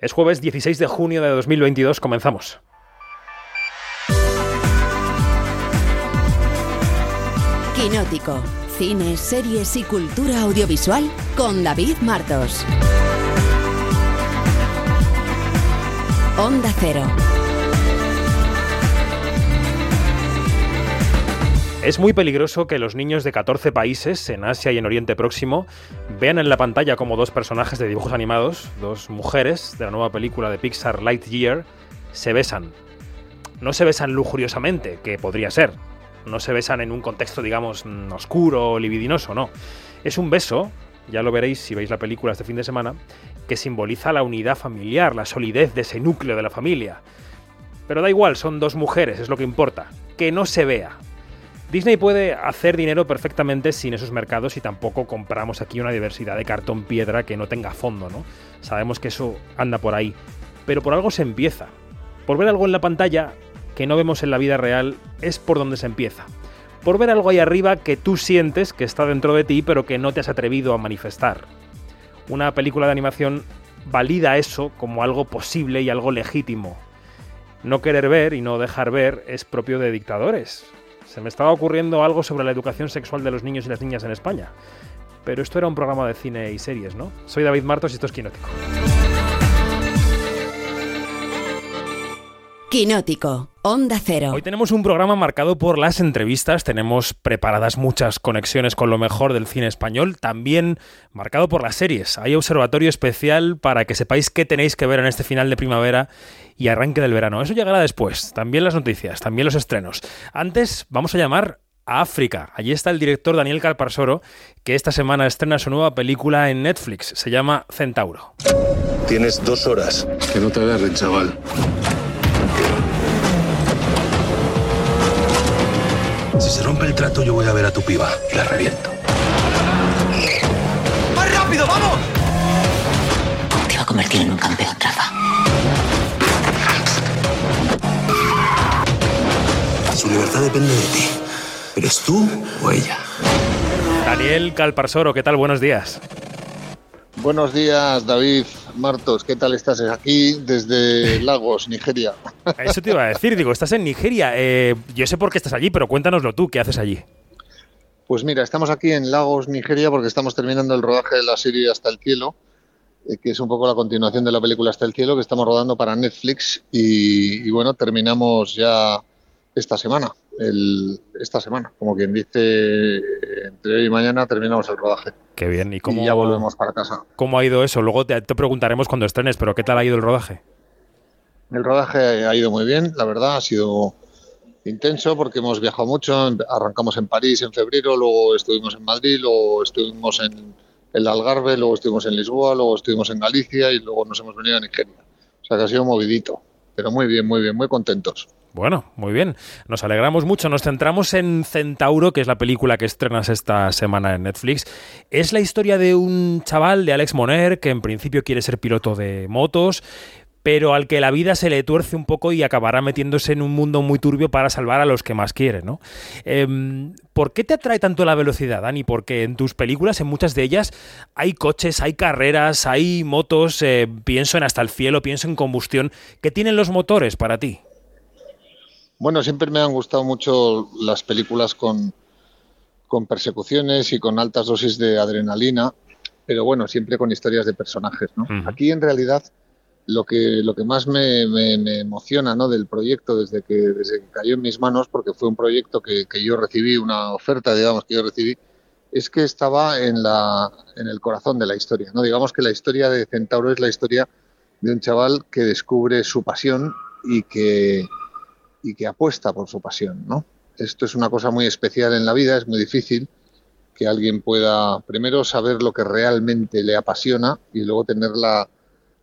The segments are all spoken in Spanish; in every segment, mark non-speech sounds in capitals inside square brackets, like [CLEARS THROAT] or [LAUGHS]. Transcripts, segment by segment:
Es jueves 16 de junio de 2022, comenzamos. Quinótico, cine, series y cultura audiovisual con David Martos. Onda Cero. Es muy peligroso que los niños de 14 países, en Asia y en Oriente Próximo, vean en la pantalla como dos personajes de dibujos animados, dos mujeres de la nueva película de Pixar Lightyear, se besan. No se besan lujuriosamente, que podría ser. No se besan en un contexto, digamos, mm, oscuro o libidinoso, no. Es un beso, ya lo veréis si veis la película este fin de semana, que simboliza la unidad familiar, la solidez de ese núcleo de la familia. Pero da igual, son dos mujeres, es lo que importa. Que no se vea, Disney puede hacer dinero perfectamente sin esos mercados y tampoco compramos aquí una diversidad de cartón piedra que no tenga fondo, ¿no? Sabemos que eso anda por ahí. Pero por algo se empieza. Por ver algo en la pantalla que no vemos en la vida real es por donde se empieza. Por ver algo ahí arriba que tú sientes que está dentro de ti pero que no te has atrevido a manifestar. Una película de animación valida eso como algo posible y algo legítimo. No querer ver y no dejar ver es propio de dictadores, se me estaba ocurriendo algo sobre la educación sexual de los niños y las niñas en España. Pero esto era un programa de cine y series, ¿no? Soy David Martos y esto es Quinótico. Quinótico, Onda Cero. Hoy tenemos un programa marcado por las entrevistas, tenemos preparadas muchas conexiones con lo mejor del cine español, también marcado por las series. Hay observatorio especial para que sepáis qué tenéis que ver en este final de primavera y arranque del verano. Eso llegará después, también las noticias, también los estrenos. Antes vamos a llamar a África. Allí está el director Daniel Calparsoro, que esta semana estrena su nueva película en Netflix. Se llama Centauro. Tienes dos horas. Que no te agarren, chaval. Si se rompe el trato, yo voy a ver a tu piba y la reviento. ¡Más rápido, vamos! Te va a convertir en un campeón, Rafa. Su libertad depende de ti. ¿Eres tú o ella? Daniel Calparsoro, ¿qué tal? Buenos días. Buenos días, David Martos. ¿Qué tal estás aquí desde [LAUGHS] Lagos, Nigeria? Eso te iba a decir, digo, estás en Nigeria. Eh, yo sé por qué estás allí, pero cuéntanoslo tú, ¿qué haces allí? Pues mira, estamos aquí en Lagos, Nigeria, porque estamos terminando el rodaje de la serie Hasta el Cielo, eh, que es un poco la continuación de la película Hasta el Cielo, que estamos rodando para Netflix. Y, y bueno, terminamos ya esta semana. El, esta semana, como quien dice, entre hoy y mañana terminamos el rodaje. Qué bien, ¿y cómo, Y ya volvemos para casa. cómo ha ido eso? Luego te, te preguntaremos cuando estrenes, pero ¿qué tal ha ido el rodaje? El rodaje ha ido muy bien, la verdad, ha sido intenso porque hemos viajado mucho. Arrancamos en París en febrero, luego estuvimos en Madrid, luego estuvimos en el Algarve, luego estuvimos en Lisboa, luego estuvimos en Galicia y luego nos hemos venido a Nigeria. O sea que ha sido movidito, pero muy bien, muy bien, muy contentos. Bueno, muy bien. Nos alegramos mucho. Nos centramos en Centauro, que es la película que estrenas esta semana en Netflix. Es la historia de un chaval de Alex Moner que en principio quiere ser piloto de motos, pero al que la vida se le tuerce un poco y acabará metiéndose en un mundo muy turbio para salvar a los que más quiere, ¿no? Eh, ¿Por qué te atrae tanto la velocidad, Dani? Porque en tus películas, en muchas de ellas, hay coches, hay carreras, hay motos, eh, pienso en Hasta el Cielo, pienso en combustión. ¿Qué tienen los motores para ti? Bueno, siempre me han gustado mucho las películas con, con persecuciones y con altas dosis de adrenalina, pero bueno, siempre con historias de personajes. ¿no? Aquí en realidad lo que, lo que más me, me- me emociona ¿no? del proyecto desde que, desde que cayó en mis manos, porque fue un proyecto que, que yo recibí, una oferta, digamos, que yo recibí, es que estaba en, la, en el corazón de la historia. ¿no? Digamos que la historia de Centauro es la historia de un chaval que descubre su pasión y que, y que apuesta por su pasión, ¿no? Esto es una cosa muy especial en la vida, es muy difícil que alguien pueda primero saber lo que realmente le apasiona y luego tener la,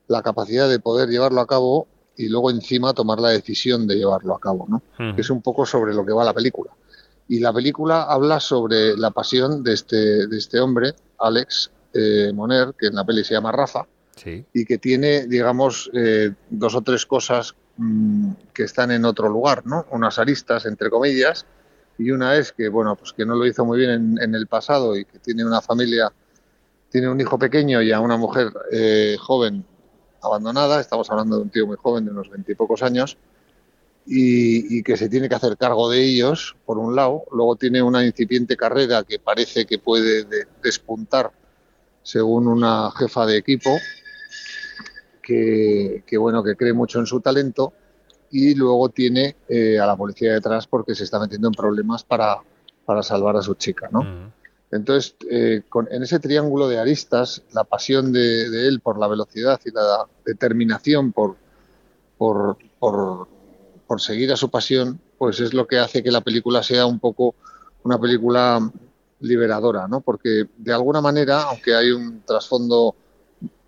la capacidad de poder llevarlo a cabo y luego encima tomar la decisión de llevarlo a cabo, ¿no? Es un poco sobre lo que va la película. Y la película habla sobre la pasión de este, de este hombre, Alex eh, Moner, que en la peli se llama Rafa, Sí. y que tiene, digamos, eh, dos o tres cosas mm, que están en otro lugar, ¿no? Unas aristas, entre comillas, y una es que, bueno, pues que no lo hizo muy bien en, el pasado y que tiene una familia, tiene un hijo pequeño y a una mujer eh, joven abandonada. Estamos hablando de un tío muy joven, de unos veintipocos años, y, que se tiene que hacer cargo de ellos, por un lado. Luego tiene una incipiente carrera que parece que puede de, despuntar, según una jefa de equipo, que, que, bueno, que cree mucho en su talento. Y luego tiene eh, a la policía detrás porque se está metiendo en problemas para, para salvar a su chica, ¿no? Entonces, eh, con, en ese triángulo de aristas, la pasión de, de, él por la velocidad y la determinación por, por, por, por, seguir a su pasión, pues es lo que hace que la película sea un poco una película liberadora, ¿no? Porque de alguna manera, aunque hay un trasfondo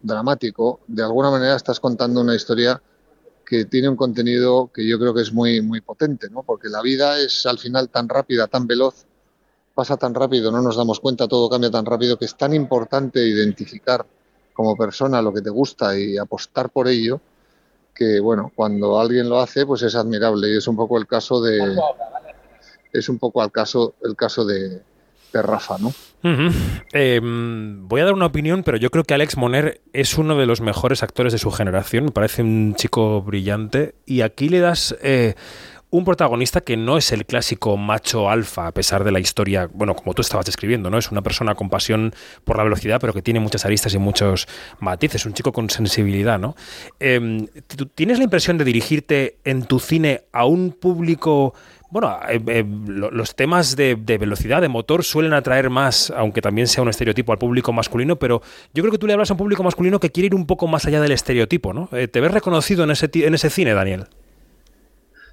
dramático, de alguna manera estás contando una historia que tiene un contenido que yo creo que es muy, muy potente, ¿no? Porque la vida es al final tan rápida, tan veloz, pasa tan rápido, no nos damos cuenta, todo cambia tan rápido, que es tan importante identificar como persona lo que te gusta y apostar por ello, que bueno, cuando alguien lo hace, pues es admirable y es un poco el caso de es un poco el caso el caso de, de Rafa, ¿no? Eh, voy a dar una opinión, pero yo creo que Alex Moner es uno de los mejores actores de su generación. Me parece un chico brillante. Y aquí le das eh, un protagonista que no es el clásico macho alfa, a pesar de la historia, bueno, como tú estabas describiendo, ¿no? Es una persona con pasión por la velocidad, pero que tiene muchas aristas y muchos matices, un chico con sensibilidad, ¿no? Eh, ¿Tienes la impresión de dirigirte en tu cine a un público bueno, eh, eh, los temas de, velocidad, de motor, suelen atraer más, aunque también sea un estereotipo al público masculino, pero yo creo que tú le hablas a un público masculino que quiere ir un poco más allá del estereotipo, ¿no? Eh, ¿Te ves reconocido en ese cine, Daniel?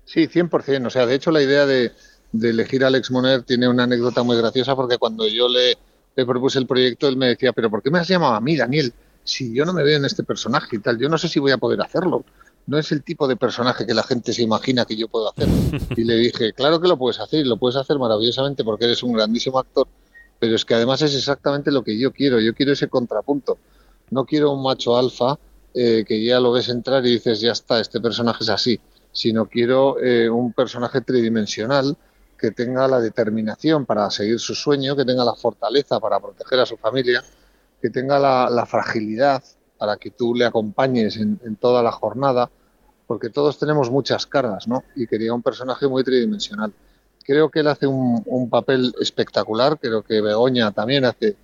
Sí, 100%. O sea, de hecho, la idea de, elegir a Alex Moner tiene una anécdota muy graciosa porque cuando yo le, le propuse el proyecto, él me decía, pero ¿por qué me has llamado a mí, Daniel? Si yo no me veo en este personaje y tal, yo no sé si voy a poder hacerlo no es el tipo de personaje que la gente se imagina que yo puedo hacer. Y le dije, claro que lo puedes hacer, y lo puedes hacer maravillosamente porque eres un grandísimo actor, pero es que además es exactamente lo que yo quiero, yo quiero ese contrapunto. No quiero un macho alfa eh, que ya lo ves entrar y dices, ya está, este personaje es así, sino quiero eh, un personaje tridimensional que tenga la determinación para seguir su sueño, que tenga la fortaleza para proteger a su familia, que tenga la, la fragilidad para que tú le acompañes en, en, toda la jornada, porque todos tenemos muchas caras, ¿no? Y quería un personaje muy tridimensional. Creo que él hace un, un papel espectacular, creo que Begoña también hace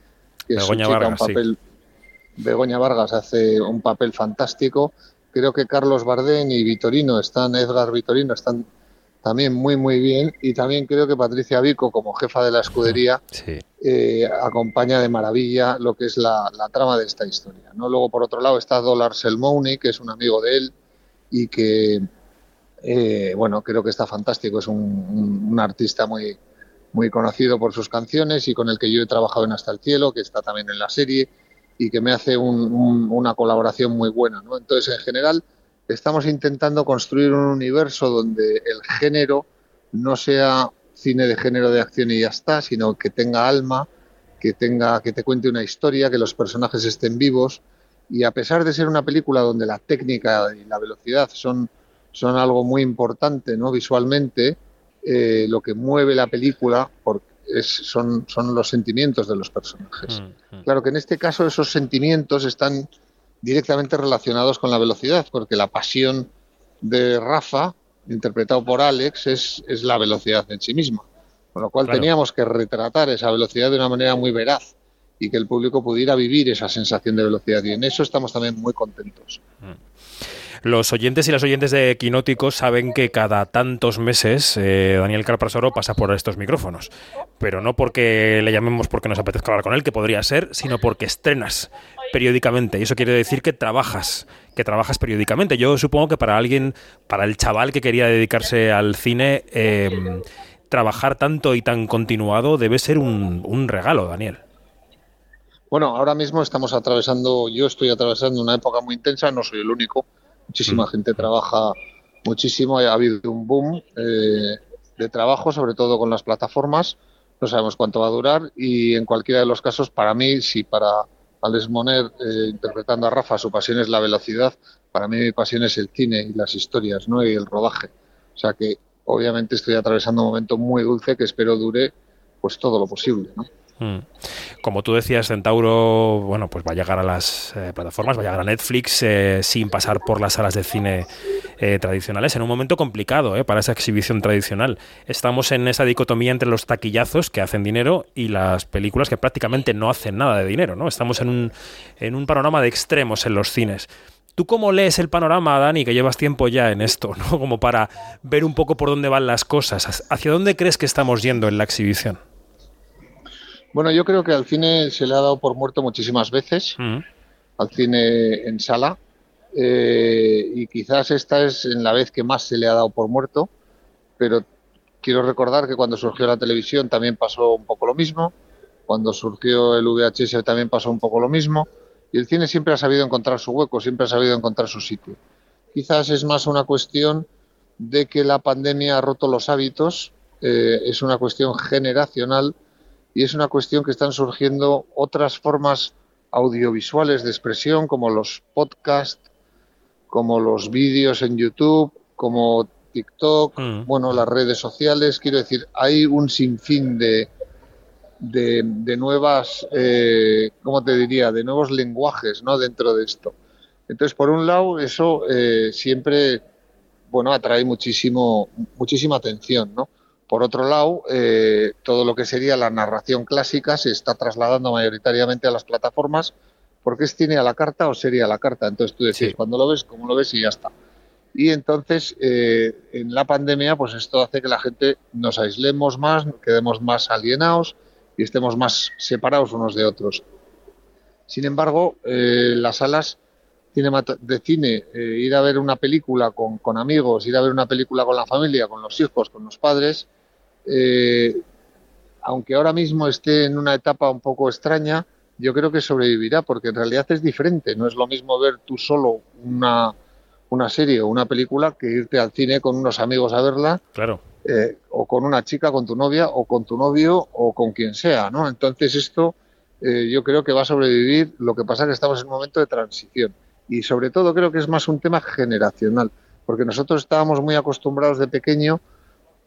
que Begoña Vargas, un papel. Sí. Begoña Vargas hace un papel fantástico. Creo que Carlos Bardén y Vitorino están, Edgar Vitorino están también muy muy bien. Y también creo que Patricia Vico como jefa de la escudería [LAUGHS] sí. eh, acompaña de maravilla lo que es la, la, trama de esta historia no luego por otro lado está Dollar Selmouni que es un amigo de él y que eh, bueno creo que está fantástico. Es un, un, un, artista muy muy conocido por sus canciones y con el que yo he trabajado en Hasta el cielo que está también en la serie y que me hace un, una colaboración muy buena no entonces en general estamos intentando construir un universo donde el género no sea cine de género de acción y ya está, sino que tenga alma, que tenga que te cuente una historia, que los personajes estén vivos y a pesar de ser una película donde la técnica y la velocidad son son algo muy importante, ¿no? Visualmente, eh, lo que mueve la película es, son, son los sentimientos de los personajes. Mm, mm. Claro que en este caso esos sentimientos están directamente relacionados con la velocidad, porque la pasión de Rafa, interpretado por Alex, es, es la velocidad en sí misma. Con lo cual claro. teníamos que retratar esa velocidad de una manera muy veraz y que el público pudiera vivir esa sensación de velocidad. Y en eso estamos también muy contentos. Mm. Los oyentes y las oyentes de Quinóticos saben que cada tantos meses eh, Daniel Carpasoro pasa por estos micrófonos. Pero no porque le llamemos porque nos apetezca hablar con él, que podría ser, sino porque estrenas periódicamente. Y eso quiere decir que trabajas, que trabajas periódicamente. Yo supongo que para alguien, para el chaval que quería dedicarse al cine, eh, trabajar tanto y tan continuado debe ser un regalo, Daniel. Bueno, ahora mismo estamos atravesando, yo estoy atravesando una época muy intensa, no soy el único, muchísima mm. gente trabaja muchísimo, ha habido un boom eh, de trabajo, sobre todo con las plataformas, no sabemos cuánto va a durar y en cualquiera de los casos, para mí, si para Alex Moner, eh, interpretando a Rafa, su pasión es la velocidad, para mí mi pasión es el cine y las historias ¿no? y el rodaje. O sea que obviamente estoy atravesando un momento muy dulce que espero dure pues todo lo posible. ¿no? Mm. Como tú decías, Centauro, bueno, pues va a llegar a las eh, plataformas, va a llegar a Netflix eh, sin pasar por las salas de cine eh, tradicionales, en un momento complicado para esa exhibición tradicional. Estamos en esa dicotomía entre los taquillazos que hacen dinero y las películas que prácticamente no hacen nada de dinero, ¿no? Estamos en un, en un panorama de extremos en los cines. ¿Tú cómo lees el panorama, Dani, que llevas tiempo ya en esto, ¿no? [LAUGHS] Como para ver un poco por dónde van las cosas. ¿Hacia dónde crees que estamos yendo en la exhibición? Bueno, yo creo que al cine se le ha dado por muerto muchísimas veces, Mm. al cine en sala, eh, y quizás esta es en la vez que más se le ha dado por muerto, pero quiero recordar que cuando surgió la televisión también pasó un poco lo mismo, cuando surgió el VHS también pasó un poco lo mismo, y el cine siempre ha sabido encontrar su hueco, siempre ha sabido encontrar su sitio. Quizás es más una cuestión de que la pandemia ha roto los hábitos, eh, es una cuestión generacional y es una cuestión que están surgiendo otras formas audiovisuales de expresión como los podcasts, como los vídeos en YouTube, como TikTok, Mm. bueno, las redes sociales. Quiero decir, hay un sinfín de, de, de nuevas, eh, ¿cómo te diría?, de nuevos lenguajes ¿no? dentro de esto. Entonces, por un lado, eso eh, siempre, bueno, atrae muchísimo, muchísima atención, ¿no? Por otro lado, eh, todo lo que sería la narración clásica se está trasladando mayoritariamente a las plataformas porque es cine a la carta o serie a la carta. Entonces tú decides Sí. cuando lo ves, cómo lo ves y ya está. Y entonces, eh, en la pandemia, pues esto hace que la gente nos aislemos más, quedemos más alienados y estemos más separados unos de otros. Sin embargo, eh, las salas de cine, eh, ir a ver una película con, con amigos, ir a ver una película con la familia, con los hijos, con los padres, eh, aunque ahora mismo esté en una etapa un poco extraña, yo creo que sobrevivirá, porque en realidad es diferente. No es lo mismo ver tú solo una, una serie o una película que irte al cine con unos amigos a verla, Claro. eh, o con una chica, con tu novia, o con tu novio, o con quien sea, ¿no? Entonces esto eh, yo creo que va a sobrevivir. Lo que pasa es que estamos en un momento de transición. Y sobre todo creo que es más un tema generacional, porque nosotros estábamos muy acostumbrados de pequeño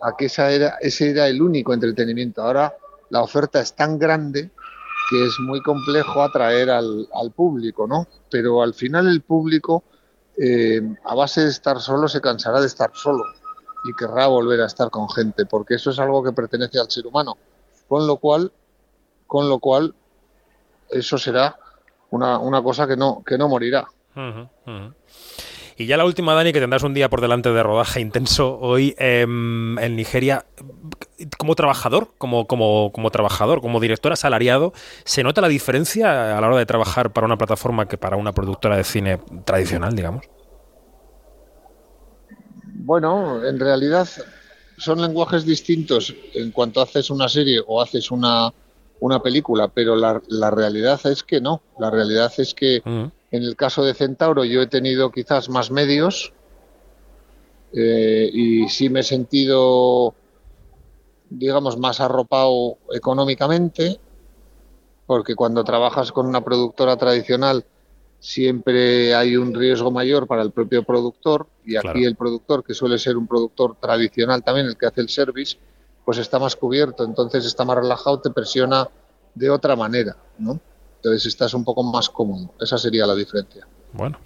a que esa era, ese era el único entretenimiento. Ahora la oferta es tan grande que es muy complejo atraer al, al público, ¿no? Pero al final el público, eh, a base de estar solo, se cansará de estar solo y querrá volver a estar con gente, porque eso es algo que pertenece al ser humano. Con lo cual, con lo cual, eso será una, una cosa que no, que no morirá. Y ya la última, Dani, que tendrás un día por delante de rodaje intenso hoy em, en Nigeria. Como trabajador, como, como, como trabajador, como director asalariado, ¿se nota la diferencia a la hora de trabajar para una plataforma que para una productora de cine tradicional, digamos? Bueno, en realidad son lenguajes distintos en cuanto haces una serie o haces una, una película, pero la, la realidad es que no. La realidad es que Ujú. En el caso de Centauro yo he tenido quizás más medios eh, y sí me he sentido, digamos, más arropado económicamente, porque cuando trabajas con una productora tradicional siempre hay un riesgo mayor para el propio productor y aquí Claro. el productor, que suele ser un productor tradicional también, el que hace el service, pues está más cubierto, entonces está más relajado, te presiona de otra manera, ¿no? Entonces estás un poco más cómodo. Esa sería la diferencia. Bueno.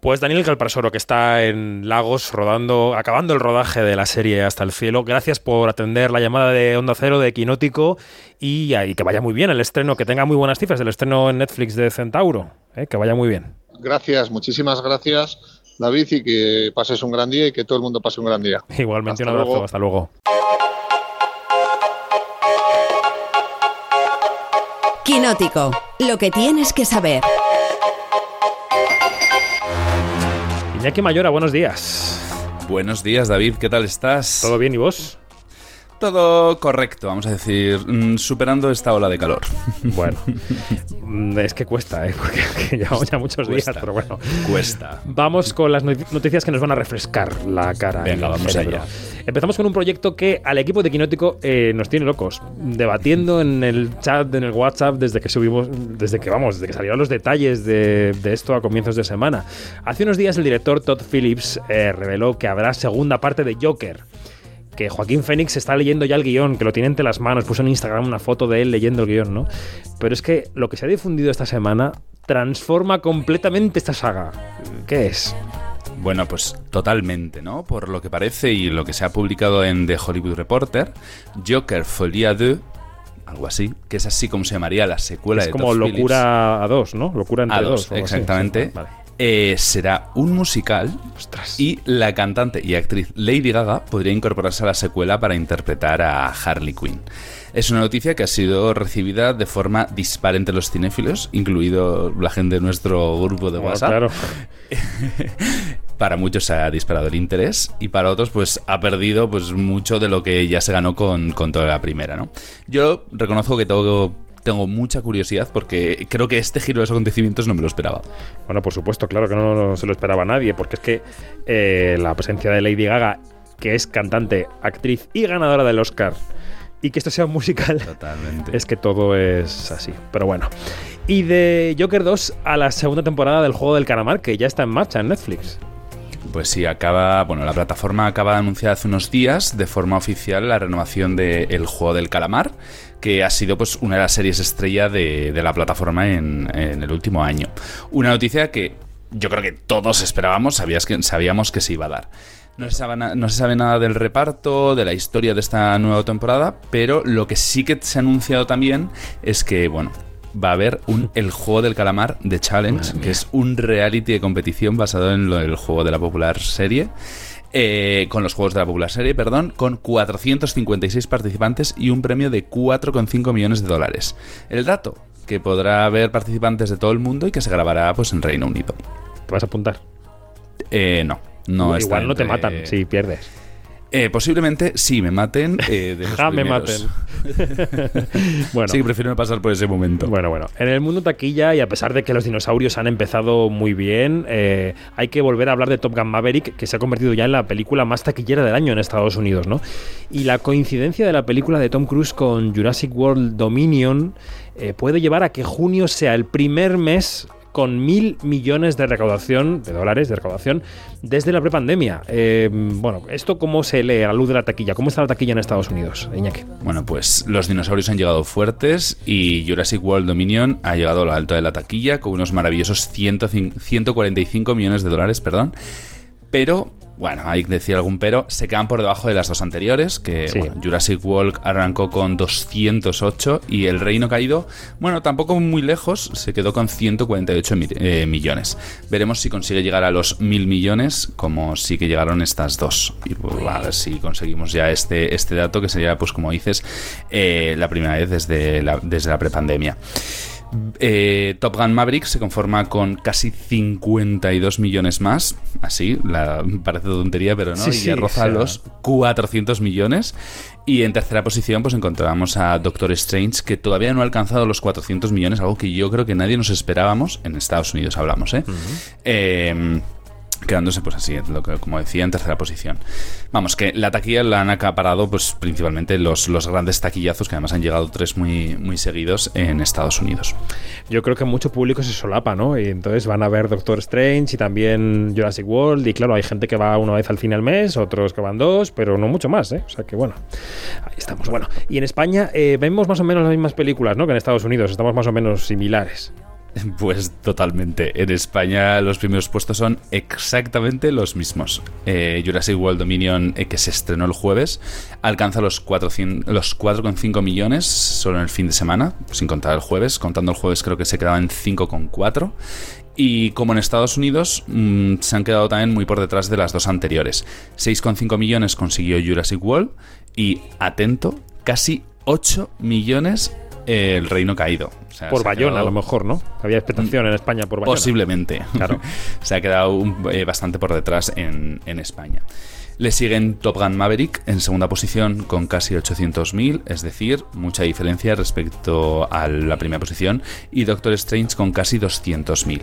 Pues Daniel Calparsoro, que está en Lagos rodando, acabando el rodaje de la serie Hasta el Cielo. Gracias por atender la llamada de Onda Cero de Quinótico y, y que vaya muy bien el estreno, que tenga muy buenas cifras el estreno en Netflix de Centauro. ¿eh? Que vaya muy bien. Gracias, muchísimas gracias, David, y que pases un gran día y que todo el mundo pase un gran día. Igualmente Hasta un abrazo. luego. Hasta luego. Quinótico. Lo que tienes que saber. Iñaki Mayora, buenos días. Buenos días, David, ¿qué tal estás? ¿Todo bien y vos? Todo correcto, vamos a decir, mm, superando esta ola de calor. [LAUGHS] Bueno, mm, es que cuesta, ¿eh? porque [LAUGHS] llevamos ya muchos días, pero bueno. Cuesta. Vamos con las not- noticias que nos van a refrescar la cara. Venga, vamos cerebro. allá. Empezamos con un proyecto que al equipo de Quinótico eh, nos tiene locos, debatiendo en el chat, en el WhatsApp, desde que subimos, desde que vamos, desde que salieron los detalles de, de esto a comienzos de semana. Hace unos días el director Todd Phillips eh, reveló que habrá segunda parte de Joker que Joaquín Fénix está leyendo ya el guion, que lo tiene entre las manos, puso en Instagram una foto de él leyendo el guion, ¿no? Pero es que lo que se ha difundido esta semana transforma completamente esta saga. ¿Qué es? Bueno, pues totalmente, ¿no? Por lo que parece y lo que se ha publicado en The Hollywood Reporter, Joker Folie 2 algo así, que es así como se llamaría la secuela es de como Locura a dos, ¿no? Locura entre A dos. dos, exactamente. Vale. Eh, será un musical Ostras. y la cantante y actriz Lady Gaga podría incorporarse a la secuela para interpretar a Harley Quinn. Es una noticia que ha sido recibida de forma dispar entre los cinéfilos, incluido la gente de nuestro grupo de Ah, WhatsApp. claro. [LAUGHS] Para muchos se ha disparado el interés y para otros pues ha perdido pues mucho de lo que ya se ganó con, con toda la primera, ¿no? Yo reconozco que tengo, tengo mucha curiosidad porque creo que este giro de los acontecimientos no me lo esperaba. Bueno, por supuesto, claro que no, no se lo esperaba nadie, porque es que eh, la presencia de Lady Gaga, que es cantante, actriz y ganadora del Oscar, y que esto sea un musical, Totalmente. es que todo es así. Pero bueno. Y de Joker 2 a la segunda temporada del juego del calamar, que ya está en marcha en Netflix. Pues sí, acaba, bueno, la plataforma acaba de anunciar hace unos días de forma oficial la renovación de El Juego del Calamar, que ha sido pues una de las series estrella de, de la plataforma en, en el último año. Una noticia que yo creo que todos esperábamos, sabías que, sabíamos que se iba a dar. No se, sabe, na- no se sabe nada del reparto, de la historia de esta nueva temporada, pero lo que sí que se ha anunciado también es que, bueno, va a haber un [LAUGHS] El Juego del Calamar de Challenge, que es un reality de competición basado en lo del juego de la popular serie. Eh, con los juegos de la popular serie, perdón, con 456 participantes y un premio de 4,5 millones de dólares. El dato, que podrá haber participantes de todo el mundo y que se grabará pues en Reino Unido. ¿Te vas a apuntar? Eh, no, no está Igual no te matan si pierdes. Eh, posiblemente sí me maten. Eh, de los Ja, me maten. [LAUGHS] bueno. Sí, prefiero no pasar por ese momento. Bueno, bueno. En el mundo taquilla, y a pesar de que los dinosaurios han empezado muy bien, eh, hay que volver a hablar de Top Gun Maverick, que se ha convertido ya en la película más taquillera del año en Estados Unidos, ¿no? Y la coincidencia de la película de Tom Cruise con Jurassic World Dominion eh, puede llevar a que junio sea el primer mes con mil millones de recaudación, de dólares de recaudación, desde la prepandemia. Eh, bueno, ¿esto cómo se lee a la luz de la taquilla? ¿Cómo está la taquilla en Estados Unidos, Iñaki? Bueno, pues los dinosaurios han llegado fuertes y Jurassic World Dominion ha llegado a lo alto de la taquilla con unos maravillosos 105 145 millones de dólares, perdón. Pero, bueno, hay que decir algún pero, se quedan por debajo de las dos anteriores, que Sí. bueno, Jurassic World arrancó con 208 y El Reino Caído, bueno, tampoco muy lejos, se quedó con 148 mi- eh, millones. Veremos si consigue llegar a los mil millones, como sí que llegaron estas dos. Y pues, a ver si conseguimos ya este, este dato, que sería, pues como dices, eh, la primera vez desde la, desde la prepandemia. Eh, Top Gun Maverick se conforma con casi 52 millones más. Así, la, parece tontería, pero no. Sí, y ya sí, roza los 400 millones. Y en tercera posición, pues encontramos a Doctor Strange, que todavía no ha alcanzado los 400 millones, algo que yo creo que nadie nos esperábamos. En Estados Unidos hablamos, ¿eh? Eh, quedándose pues así, lo que, como decía, en tercera posición. Vamos, que la taquilla la han acaparado pues principalmente los, los grandes taquillazos, que además han llegado tres muy, muy seguidos en Estados Unidos. Yo creo que mucho público se solapa, ¿no? Y entonces van a ver Doctor Strange y también Jurassic World. Y claro, hay gente que va una vez al cine al mes, otros que van dos, pero no mucho más, ¿eh? O sea que bueno, ahí estamos. Bueno, y en España eh, vemos más o menos las mismas películas, ¿no? Que en Estados Unidos, estamos más o menos similares. [LAUGHS] Pues totalmente. En España los primeros puestos son exactamente los mismos. Eh, Jurassic World Dominion, eh, que se estrenó el jueves, alcanza los 400 los 4,5 millones solo en el fin de semana, sin contar el jueves. Contando el jueves creo que se quedaba en 5,4. Y como en Estados Unidos, mm, se han quedado también muy por detrás de las dos anteriores. 6,5 millones consiguió Jurassic World y, atento, casi 8 millones eh, el Reino Caído. O sea, Por se Bayona, quedado- a lo mejor, ¿no? Había expectación en España por Bayona. Posiblemente. Claro. [LAUGHS] Se ha quedado un- eh, bastante por detrás en, en España. Le siguen Top Gun Maverick en segunda posición con casi 800.000, es decir, mucha diferencia respecto a la primera posición, y Doctor Strange con casi 200.000.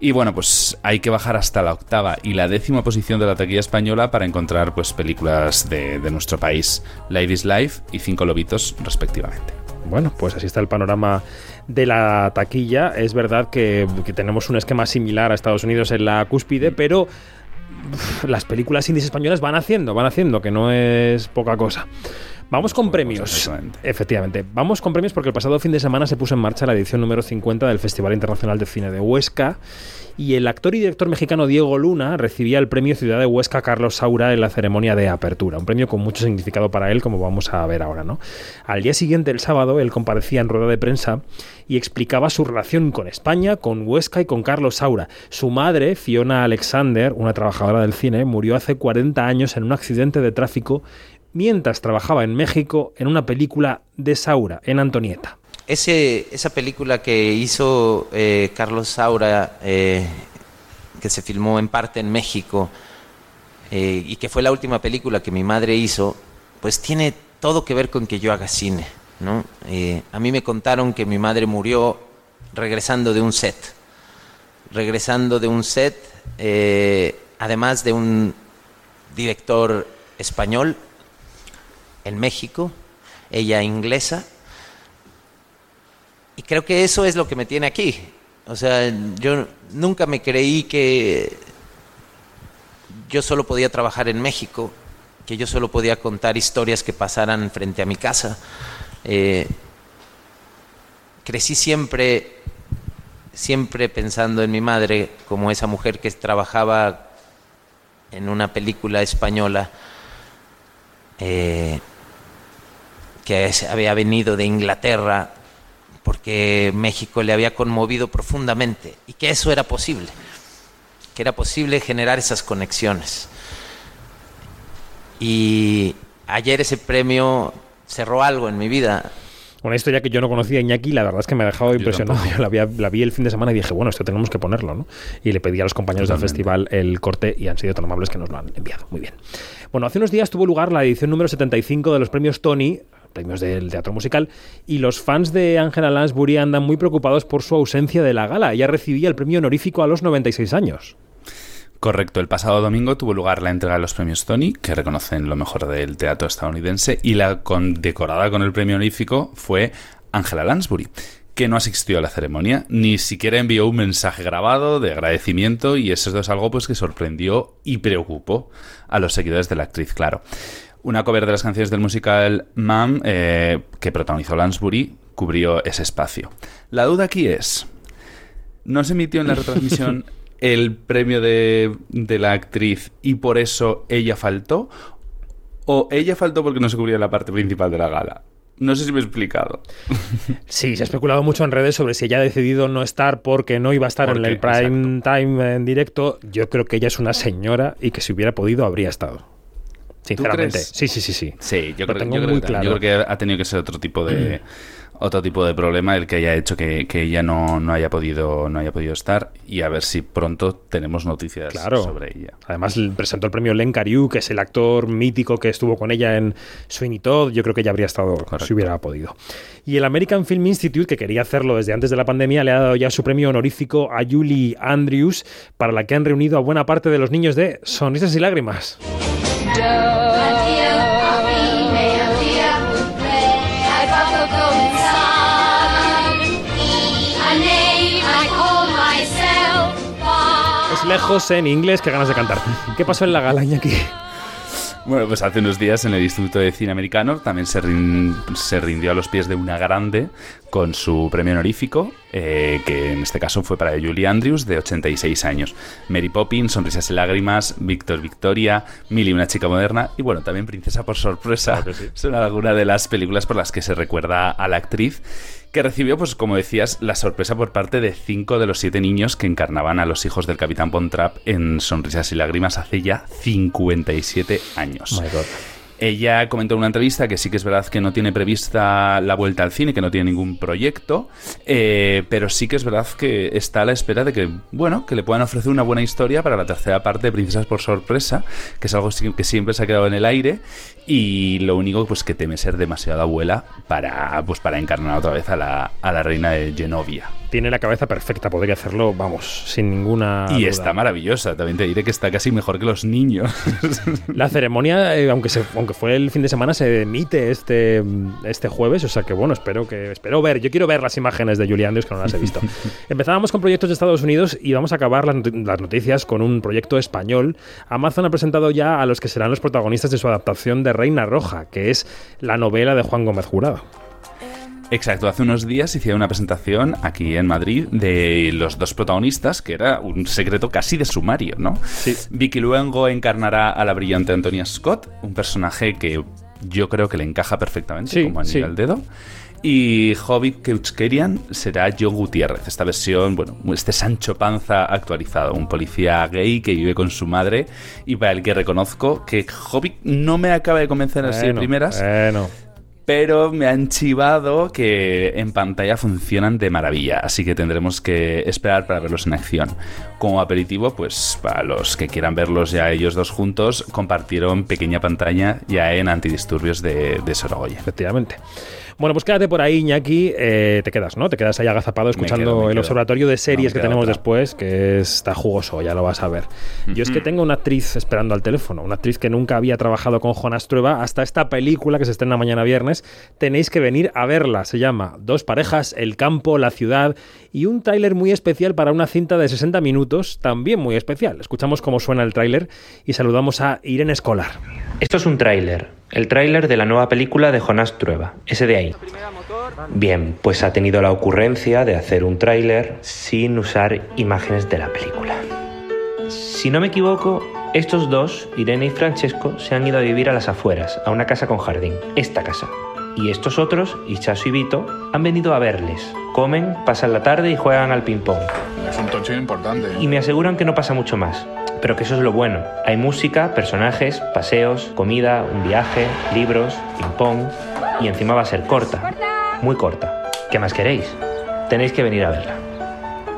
Y bueno, pues hay que bajar hasta la octava y la décima posición de la taquilla española para encontrar pues películas de, de nuestro país, is Life y Cinco Lobitos respectivamente. Bueno, pues así está el panorama de la taquilla. Es verdad que, tenemos un esquema similar a Estados Unidos en la cúspide, pero las películas indies españolas van haciendo, van haciendo, que no es poca cosa. Vamos con premios. exactamente. Efectivamente. Vamos con premios porque el pasado fin de semana se puso en marcha la edición número 50 del Festival Internacional de Cine de Huesca y el actor y director mexicano Diego Luna recibía el premio Ciudad de Huesca Carlos Saura en la ceremonia de apertura. Un premio con mucho significado para él, como vamos a ver ahora, ¿no? Al día siguiente, el sábado, él comparecía en rueda de prensa y explicaba su relación con España, con Huesca y con Carlos Saura. Su madre, Fiona Alexander, una trabajadora del cine, murió hace 40 años en un accidente de tráfico mientras trabajaba en México en una película de Saura, en Antonieta. Ese, esa película que hizo eh, Carlos Saura, eh, que se filmó en parte en México, eh, y que fue la última película que mi madre hizo, pues tiene todo que ver con que yo haga cine. ¿no? Eh, a mí me contaron que mi madre murió regresando de un set. Regresando de un set, eh, además de un director español en México, ella inglesa, y creo que eso es lo que me tiene aquí. O sea, yo nunca me creí que yo solo podía trabajar en México, que yo solo podía contar historias que pasaran frente a mi casa. Eh, crecí siempre, siempre pensando en mi madre como esa mujer que trabajaba en una película española eh, que había venido de Inglaterra porque México le había conmovido profundamente y que eso era posible, que era posible generar esas conexiones. Y ayer ese premio cerró algo en mi vida. Una historia que yo no conocía Iñaki, la verdad es que me ha dejado Yo impresionado. tampoco. Yo [LAUGHS] la, vi, la vi el fin de semana y dije, bueno, esto tenemos que ponerlo, ¿no? Y le pedí a los compañeros del festival el corte y han sido tan amables que nos lo han enviado. Muy bien. Bueno, hace unos días tuvo lugar la edición número 75 de los premios Tony, premios del teatro musical, y los fans de Angela Lansbury andan muy preocupados por su ausencia de la gala. Ella recibía el premio honorífico a los 96 años. Correcto, el pasado domingo tuvo lugar la entrega de los premios Tony, que reconocen lo mejor del teatro estadounidense, y la condecorada con el premio honorífico fue Angela Lansbury, que no asistió a la ceremonia, ni siquiera envió un mensaje grabado de agradecimiento, y eso es algo pues, que sorprendió y preocupó a los seguidores de la actriz, claro. Una cover de las canciones del musical Mam, eh, que protagonizó Lansbury, cubrió ese espacio. La duda aquí es, no se emitió en la retransmisión [LAUGHS] el premio de, de la actriz y por eso ella faltó? ¿O ella faltó porque no se cubría la parte principal de la gala? No sé si me he explicado. [LAUGHS] Sí, se ha especulado mucho en redes sobre si ella ha decidido no estar porque no iba a estar en el prime time en directo. Yo creo que ella es una señora y que si hubiera podido habría estado. Sinceramente. Sí, sí, sí, sí. Sí, yo creo, tengo yo creo muy que, claro. yo creo que ha tenido que ser otro tipo de [CLEARS THROAT] otro tipo de problema el que haya hecho que, que ella no, no haya podido no haya podido estar y a ver si pronto tenemos noticias Claro. sobre ella. Además, presentó el premio Len Cariou, que es el actor mítico que estuvo con ella en Sweeney Todd. Yo creo que ella habría estado Correcto. si hubiera podido. Y el American Film Institute, que quería hacerlo desde antes de la pandemia, le ha dado ya su premio honorífico a Julie Andrews, para la que han reunido a buena parte de los niños de Sonrisas y Lágrimas. Es lejos en inglés, que ganas de cantar. ¿Qué pasó en la gala, Iñaki? Bueno, pues hace unos días en el Instituto de Cine Americano también se, rin- se rindió a los pies de una grande con su premio honorífico, eh, que en este caso fue para Julie Andrews, de 86 años. Mary Poppins, Sonrisas y Lágrimas, Víctor Victoria, Millie, una chica moderna, y bueno, también Princesa por sorpresa. [LAUGHS] Son algunas de las películas por las que se recuerda a la actriz que recibió, pues como decías, la sorpresa por parte de cinco de los siete niños que encarnaban a los hijos del Capitán Von Trapp en Sonrisas y Lágrimas hace ya 57 años. My God. Ella comentó en una entrevista que sí que es verdad que no tiene prevista la vuelta al cine, que no tiene ningún proyecto, eh, pero sí que es verdad que está a la espera de que, bueno, que le puedan ofrecer una buena historia para la tercera parte de Princesas por Sorpresa, que es algo que siempre se ha quedado en el aire y lo único pues que teme ser demasiado abuela para, pues, para encarnar otra vez a la, a la reina de Genovia. tiene la cabeza perfecta, podría hacerlo, vamos, sin ninguna. Y duda. está maravillosa, también te diré que está casi mejor que los niños. [LAUGHS] La ceremonia, eh, aunque, se, aunque fue el fin de semana, se emite este, este jueves, o sea que bueno, espero que espero ver. Yo quiero ver las imágenes de Julie Andrews que no las he visto. [LAUGHS] Empezábamos con proyectos de Estados Unidos y vamos a acabar las, not- las noticias con un proyecto español. Amazon ha presentado ya a los que serán los protagonistas de su adaptación de Reina Roja, que es la novela de Juan Gómez Jurado. Exacto, hace unos días hicieron una presentación aquí en Madrid de los dos protagonistas, que era un secreto casi de sumario, ¿no? Sí. Vicky Luengo encarnará a la brillante Antonia Scott, un personaje que yo creo que le encaja perfectamente Sí, como anillo sí. al dedo. Y Hobbit Keuchkerian será John Gutiérrez. Esta versión, bueno, este Sancho Panza actualizado, un policía gay que vive con su madre y para el que reconozco que Hobbit no me acaba de convencer así de Bueno, primeras Bueno. pero me han chivado que en pantalla funcionan de maravilla, así que tendremos que esperar para verlos en acción. Como aperitivo, pues para los que quieran verlos ya ellos dos juntos, compartieron pequeña pantalla ya en Antidisturbios de, de Sorogoya. Efectivamente. Bueno, pues quédate por ahí, Iñaki. Eh, te quedas, ¿no? Te quedas ahí agazapado escuchando quedo, me el quedo. observatorio de series No que tenemos otra. después, que está jugoso, ya lo vas a ver. Yo es que tengo una actriz esperando al teléfono, una actriz que nunca había trabajado con Jonas Trueba hasta esta película que se estrena mañana viernes. Tenéis que venir a verla. Se llama Dos parejas, el campo, la ciudad y un tráiler muy especial para una cinta de 60 minutos, también muy especial. Escuchamos cómo suena el tráiler y saludamos a Irene Escolar. Esto es un tráiler, el tráiler de la nueva película de Jonás Trueba, ese de ahí. Bien, pues ha tenido la ocurrencia de hacer un tráiler sin usar imágenes de la película. Si no me equivoco, estos dos, Irene y Francesco, se han ido a vivir a las afueras, a una casa con jardín, esta casa. Y estos otros, Ichazo y Vito, han venido a verles. Comen, pasan la tarde y juegan al ping-pong. Es un tocho importante. Y me aseguran que no pasa mucho más. Pero que eso es lo bueno. Hay música, personajes, paseos, comida, un viaje, libros, ping-pong. Y encima va a ser corta. Muy corta. ¿Qué más queréis? Tenéis que venir a verla.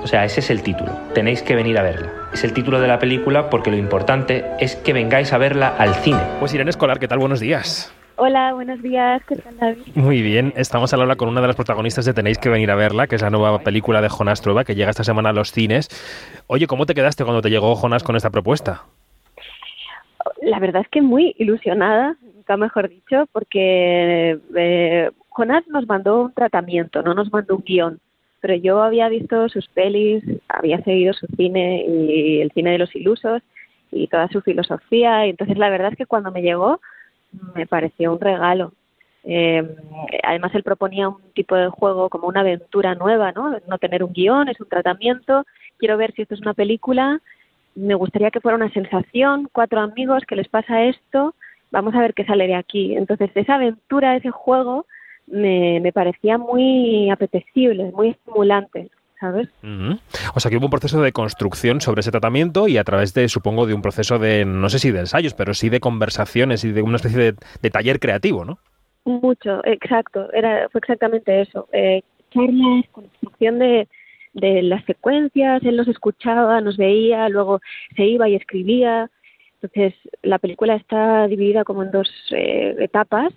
O sea, ese es el título. Tenéis que venir a verla. Es el título de la película porque lo importante es que vengáis a verla al cine. Pues Irene Escolar, ¿qué tal? Buenos días. Hola, buenos días, ¿qué tal David? Muy bien, estamos al habla con una de las protagonistas de Tenéis que venir a verla, que es la nueva película de Jonás Trueba que llega esta semana a los cines. Oye, ¿cómo te quedaste cuando te llegó Jonás con esta propuesta? La verdad es que muy ilusionada, nunca mejor dicho, porque eh, Jonás nos mandó un tratamiento, no nos mandó un guion. Pero yo había visto sus pelis, había seguido su cine y el cine de los ilusos y toda su filosofía. Y entonces la verdad es que cuando me llegó me pareció un regalo. Eh, además, él proponía un tipo de juego como una aventura nueva, ¿no? No tener un guion, es un tratamiento. Quiero ver si esto es una película. Me gustaría que fuera una sensación. Cuatro amigos que les pasa esto. Vamos a ver qué sale de aquí. Entonces, esa aventura, ese juego, me, me parecía muy apetecible, muy estimulante. O sea que hubo un proceso de construcción sobre ese tratamiento y a través de, supongo, de un proceso de, no sé si de ensayos, pero sí de conversaciones y de una especie de, de taller creativo, ¿no? Mucho, exacto, era, fue exactamente eso. Eh, charlas, construcción de, de las secuencias, él los escuchaba, nos veía, luego se iba y escribía. Entonces, la película está dividida como en dos eh, etapas,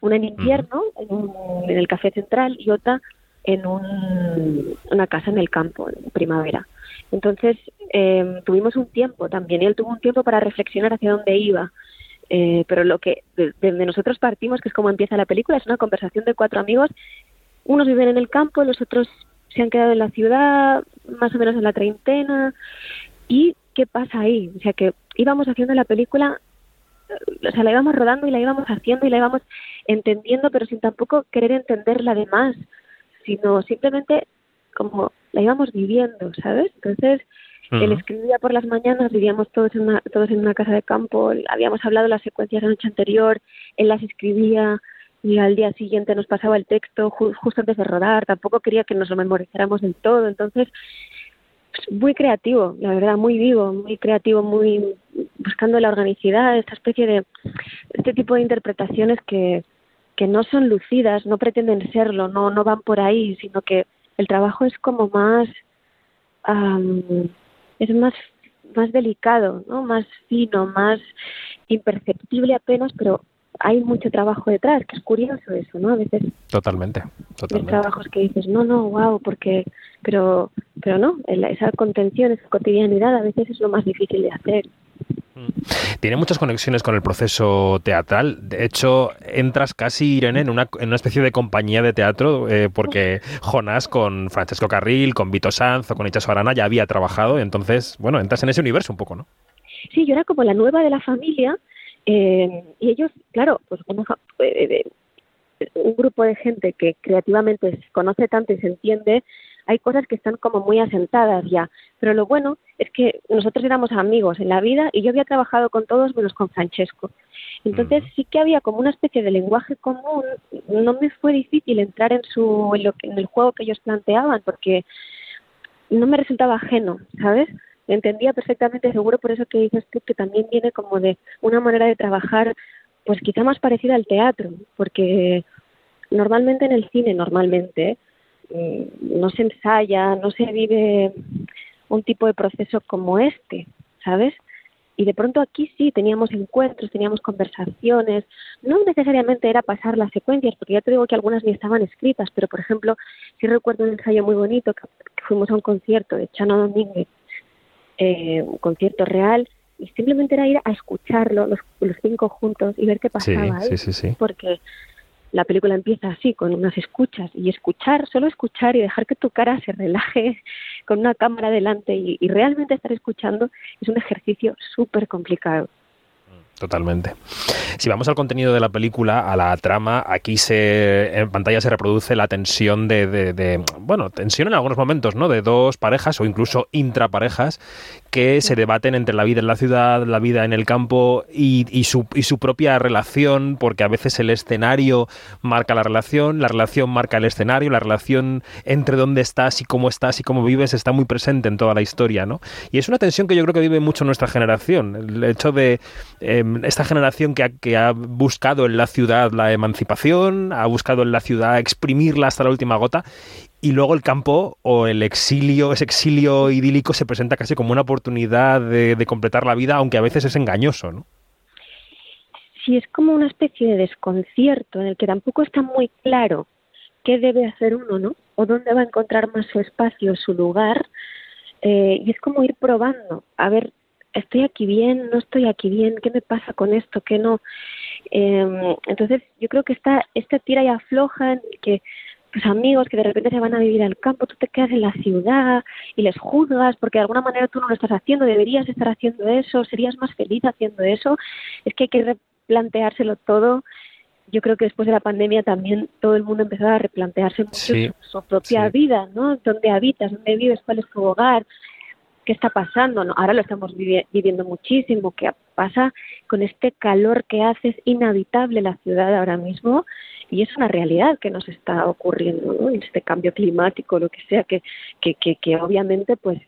una en invierno, en, en el Café Central, y otra en un- una casa en el campo, en primavera. Entonces, eh, tuvimos un tiempo también, y él tuvo un tiempo para reflexionar hacia dónde iba. Eh, pero lo que de, de nosotros partimos, que es como empieza la película, es una conversación de cuatro amigos. Unos viven en el campo, los otros se han quedado en la ciudad, más o menos en la treintena. ¿Y qué pasa ahí? O sea, que íbamos haciendo la película, eh, o sea, la íbamos rodando y la íbamos haciendo y la íbamos entendiendo, pero sin tampoco querer entenderla de más, sino simplemente como la íbamos viviendo, ¿sabes? Entonces, él escribía por las mañanas, vivíamos todos en una, todos en una casa de campo, habíamos hablado las secuencias la noche anterior, él las escribía y al día siguiente nos pasaba el texto ju- justo antes de rodar, tampoco quería que nos lo memorizáramos del todo, entonces pues, muy creativo, la verdad, muy vivo, muy creativo, muy buscando la organicidad, esta especie de este tipo de interpretaciones que, que no son lucidas, no pretenden serlo, no, no van por ahí, sino que el trabajo es como más am, es más más delicado, ¿no? Más fino, más imperceptible apenas, pero hay mucho trabajo detrás, que es curioso eso, ¿no? A veces Totalmente, hay totalmente. trabajos que dices, no, no, wow, porque, pero, pero no, esa contención, esa cotidianidad a veces es lo más difícil de hacer. Tiene muchas conexiones con el proceso teatral. De hecho, entras casi, Irene, en una, en una especie de compañía de teatro, eh, porque Jonás con Francesco Carril, con Vito Sanz o con Ichazo Arana ya había trabajado, entonces, bueno, entras en ese universo un poco, ¿no? Sí, yo era como la nueva de la familia eh, y ellos, claro, pues una eh, eh, un grupo de gente que creativamente se conoce tanto y se entiende, hay cosas que están como muy asentadas ya. Pero lo bueno es que nosotros éramos amigos en la vida y yo había trabajado con todos menos con Francesco. Entonces sí que había como una especie de lenguaje común. No me fue difícil entrar en su en, lo que- en el juego que ellos planteaban porque no me resultaba ajeno, ¿sabes? Entendía perfectamente, seguro por eso que dices tú, que también viene como de una manera de trabajar, pues quizá más parecida al teatro, porque normalmente en el cine, normalmente, mm, no se ensaya, no se vive un tipo de proceso como este, ¿sabes? Y de pronto aquí sí teníamos encuentros, teníamos conversaciones, no necesariamente era pasar las secuencias, porque ya te digo que algunas ni estaban escritas, pero por ejemplo, sí recuerdo un ensayo muy bonito que, fuimos a un concierto de Chano Domínguez, eh, un concierto real, y simplemente era ir a escucharlo los, los cinco juntos y ver qué Sí, pasaba ahí, sí, sí, sí. porque la película empieza así, con unas escuchas, y escuchar, solo escuchar y dejar que tu cara se relaje con una cámara delante y, y realmente estar escuchando es un ejercicio súper complicado. Totalmente. Si vamos al contenido de la película, a la trama, aquí se en pantalla se reproduce la tensión de, bueno, tensión en algunos momentos, ¿no? De dos parejas o incluso intraparejas que se debaten entre la vida en la ciudad, la vida en el campo y, su, y su propia relación, porque a veces el escenario marca la relación, la relación marca el escenario, la relación entre dónde estás y cómo estás y cómo vives está muy presente en toda la historia, ¿no? Y es una tensión que yo creo que vive mucho nuestra generación. El hecho de eh, esta generación que ha, que ha buscado en la ciudad la emancipación, ha buscado en la ciudad exprimirla hasta la última gota, y luego el campo o el exilio, ese exilio idílico se presenta casi como una oportunidad de, de completar la vida, aunque a veces es engañoso, ¿no? Sí, es como una especie de desconcierto en el que tampoco está muy claro qué debe hacer uno, ¿no? O dónde va a encontrar más su espacio, su lugar. Eh, y es como ir probando, a ver, estoy aquí bien, no estoy aquí bien, qué me pasa con esto, qué no. Eh, entonces, yo creo que esta, esta tira y afloja en que tus amigos que de repente se van a vivir al campo, tú te quedas en la ciudad y les juzgas porque de alguna manera tú no lo estás haciendo, deberías estar haciendo eso, serías más feliz haciendo eso. Es que hay que replanteárselo todo. Yo creo que después de la pandemia también todo el mundo empezó a replantearse mucho Sí, su, su propia sí. vida, ¿no? ¿Dónde habitas? ¿Dónde vives? ¿Cuál es tu hogar? ¿Qué está pasando? ¿no? Ahora lo estamos vivi- viviendo muchísimo. ¿Qué pasa con este calor que hace? Es inhabitable la ciudad ahora mismo y es una realidad que nos está ocurriendo, ¿no? Este cambio climático, lo que sea, que, que, que, que obviamente pues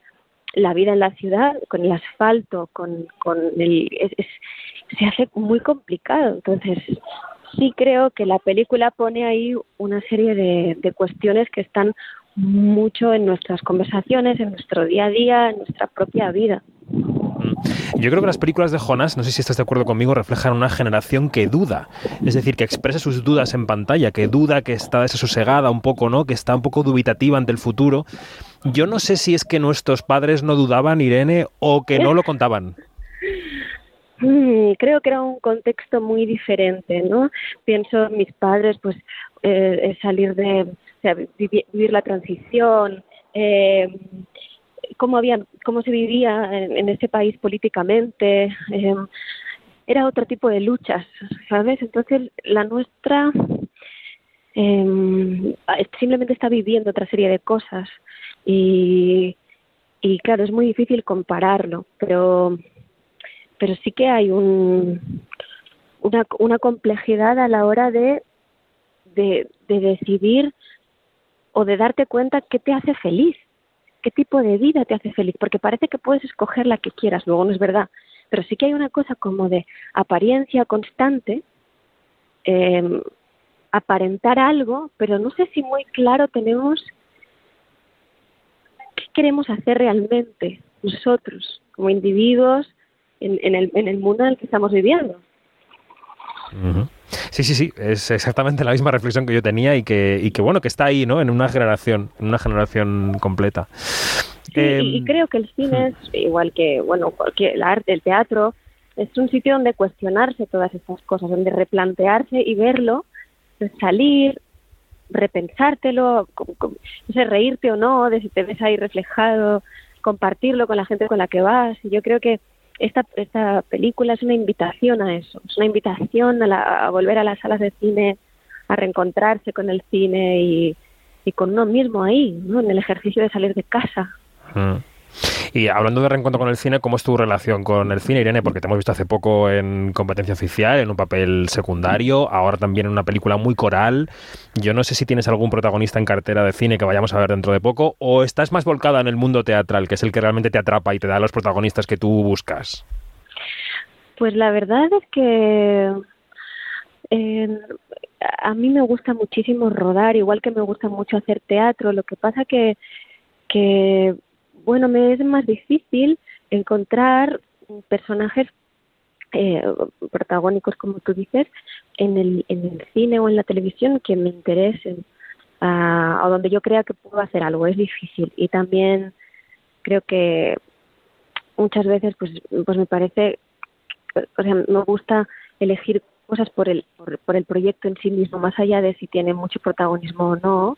la vida en la ciudad con el asfalto, con, con el... es- se hace muy complicado. Entonces, sí creo que la película pone ahí una serie de cuestiones que están mucho en nuestras conversaciones, en nuestro día a día, en nuestra propia vida. Yo creo que las películas de Jonas, no sé si estás de acuerdo conmigo, reflejan una generación que duda. Es decir, que expresa sus dudas en pantalla, que duda, que está desasosegada un poco, ¿no? Que está un poco dubitativa ante el futuro. Yo no sé si es que nuestros padres no dudaban, Irene, o que no lo contaban. Mm, creo que era un contexto muy diferente, ¿no? Pienso en mis padres, pues eh, salir de, o sea, vivi- vivir la transición, eh, cómo había, cómo se vivía en, en ese país políticamente, eh, era otro tipo de luchas, ¿sabes? Entonces la nuestra eh, simplemente está viviendo otra serie de cosas y, y claro es muy difícil compararlo, pero pero sí que hay un, una, una complejidad a la hora de, de decidir o de darte cuenta qué te hace feliz, qué tipo de vida te hace feliz, porque parece que puedes escoger la que quieras, luego no es verdad, pero sí que hay una cosa como de apariencia constante, eh, aparentar algo, pero no sé si muy claro tenemos qué queremos hacer realmente nosotros como individuos en, en, el, en el mundo en el que estamos viviendo. Sí, sí, sí, es exactamente la misma reflexión que yo tenía y que, y que bueno, que está ahí, ¿no? En una generación, en una generación completa. Sí, y Em, creo que el cine es igual que, bueno, cualquier, el arte, el teatro, es un sitio donde cuestionarse todas estas cosas, donde replantearse y verlo, pues, salir, repensártelo, co- co- no sé, reírte o no, de si te ves ahí reflejado, compartirlo con la gente con la que vas. Y yo creo que esta, esta película es una invitación a eso, es una invitación a, la- a volver a las salas de cine, a reencontrarse con el cine y, y con uno mismo ahí, ¿no? en el ejercicio de salir de casa. Mm. Y hablando de reencuentro con el cine, ¿cómo es tu relación con el cine, Irene? Porque te hemos visto hace poco en competencia oficial, en un papel secundario, ahora también en una película muy coral. Yo no sé si tienes algún protagonista en cartera de cine que vayamos a ver dentro de poco, o estás más volcada en el mundo teatral, que es el que realmente te atrapa y te da los protagonistas que tú buscas. Pues la verdad es que eh, a mí me gusta muchísimo rodar, igual que me gusta mucho hacer teatro. Lo que pasa que, que bueno, me es más difícil encontrar personajes eh, protagónicos, como tú dices, en el, en el cine o en la televisión que me interesen ah, o donde yo crea que puedo hacer algo. Es difícil y también creo que muchas veces pues pues me parece o sea me gusta elegir cosas por el por, por el proyecto en sí mismo más allá de si tiene mucho protagonismo o no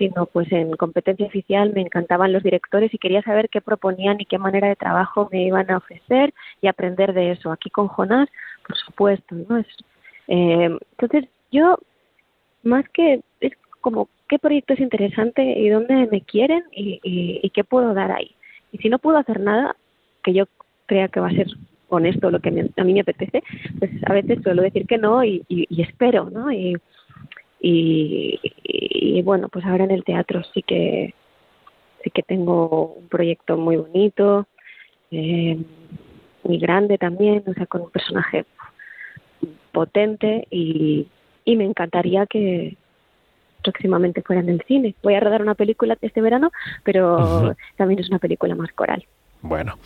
sino pues en competencia oficial me encantaban los directores y quería saber qué proponían y qué manera de trabajo me iban a ofrecer y aprender de eso. Aquí con Jonás por supuesto no es eh, entonces yo más que es como qué proyecto es interesante y dónde me quieren y, y, y qué puedo dar ahí y si no puedo hacer nada que yo crea que va a ser honesto lo que me- a mí me apetece, pues a veces suelo decir que no y, y- y espero, ¿no? Y, y, y, bueno, pues ahora en el teatro sí que sí que tengo un proyecto muy bonito, eh, muy grande también, o sea, con un personaje potente y, y me encantaría que próximamente fuera en el cine. Voy a rodar una película este verano, pero también es una película más coral. Bueno,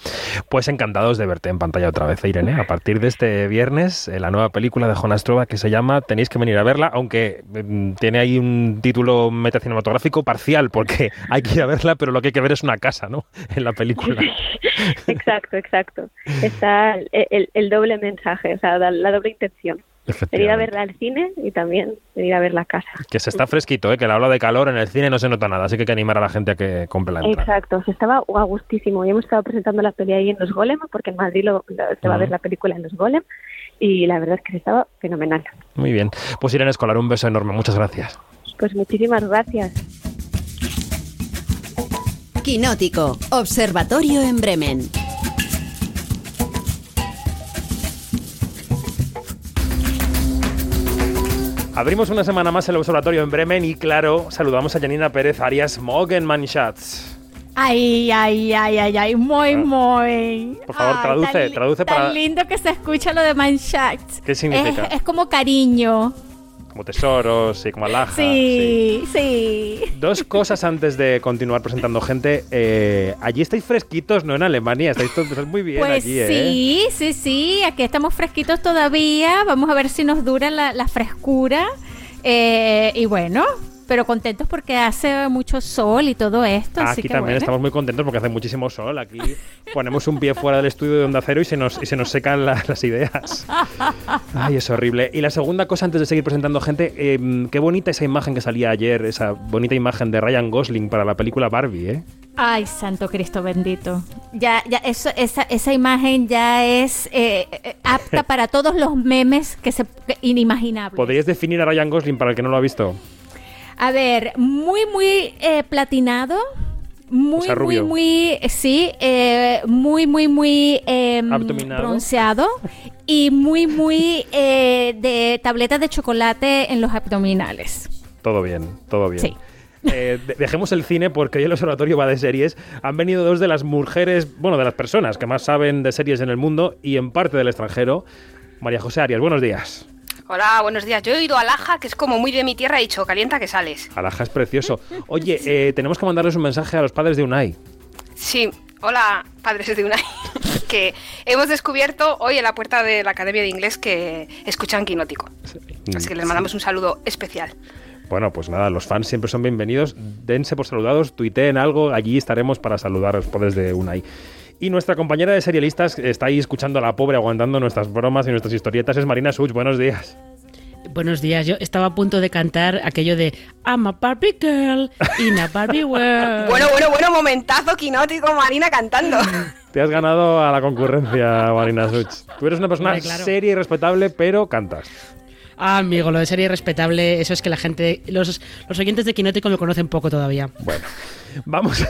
pues encantados de verte en pantalla otra vez, Irene. A partir de este viernes, eh, la nueva película de Jonas Trova que se llama Tenéis que venir a verla, aunque mm, tiene ahí un título metacinematográfico parcial, porque [LAUGHS] hay que ir a verla, pero lo que hay que ver es una casa, ¿no? [LAUGHS] En la película. [LAUGHS] exacto, exacto. Está el, doble mensaje, o sea, la doble intención. Venir a verla al cine y también venir a ver la casa. Que se está fresquito, ¿eh? que la ola de calor en el cine no se nota nada, así que hay que animar a la gente a que compre la entrada. Exacto, se estaba a gustísimo. Y hemos estado presentando la peli ahí en los Golem, porque en Madrid lo- lo- se va a ver la película en los Golem, y la verdad es que se estaba fenomenal. Muy bien. Pues Irene Escolar, un beso enorme. Muchas gracias. Pues muchísimas gracias. Quinótico, Observatorio en Bremen. Abrimos una semana más el observatorio en Bremen y, claro, saludamos a Janina Pérez Arias Mogenmanschatz. Ay, ay, ay, ay, ay, muy, muy. Por favor, Ay, traduce, tan traduce tan para- lindo que se escucha lo de Manshaft. ¿Qué significa? Es, es como cariño. Como tesoros y como alhaja. Sí, sí. Dos cosas antes de continuar presentando gente. Eh, allí estáis fresquitos, ¿no? En Alemania. Estáis todos muy bien Pues allí, ¿eh? sí, sí, sí. Aquí estamos fresquitos todavía. Vamos a ver si nos dura la, la frescura. Eh, y bueno, pero contentos porque hace mucho sol y todo esto. así Aquí que también bueno. estamos muy contentos porque hace muchísimo sol. Aquí ponemos un pie fuera del estudio de Onda Cero y se nos, y se nos secan la- las ideas. [LAUGHS] Ay, es horrible. Y la segunda cosa, antes de seguir presentando gente, eh, qué bonita esa imagen que salía ayer, esa bonita imagen de Ryan Gosling para la película Barbie, ¿eh? Ay, Santo Cristo bendito. Ya, ya, eso, esa, esa imagen ya es eh, eh, apta [LAUGHS] para todos los memes que se que- inimaginables. ¿Podríais definir a Ryan Gosling para el que no lo ha visto? A ver, muy, muy eh, platinado. Muy, sea, muy, rubio. muy, eh, sí, eh, muy, muy, muy eh, Abdominado. bronceado y muy, muy eh, de tabletas de chocolate en los abdominales. Todo bien, todo bien. Sí. Eh, de- dejemos el cine porque hoy el observatorio va de series. Han venido dos de las mujeres, bueno, de las personas que más saben de series en el mundo y en parte del extranjero. María José Arias, buenos días. Hola, buenos días. Yo he oído a Laja, que es como muy de mi tierra, he dicho, calienta que sales. Alaja es precioso. Oye, eh, tenemos que mandarles un mensaje a los padres de Unai. Sí, hola, padres de Unai. [LAUGHS] que hemos descubierto hoy en la puerta de la Academia de Inglés que escuchan Quinótico. Así que les mandamos un saludo especial. Bueno, pues nada, los fans siempre son bienvenidos. Dense por saludados, tuiteen algo, allí estaremos para saludaros desde Unai. Y nuestra compañera de serialistas está ahí escuchando a la pobre, aguantando nuestras bromas y nuestras historietas, es Marina Such. Buenos días. Buenos días, yo estaba a punto de cantar aquello de I'm a Barbie girl in a Barbie world. [LAUGHS] Bueno, bueno, bueno, momentazo quinótico, Marina cantando. [LAUGHS] Te has ganado a la concurrencia, Marina Such. Tú eres una persona Hombre, claro. seria y respetable, pero cantas. Ah, amigo, lo de serie respetable, eso es que la gente, los, los oyentes de Quinótico me conocen poco todavía. Bueno, vamos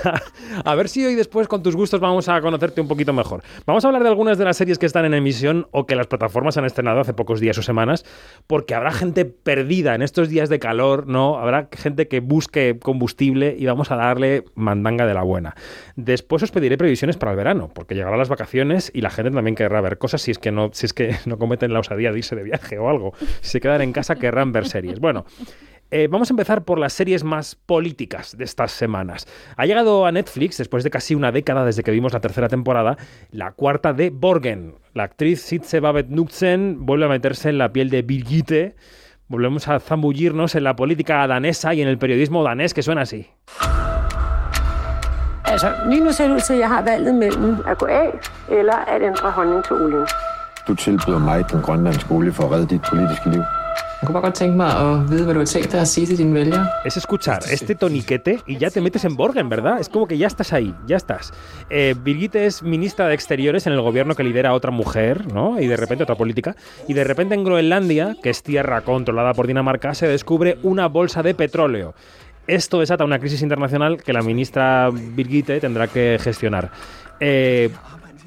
a, ver si hoy después con tus gustos vamos a conocerte un poquito mejor. Vamos a hablar de algunas de las series que están en emisión o que las plataformas han estrenado hace pocos días o semanas, porque habrá gente perdida en estos días de calor, ¿no? Habrá gente que busque combustible y vamos a darle mandanga de la buena. Después os pediré previsiones para el verano, porque llegarán las vacaciones y la gente también querrá ver cosas si es que no, si es que [LAUGHS] no cometen la osadía de irse de viaje o algo. Si se quedan en casa querrán ver series. Bueno, eh, vamos a empezar por las series más políticas de estas semanas. Ha llegado a Netflix, después de casi una década desde que vimos la tercera temporada, la cuarta de Borgen. La actriz Sitze Babet Knudsen vuelve a meterse en la piel de Birgitte. Volvemos a zambullirnos en la política danesa y en el periodismo danés, que suena así. Altså, lige nu ser det ud til, at jeg har valget mellem at gå af eller at ændre holdning til olien. Du tilbyder mig den grønlandske olie for at redde dit politiske liv. Jeg kunne bare godt tænke mig at vide, hvad du har tænkt dig at sige til dine vælgere. Es escuchar este toniquete y ya te metes en Borgen, ¿verdad? Es como que ya estás ahí, ya estás. Eh, Birgitte es ministra de Exteriores en el gobierno que lidera otra mujer, ¿no? Y de repente otra política. Y de repente en Groenlandia, que es tierra controlada por Dinamarca, se descubre una bolsa de petróleo. Esto desata una crisis internacional que la ministra Birgitte tendrá que gestionar. Eh,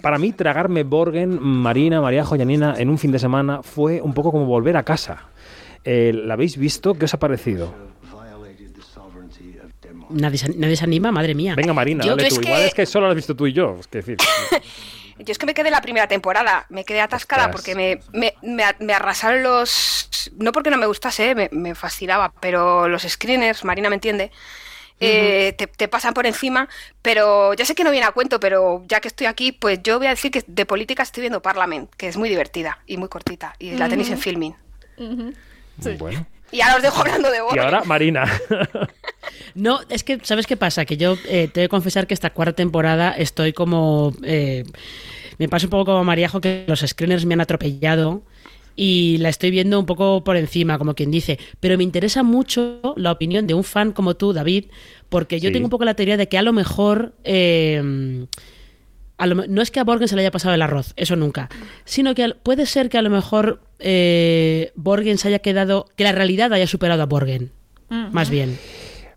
para mí, tragarme Borgen, Marina, María Joyanina en un fin de semana fue un poco como volver a casa. Eh, ¿La habéis visto? ¿Qué os ha parecido? Nadie, se- nadie se anima, madre mía. Venga, Marina, Yo dale tú. que- Igual es que solo lo has visto tú y yo. Es que, decir, [LAUGHS] Yo es que me quedé la primera temporada, me quedé atascada Ostras. porque me, me, me, me arrasaron los... No porque no me gustase, eh, me, me fascinaba, pero los screeners, Marina me entiende, eh, te, te pasan por encima, pero ya sé que no viene a cuento, pero ya que estoy aquí, pues yo voy a decir que de política estoy viendo Parliament, que es muy divertida y muy cortita, y la tenéis en Ujú. Bueno. Y ahora os dejo hablando de Y Borgen. ahora, Marina. [LAUGHS] No, es que, ¿sabes qué pasa? Que yo eh, tengo que confesar que esta cuarta temporada estoy como... eh, me pasa un poco como Mariajo que los screeners me han atropellado y la estoy viendo un poco por encima, como quien dice. Pero me interesa mucho la opinión de un fan como tú, David, porque yo Sí. tengo un poco la teoría de que a lo mejor... eh, a lo no es que a Borgen se le haya pasado el arroz, eso nunca, sino que puede ser que a lo mejor eh, Borgen se haya quedado, que la realidad haya superado a Borgen, más bien.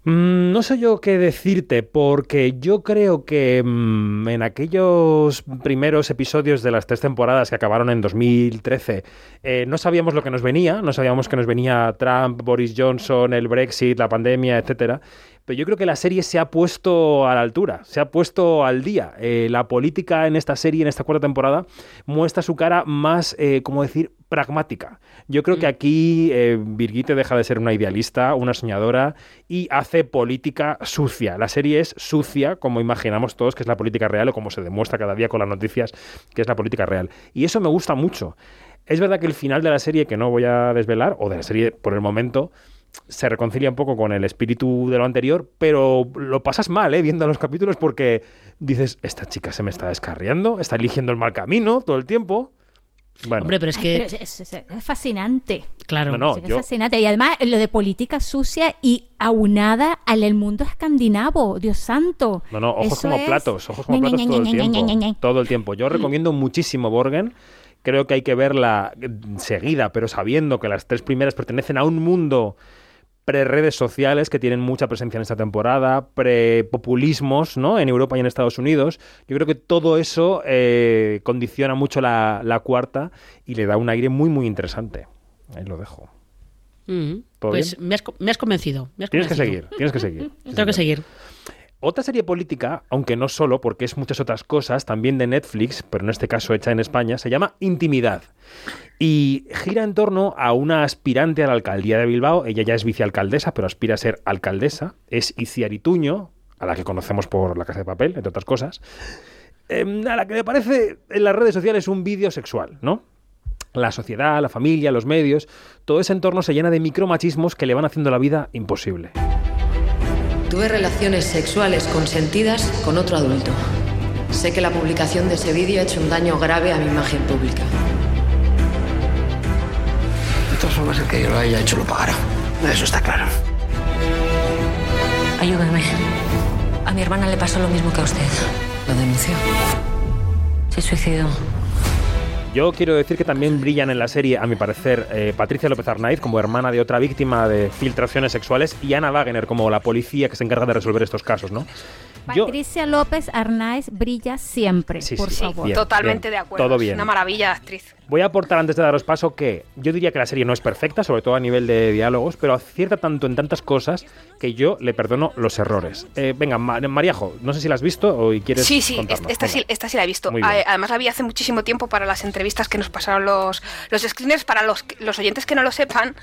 Mm, No sé yo qué decirte, porque yo creo que mm, en aquellos primeros episodios de las tres temporadas que acabaron en 2013, eh, no sabíamos lo que nos venía, no sabíamos que nos venía Trump, Boris Johnson, el Brexit, la pandemia, etcétera. Pero yo creo que la serie se ha puesto a la altura, se ha puesto al día. Eh, la política en esta serie, en esta cuarta temporada, muestra su cara más, eh, ¿cómo decir?, pragmática. Yo creo que aquí eh, Birgitte deja de ser una idealista, una soñadora y hace política sucia. La serie es sucia, como imaginamos todos que es la política real o como se demuestra cada día con las noticias que es la política real. Y eso me gusta mucho. Es verdad que el final de la serie, que no voy a desvelar, o de la serie por el momento, se reconcilia un poco con el espíritu de lo anterior, pero lo pasas mal, ¿eh? Viendo los capítulos porque dices, esta chica se me está descarriando, está eligiendo el mal camino todo el tiempo. Bueno, Hombre, pero es Ay, que... pero es, es- es fascinante. Claro. No, no, que yo- Es fascinante. Y además lo de política sucia y aunada al el mundo escandinavo. Dios santo. No, no, ojos Eso como es- platos, ojos como platos todo el tiempo. Todo el tiempo. Yo recomiendo muchísimo Borgen. Creo que hay que verla seguida, pero sabiendo que las tres primeras pertenecen a un mundo pre-redes sociales que tienen mucha presencia en esta temporada, pre-populismos, ¿no? En Europa y en Estados Unidos. Yo creo que todo eso eh, condiciona mucho la, la cuarta y le da un aire muy, muy interesante. Ahí lo dejo. Mm, ¿Todo pues me has, me has convencido. me has Tienes que seguir, tienes que seguir. [LAUGHS] Tengo que seguir. Otra serie política, aunque no solo, porque es muchas otras cosas, también de Netflix, pero en este caso hecha en España, se llama Intimidad. Y gira en torno a una aspirante a la alcaldía de Bilbao. Ella ya es vicealcaldesa, pero aspira a ser alcaldesa. Es Iciar Ituño, a la que conocemos por La Casa de Papel, entre otras cosas. em, a la que me parece en las redes sociales un vídeo sexual, ¿no? La sociedad, la familia, los medios, todo ese entorno se llena de micromachismos que le van haciendo la vida imposible. Tuve relaciones sexuales consentidas con otro adulto. Sé que la publicación de ese vídeo ha hecho un daño grave a mi imagen pública. De todas formas, el que yo lo haya hecho lo pagará. Eso está claro. Ayúdame. A mi hermana le pasó lo mismo que a usted. ¿Lo denunció? Se suicidó. Yo quiero decir que también brillan en la serie, a mi parecer, eh, Patricia López Arnaiz como hermana de otra víctima de filtraciones sexuales y Ana Wagner como la policía que se encarga de resolver estos casos, ¿no? Yo- Patricia López Arnaiz brilla siempre, Sí, por sí, favor. bien, Totalmente bien. de acuerdo. Todo Es bien. una maravilla de actriz. Voy a aportar antes de daros paso que yo diría que la serie no es perfecta, sobre todo a nivel de diálogos, pero acierta tanto en tantas cosas que yo le perdono los errores. Eh, venga, Ma- Mariajo, no sé si la has visto o quieres Sí, sí, contarnos. esta, sí, esta sí la he visto. Además la vi hace muchísimo tiempo para las entrevistas que nos pasaron los, los screeners. Para los, los oyentes que no lo sepan,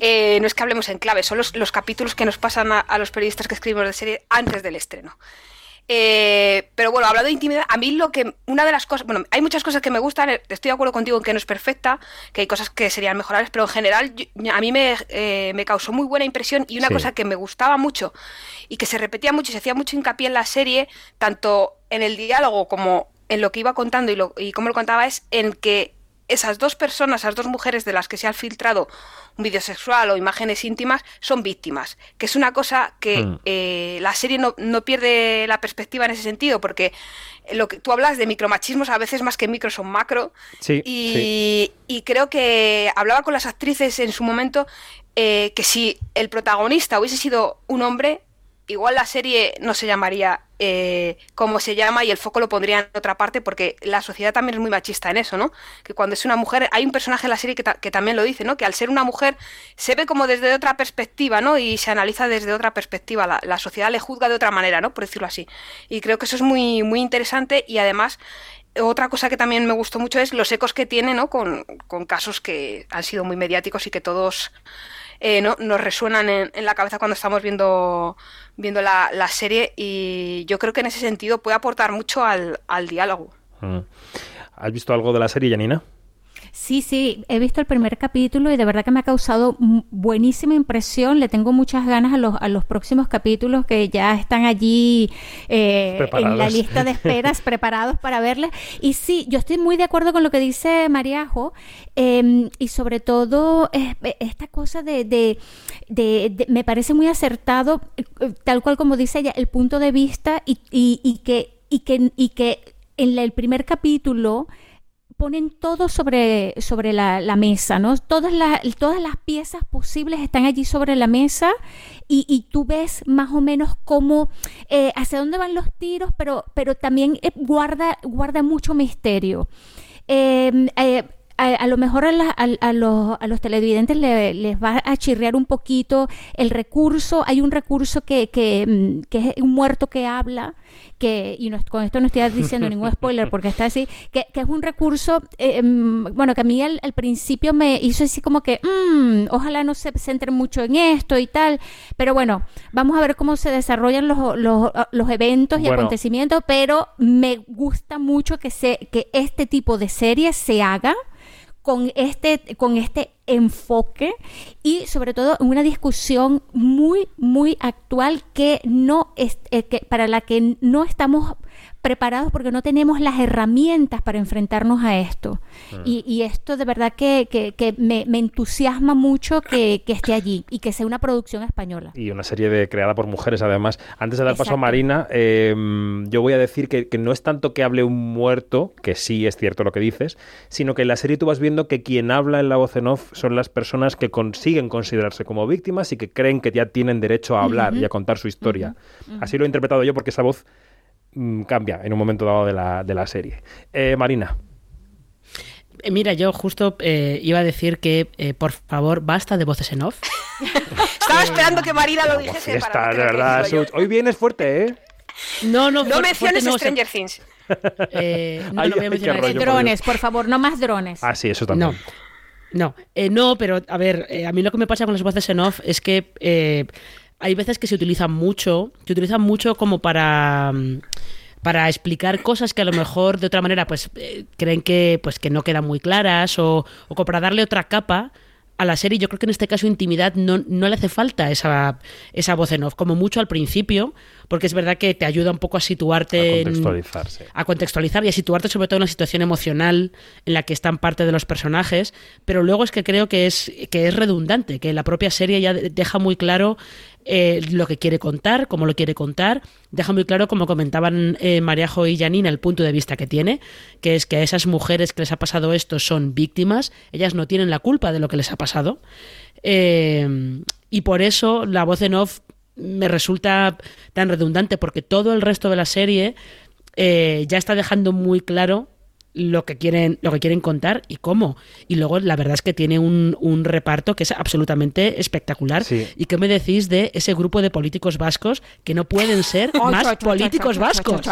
eh, no es que hablemos en clave, son los, los capítulos que nos pasan a, a los periodistas que escribimos de serie antes del estreno. Eh, pero bueno, hablando de intimidad, a mí lo que, una de las cosas, bueno, hay muchas cosas que me gustan, eh, estoy de acuerdo contigo en que no es perfecta, que hay cosas que serían mejorables, pero en general yo- a mí me, eh, me causó muy buena impresión y una Sí. cosa que me gustaba mucho y que se repetía mucho y se hacía mucho hincapié en la serie, tanto en el diálogo como en lo que iba contando y, lo, y cómo lo contaba, es en que esas dos personas, esas dos mujeres de las que se ha filtrado un vídeo sexual o imágenes íntimas, son víctimas. Que es una cosa que Mm. eh, la serie no, no pierde la perspectiva en ese sentido, porque lo que tú hablas de micromachismos, a veces más que micro son macro. Sí, Y, y creo que hablaba con las actrices en su momento eh, que si el protagonista hubiese sido un hombre, igual la serie no se llamaría eh, como se llama y el foco lo pondría en otra parte porque la sociedad también es muy machista en eso, ¿no? Que cuando es una mujer, hay un personaje en la serie que, ta- que también lo dice, ¿no? Que al ser una mujer se ve como desde otra perspectiva, ¿no? Y se analiza desde otra perspectiva, la, sociedad le juzga de otra manera, ¿no? Por decirlo así. Y creo que eso es muy, muy interesante y además otra cosa que también me gustó mucho es los ecos que tiene, ¿no? Con casos que han sido muy mediáticos y que todos eh, ¿no? nos resuenan en, en la cabeza cuando estamos viendo, viendo la, la serie y yo creo que en ese sentido puede aportar mucho al, al diálogo. Mm. ¿Has visto algo de la serie, Janina? Sí, sí, he visto el primer capítulo y de verdad que me ha causado buenísima impresión. Le tengo muchas ganas a los, a los próximos capítulos que ya están allí eh, en la lista de esperas, [LAUGHS] preparados para verles. Y sí, yo estoy muy de acuerdo con lo que dice Mariajo eh, y sobre todo eh, esta cosa de, de- de- de- me parece muy acertado, eh, tal cual como dice ella, el punto de vista y, y- y que, y, que, y que en la- el primer capítulo ponen todo sobre, sobre la, la mesa, ¿no? Todas, las todas las piezas posibles están allí sobre la mesa y, y tú ves más o menos cómo, eh, hacia dónde van los tiros, pero, pero también eh, guarda, guarda mucho misterio. Eh, eh, a, lo mejor a, la- a- a los, los televidentes le- les va a chirrear un poquito el recurso. Hay un recurso que, que, mm, que es un muerto que habla, que, y no, con esto no estoy diciendo ningún spoiler porque está así, que, que es un recurso, eh, mm, bueno, que a mí al, al principio me hizo así como que, mm, ojalá no se centren mucho en esto y tal, pero bueno, vamos a ver cómo se desarrollan los, los, los eventos y Bueno. acontecimientos, pero me gusta mucho que, se, que este tipo de series se haga con este, con este enfoque y sobre todo una discusión muy, muy actual que no es, eh, que, para la que no estamos preparados porque no tenemos las herramientas para enfrentarnos a esto. Mm. Y, y esto de verdad que, que- que me, me entusiasma mucho que, que esté allí y que sea una producción española. Y una serie de, creada por mujeres, además. Antes de dar paso a. Marina, eh, yo voy a decir que, que no es tanto que hable un muerto, que sí es cierto lo que dices, sino que en la serie tú vas viendo que quien habla en la voz en off son las personas que consiguen considerarse como víctimas y que creen que ya tienen derecho a hablar y a contar su historia. Así lo he interpretado yo porque esa voz mm, cambia en un momento dado de la, de la serie. Eh, Marina. Eh, Mira, yo justo eh, iba a decir que, eh, por favor, basta de voces en off. [LAUGHS] Estaba esperando que Marina lo dijese Fiesta, para no de verdad. yo. Hoy vienes fuerte, ¿eh? No, no, No menciones fuerte no, o sea, Stranger Things. [LAUGHS] eh, no, Ay, no voy a mencionar rollo, por drones, por favor, no más drones. Ah, sí, eso también. No, no, eh, no, pero a ver, eh, a mí lo que me pasa con las voces en off es que eh, hay veces que se utilizan mucho, se utilizan mucho como para, para explicar cosas que a lo mejor de otra manera pues eh, creen que pues que no quedan muy claras o, o como para darle otra capa a la serie, yo creo que en este caso intimidad no, no le hace falta esa, esa voz en off, como mucho al principio, porque es verdad que te ayuda un poco a situarte, A en- contextualizar, sí. a contextualizar y a situarte sobre todo en la situación emocional en la que están parte de los personajes, pero luego es que creo que es, que es redundante, que la propia serie ya de- deja muy claro eh, lo que quiere contar, cómo lo quiere contar, deja muy claro, como comentaban eh, Mariajo y Janine, el punto de vista que tiene, que es que a esas mujeres que les ha pasado esto son víctimas, ellas no tienen la culpa de lo que les ha pasado. Eh, y por eso la voz en off me resulta tan redundante, porque todo el resto de la serie eh, ya está dejando muy claro lo que quieren lo que quieren contar y cómo y luego la verdad es que tiene un, un reparto que es absolutamente espectacular Sí. y qué me decís de ese grupo de políticos vascos que no pueden ser más políticos vascos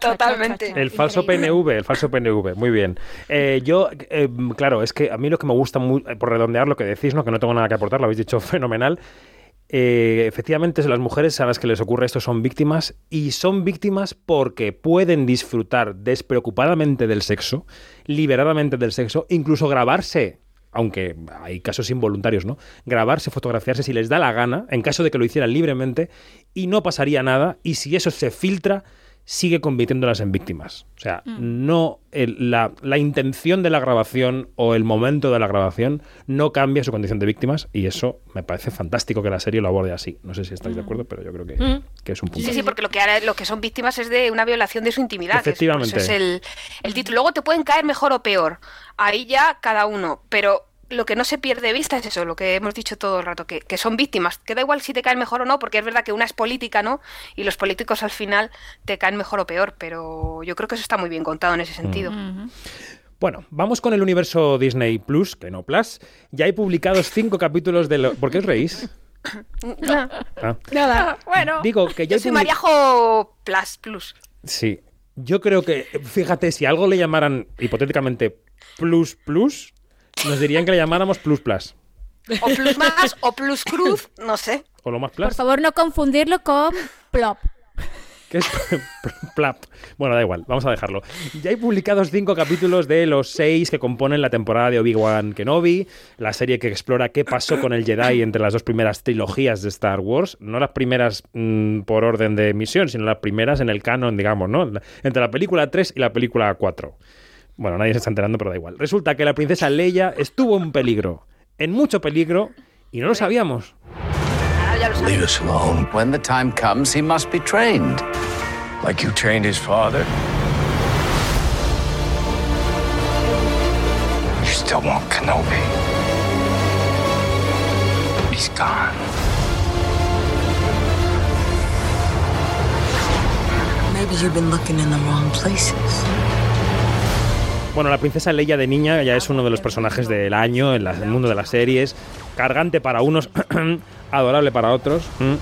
Totalmente. El falso PNV, el falso PNV, muy bien. Eh, yo, eh, claro, es que a mí lo que me gusta, muy, por redondear lo que decís, ¿no? que no tengo nada que aportar, lo habéis dicho [LAUGHS] fenomenal. Eh, efectivamente, las mujeres a las que les ocurre esto son víctimas y son víctimas porque pueden disfrutar despreocupadamente del sexo, liberadamente del sexo, incluso grabarse, aunque hay casos involuntarios, ¿no? Grabarse, fotografiarse si les da la gana, en caso de que lo hicieran libremente, y no pasaría nada, y si eso se filtra, sigue convirtiéndolas en víctimas. O sea, no el- la, la intención de la grabación o el momento de la grabación no cambia su condición de víctimas y eso me parece fantástico que la serie lo aborde así. No sé si estáis de acuerdo, pero yo creo que, Mm. que es un punto. Sí, sí, porque lo que, ahora- lo que son víctimas es de una violación de su intimidad. que es- por eso Efectivamente. es el, el título. Luego te pueden caer mejor o peor. Ahí ya cada uno. Pero lo que no se pierde de vista es eso, lo que hemos dicho todo el rato, que, que son víctimas. Que da igual si te caen mejor o no, porque es verdad que una es política, ¿no? Y los políticos al final te caen mejor o peor. Pero yo creo que eso está muy bien contado en ese sentido. Bueno, vamos con el universo Disney Plus, que no Plus. Ya hay publicados cinco capítulos de lo... ¿Por qué os reís? [LAUGHS] No, Ah. Nada, bueno. Digo que ya yo hay soy publi- Mariajo Plus Plus. Sí. Yo creo que, fíjate, si algo le llamaran hipotéticamente Plus Plus, nos dirían que le llamáramos Plus Plus. O Plus Más, o Plus Cruz, no sé. O lo más Por Plus. favor, no confundirlo con plop. ¿Qué es [LAUGHS] Plap? Bueno, da igual, vamos a dejarlo. Ya hay publicados cinco capítulos de los seis que componen la temporada de Obi-Wan Kenobi, la serie que explora qué pasó con el Jedi entre las dos primeras trilogías de Star Wars. No las primeras mm, por orden de emisión, sino las primeras en el canon, digamos, ¿no? Entre la película 3 y la película 4. Bueno, nadie se está enterando, pero da igual. Resulta que la princesa Leia estuvo en peligro, en mucho peligro, y no lo sabíamos. Leave us alone. When the time comes, he must be trained. Like you trained his father. You still want Kenobi. He's gone. Maybe you've been looking in the wrong places. Bueno, la princesa Leia de niña ya es uno de los personajes del año en el mundo de las series. Cargante para unos, [CLEARS THROAT] adorable para otros. Mm.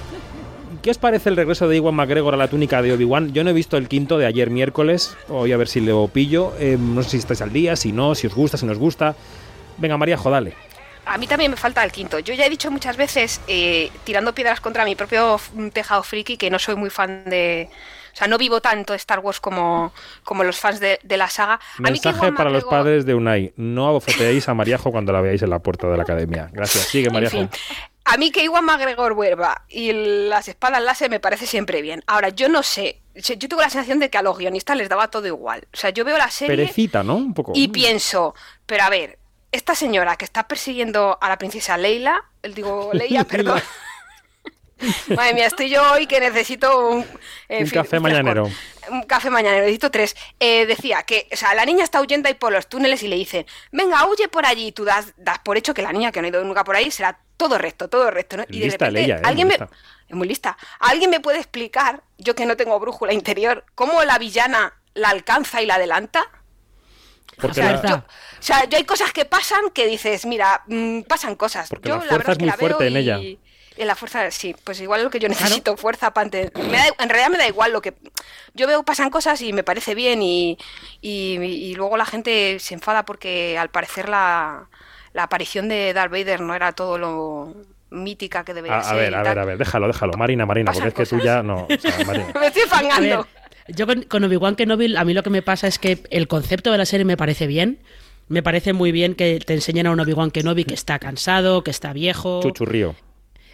¿Qué os parece el regreso de Iwan McGregor a la túnica de Obi-Wan? Yo no he visto el quinto de ayer miércoles. Voy a ver si lo pillo. Eh, no sé si estáis al día, si no, si os gusta, si no os gusta. Venga, María, jodale. A mí también me falta el quinto. Yo ya he dicho muchas veces, eh, tirando piedras contra mi propio tejado friki, que no soy muy fan de... O sea, no vivo tanto Star Wars como, como los fans de, de la saga. A mí que Mensaje para los padres de Unai. No abofeteéis a Mariajo cuando la veáis en la puerta de la academia. Gracias. Sigue, En Mariajo. fin, a mí que Iwan McGregor vuelva y las espadas láser me parece siempre bien. Ahora, yo no sé. Yo tengo la sensación de que a los guionistas les daba todo igual. O sea, yo veo la serie Perecita, ¿no? Un poco. y pienso, pero a ver, esta señora que está persiguiendo a la princesa Leila, digo, [LAUGHS] Leia, perdón. [LAUGHS] Madre mía, estoy yo hoy que necesito un, Un café mañanero. Un café mañanero, necesito tres. Eh, decía que, o sea, la niña está huyendo ahí por los túneles y le dicen, venga, huye por allí. Y tú das, das por hecho que la niña que no ha ido nunca por ahí será todo recto, todo recto. ¿no? Y de repente, ¿eh? alguien me. Es muy lista. ¿Alguien me puede explicar, yo que no tengo brújula interior, cómo la villana la alcanza y la adelanta? Porque o, sea, la- yo, o sea, yo hay cosas que pasan que dices, mira, mm, pasan cosas. Porque yo la fuerza es que muy la fuerte en ella. Y la fuerza, sí, pues igual es lo que yo necesito, fuerza para da- En realidad me da igual lo que... Yo veo pasan cosas y me parece bien y, y, y luego la gente se enfada porque al parecer la, la aparición de Darth Vader no era todo lo mítica que debería A, a ser. ver, a ver, a ver, déjalo, déjalo. Marina, Marina, porque es que tú ya no. o sea, [LAUGHS] Marina. Me estoy ver, fangando. Yo con, con Obi-Wan Kenobi, a mí lo que me pasa es que el concepto de la serie me parece bien. Me parece muy bien que te enseñen a un Obi-Wan Kenobi que está cansado, que está viejo. Chuchurrío.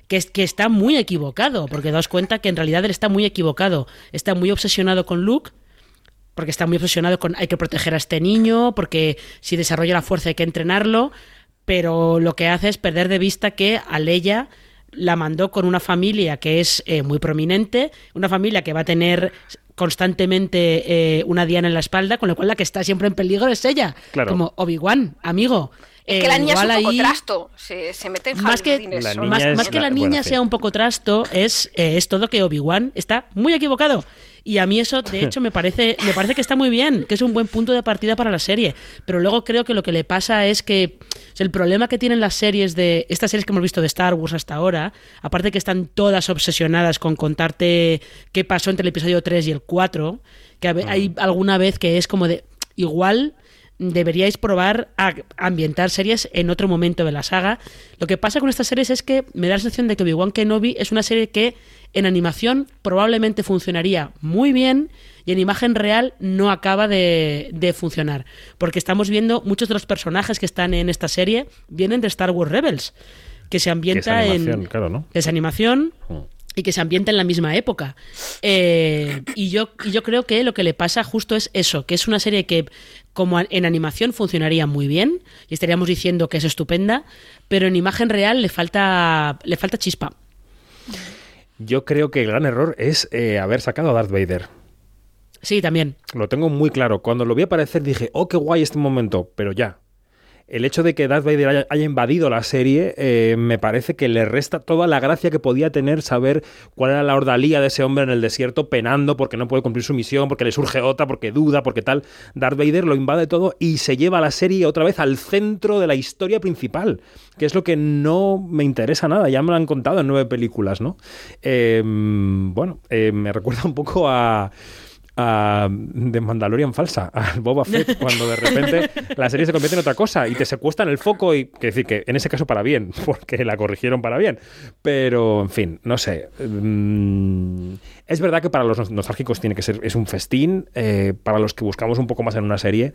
Que, es- que está muy equivocado, porque daos cuenta que en realidad él está muy equivocado. Está muy obsesionado con Luke, porque está muy obsesionado con hay que proteger a este niño, porque si desarrolla la fuerza hay que entrenarlo, pero lo que hace es perder de vista que a Leia la mandó con una familia que es eh, muy prominente, una familia que va a tener constantemente eh, una diana en la espalda, con lo cual la que está siempre en peligro es ella. Claro. Como Obi-Wan, amigo. Es que Eh, la niña es un poco ahí- trasto, se, se mete en más que, más, que la niña sea un poco trasto, es, eh, es todo que Obi-Wan está muy equivocado. Y a mí eso, de hecho, me parece, me parece que está muy bien, que es un buen punto de partida para la serie. Pero luego creo que lo que le pasa es que o sea, el problema que tienen las series de. Estas series que hemos visto de Star Wars hasta ahora, aparte que están todas obsesionadas con contarte qué pasó entre el episodio 3 y el 4, que hay alguna vez que es como de. Igual deberíais probar a ambientar series en otro momento de la saga. Lo que pasa con estas series es que me da la sensación de que Obi-Wan Kenobi es una serie que en animación probablemente funcionaría muy bien y en imagen real no acaba de, de funcionar. Porque estamos viendo muchos de los personajes que están en esta serie vienen de Star Wars Rebels, que se Que es ambienta animación, en... claro, ¿no? Es animación Mm. y que se ambienta en la misma época. Eh, y, yo, y yo creo que lo que le pasa justo es eso, que es una serie que como en animación funcionaría muy bien y estaríamos diciendo que es estupenda, pero en imagen real le falta, le falta chispa. Yo creo que el gran error es eh, haber sacado a Darth Vader. Sí, también. Lo tengo muy claro. Cuando lo vi aparecer dije, oh, qué guay este momento, pero ya. El hecho de que Darth Vader haya, invadido la serie eh, me parece que le resta toda la gracia que podía tener saber cuál era la ordalía de ese hombre en el desierto penando porque no puede cumplir su misión, porque le surge otra, porque duda, porque tal. Darth Vader lo invade todo y se lleva la serie otra vez al centro de la historia principal, que es lo que no me interesa nada. Ya me lo han contado en nueve películas, ¿no? Eh, bueno, eh, me recuerda un poco a a de Mandalorian falsa, [LAUGHS] al Boba Fett, cuando de repente la serie se convierte en otra cosa y te secuestran el foco y que decir que en ese caso para bien, [LAUGHS] porque la corrigieron para bien. Pero, en fin, no sé. Mm, Es verdad que para los nostálgicos tiene que ser, es un festín, eh, para los que buscamos un poco más en una serie.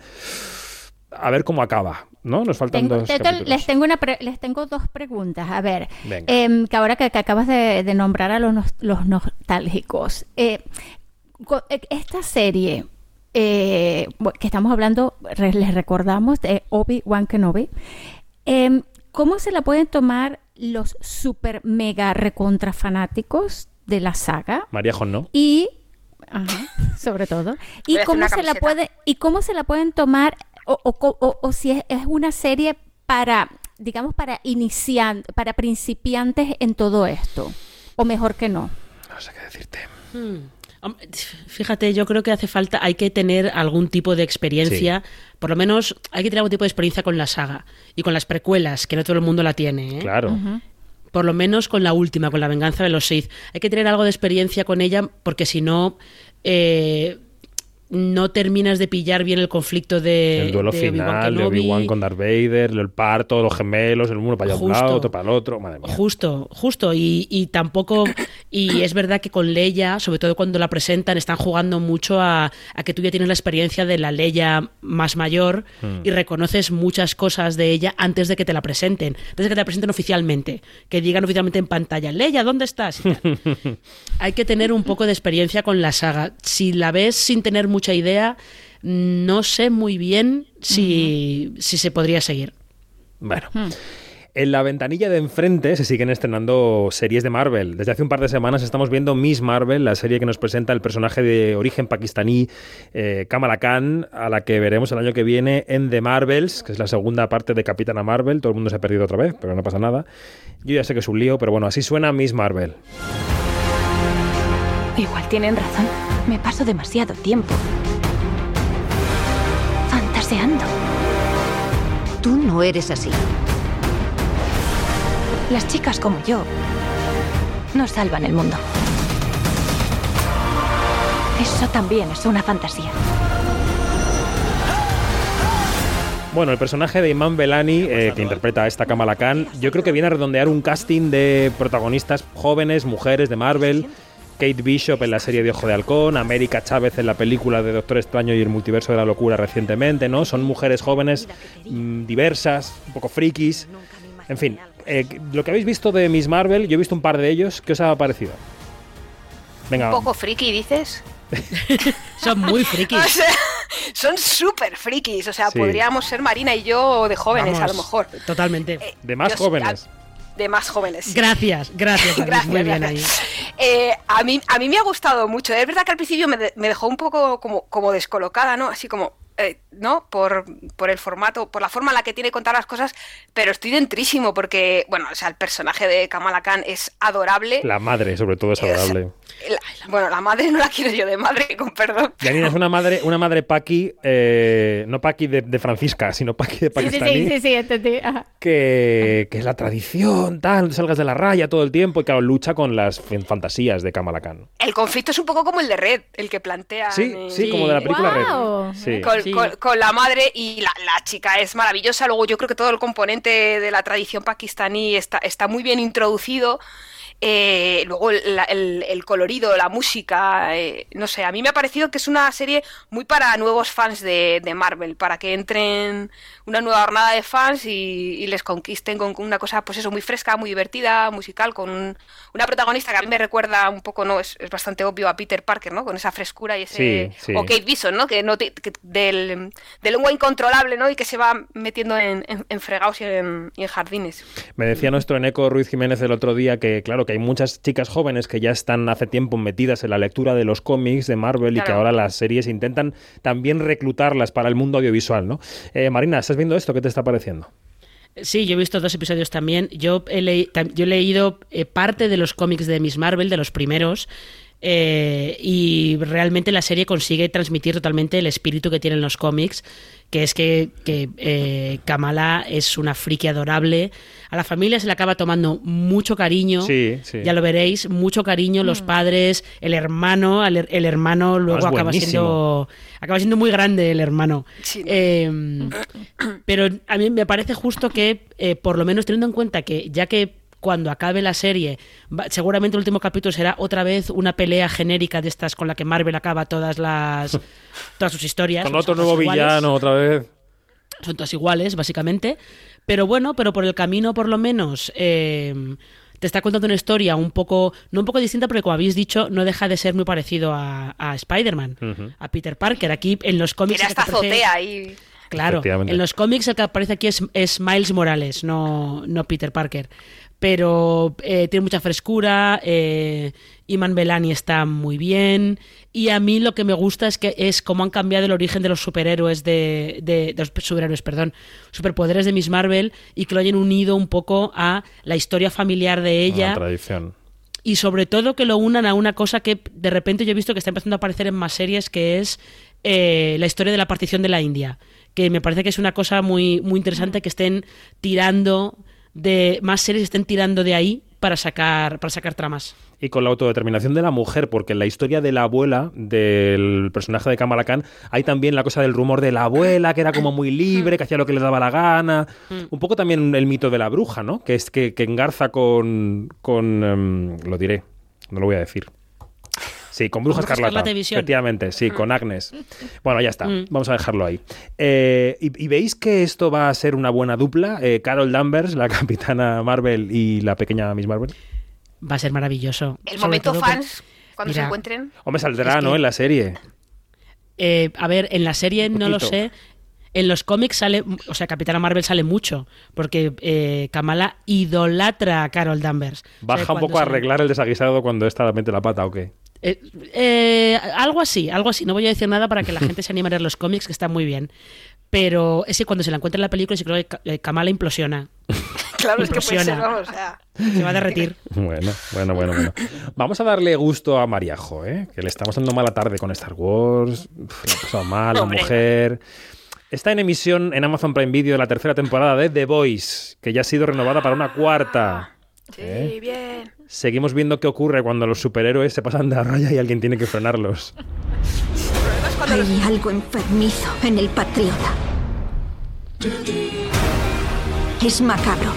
A ver cómo acaba, ¿no? Nos faltan Tengo- dos te- les, tengo una pre- les tengo dos preguntas. A ver, em, que ahora que, que acabas de, de nombrar a los, los nostálgicos. co- eh, esta serie eh, que estamos hablando, les recordamos, de Obi-Wan Kenobi. em, ¿Cómo se la pueden tomar los super mega recontra fanáticos de la saga? María Jon, ¿no? y ajá, sobre todo [LAUGHS] y cómo se la puede y cómo se la pueden tomar o, o co- o- o si es, es una serie para digamos para inician para principiantes en todo esto o mejor que no No sé qué decirte. Hmm. [LAUGHS] Fíjate, yo creo que hace falta, hay que tener algún tipo de experiencia, por lo menos hay que tener algún tipo de experiencia con la saga y con las precuelas, que no todo el mundo la tiene. ¿eh? Claro. Por lo menos con la última, con la venganza de los Sith. Hay que tener algo de experiencia con ella, porque si no, eh, no terminas de pillar bien el conflicto de. el duelo de final de. Obi-Wan con Darth Vader, el parto, los gemelos, el uno para allá un lado, otro para el otro. Madre mía. Justo, justo. Y, y tampoco. Y es verdad que con Leia, sobre todo cuando la presentan, están jugando mucho a, a que tú ya tienes la experiencia de la Leia más mayor Mm. y reconoces muchas cosas de ella antes de que te la presenten. Antes de que te la presenten oficialmente. Que digan oficialmente en pantalla: Leia, ¿dónde estás? [LAUGHS] Hay que tener un poco de experiencia con la saga. Si la ves sin tener mucha idea, no sé muy bien si, si se podría seguir. Bueno. En la ventanilla de enfrente se siguen estrenando series de Marvel. Desde hace un par de semanas estamos viendo Miss Marvel, la serie que nos presenta el personaje de origen pakistaní eh, Kamala Khan, a la que veremos el año que viene en The Marvels, que es la segunda parte de Capitana Marvel. Todo el mundo se ha perdido otra vez, pero no pasa nada. Yo ya sé que es un lío, pero bueno, así suena Miss Marvel. Igual tienen razón. Me paso demasiado tiempo fantaseando. Tú no eres así. Las chicas como yo no salvan el mundo. Eso también es una fantasía. Bueno, el personaje de Iman Belani, eh, que interpreta a esta Kamala Khan, yo creo que viene a redondear un casting de protagonistas jóvenes, mujeres de Marvel, Kate Bishop en la serie de Ojo de Halcón, América Chávez en la película de Doctor Extraño y el multiverso de la locura recientemente, ¿no? Son mujeres jóvenes, mm, diversas, un poco frikis. En fin, eh, lo que habéis visto de Miss Marvel, yo he visto un par de ellos, ¿qué os ha parecido? Venga. Un poco friki, dices. [LAUGHS] son muy frikis. [LAUGHS] O sea, son súper frikis. O sea, Sí. podríamos ser Marina y yo de jóvenes, a lo mejor. Totalmente. De más yo jóvenes. De más jóvenes. Gracias, gracias, [LAUGHS] David, Gracias, muy bien gracias. ahí. Eh, a, mí, a mí me ha gustado mucho. Es verdad que al principio me, de- me dejó un poco como, como descolocada, ¿no? Así como, eh, ¿no? Por, por el formato, por la forma en la que tiene que contar las cosas, pero estoy dentrísimo porque, bueno, o sea, el personaje de Kamala Khan es adorable. La madre, sobre todo, es adorable. La- bueno, la madre no la quiero yo de madre, con perdón. Janina es una madre, una madre Paqui, eh, no Paqui de, de Francisca, sino Paqui de Sí, sí, pakistaní, sí, sí, sí, entendí. Que, que es la tradición, tal, salgas de la raya todo el tiempo y claro, lucha con las fan- fantasías de Kamala Khan. El conflicto es un poco como el de Red, el que plantea. Sí, sí, como de la película Guau. Red. Sí. Con, Sí. con- con la madre y la, la chica es maravillosa. Luego yo creo que todo el componente de la tradición pakistaní está, está muy bien introducido. Eh, luego la- el, el colorido, la música, eh, no sé, a mí me ha parecido que es una serie muy para nuevos fans de, de Marvel, para que entren una nueva jornada de fans y, y les conquisten con con una cosa, pues eso, muy fresca, muy divertida, musical, con un- una protagonista que a mí me recuerda un poco, ¿no? Es, es bastante obvio a Peter Parker, ¿no? Con esa frescura y ese... Sí, sí. O Kate Bison, ¿no? Que no te- que del, de lengua incontrolable, ¿no? Y que se va metiendo en, en, en fregados y en, y en jardines. Me decía nuestro Eneco Ruiz Jiménez el otro día que, claro, que hay muchas chicas jóvenes que ya están hace tiempo metidas en la lectura de los cómics de Marvel y que ahora las series intentan también reclutarlas para el mundo audiovisual, ¿no? Eh, Marina, ¿estás viendo esto? ¿Qué te está pareciendo? Sí, yo he visto dos episodios también. Yo he, yo he leído eh, parte de los cómics de Miss Marvel, de los primeros, eh, y realmente la serie consigue transmitir totalmente el espíritu que tienen los cómics, que es que, que, eh, Kamala es una friki adorable. A la familia se le acaba tomando mucho cariño. Sí, sí. Ya lo veréis, mucho cariño, los padres, el hermano, el, el hermano luego es acaba buenísimo. siendo acaba siendo muy grande el hermano. Sí. Eh, pero a mí me parece justo que, eh, por lo menos teniendo en cuenta que ya que cuando acabe la serie, va- seguramente el último capítulo será otra vez una pelea genérica de estas con la que Marvel acaba todas las [LAUGHS] todas sus historias. Con otro nuevo iguales villano otra vez. son todas iguales, básicamente. Pero bueno, pero por el camino, por lo menos, eh, te está contando una historia un poco, no un poco distinta, porque como habéis dicho, no deja de ser muy parecido a, a Spider-Man, a Peter Parker. Aquí en los cómics. Que esta aparece- azotea ahí. Claro, en los cómics el que aparece aquí es, es Miles Morales, no, no Peter Parker. Pero eh, tiene mucha frescura, eh, Iman Belani está muy bien. Y a mí lo que me gusta es que es cómo han cambiado el origen de los superhéroes de, de, de los superhéroes, perdón, superpoderes de Miss Marvel y que lo hayan unido un poco a la historia familiar de ella Una tradición. y sobre todo que lo unan a una cosa que de repente yo he visto que está empezando a aparecer en más series, que es eh, la historia de la partición de la India, que me parece que es una cosa muy, muy interesante que estén tirando de más series estén tirando de ahí para sacar para sacar tramas. Y con la autodeterminación de la mujer, porque en la historia de la abuela del personaje de Kamala Khan hay también la cosa del rumor de la abuela, que era como muy libre, que hacía lo que le daba la gana. Un poco también el mito de la bruja, ¿no? Que es que, que engarza con. con em, lo diré, no lo voy a decir. Sí, con Bruja Bruja Escarlata. Escarlata y Visión. Efectivamente, sí, con Agnes. Bueno, ya está. Mm. Vamos a dejarlo ahí. Eh, y, y veis que esto va a ser una buena dupla? Eh, Carol Danvers, la [LAUGHS] capitana Marvel, y la pequeña Miss Marvel. Va a ser maravilloso. El Sobre momento por- fans, cuando se encuentren. Hombre, saldrá, Es que- ¿no? En la serie. Eh, a ver, en la serie no lo sé. En los cómics sale, o sea, Capitana Marvel sale mucho, porque eh, Kamala idolatra a Carol Danvers. O sea, Baja un poco a arreglar el desaguisado cuando esta mete la pata, ¿o qué? Eh, eh, algo así, algo así. No voy a decir nada para que la [LAUGHS] gente se anime a leer los cómics, que están muy bien. Pero ese cuando se la encuentra en la película, sí creo que eh, Kamala implosiona. [LAUGHS] Claro, es que puede ser, vamos, o sea. Se va a derretir. Bueno, bueno, bueno, bueno. Vamos a darle gusto a Mariajo, ¿eh? Que le estamos dando mala tarde con Star Wars. Uf, le ha pasado mal, la mujer. Está en emisión en Amazon Prime Video la tercera temporada de The Voice, que ya ha sido renovada para una cuarta. Sí, ¿Eh? bien. Seguimos viendo qué ocurre cuando los superhéroes se pasan de la raya y alguien tiene que frenarlos. Hay algo enfermizo en el patriota. Es macabro.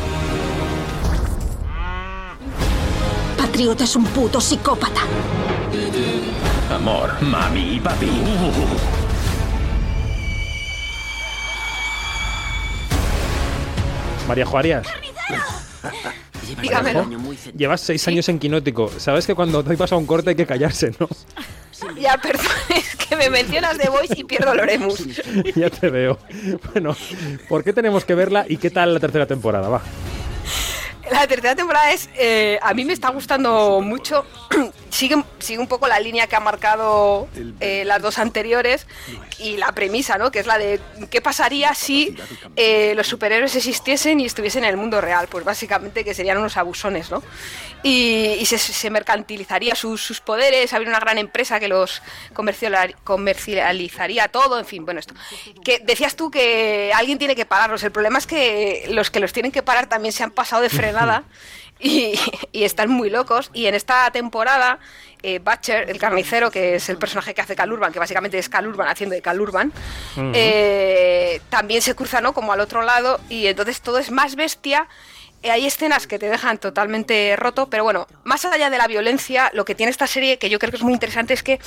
Patriota es un puto psicópata. Amor, mami y papi. María Juárez. Dígamelo. Llevas seis años en Quinótico. Sabes que cuando doy paso a un corte hay que callarse, ¿no? Ya, perdón, [LAUGHS] es que me mencionas The Voice y pierdo Loremus. [LAUGHS] ya te veo. Bueno, ¿por qué tenemos que verla y qué tal la tercera temporada? Va. La tercera temporada es. eh, a mí me está gustando mucho. [CLEARS THROAT] sigue, sigue un poco la línea que han marcado eh, las dos anteriores y la premisa, ¿no? Que es la de qué pasaría si eh, los superhéroes existiesen y estuviesen en el mundo real. Pues básicamente que serían unos abusones, ¿no? Y, y se, se mercantilizaría sus, sus poderes, habría una gran empresa que los comercializaría todo, en fin, bueno, esto. Que decías tú que alguien tiene que pararlos. El problema es que los que los tienen que parar también se han pasado de y, y están muy locos. Y en esta temporada, eh, Butcher, el carnicero, que es el personaje que hace Cal Urban, que básicamente es Cal Urban haciendo de Cal Urban, Ujú. eh, también se cruza ¿no? como al otro lado y entonces todo es más bestia. Eh, Hay escenas que te dejan totalmente roto, pero bueno, más allá de la violencia, lo que tiene esta serie, que yo creo que es muy interesante, es que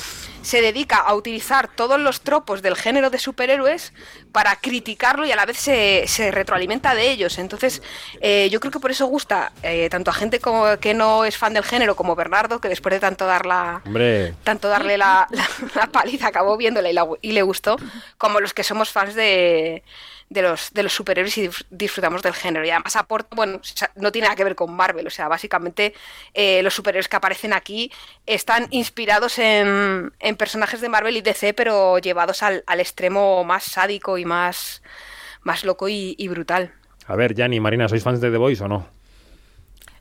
se dedica a utilizar todos los tropos del género de superhéroes para criticarlo y a la vez se, se retroalimenta de ellos. Entonces, eh, yo creo que por eso gusta eh, tanto a gente como que no es fan del género como Bernardo, que después de tanto dar la, tanto darle la, la- [LAUGHS] la paliza, acabó viéndola y, la- y le gustó, como los que somos fans de, de los, de los superhéroes y disfrutamos del género. Y además aporta, bueno, o sea, no tiene nada que ver con Marvel, o sea, básicamente eh, los superhéroes que aparecen aquí están inspirados en, en personajes de Marvel y DC, pero llevados al, al extremo más sádico y más, más loco y, y brutal. a ver, Yanni, Marina, ¿sois fans de The Voice o no?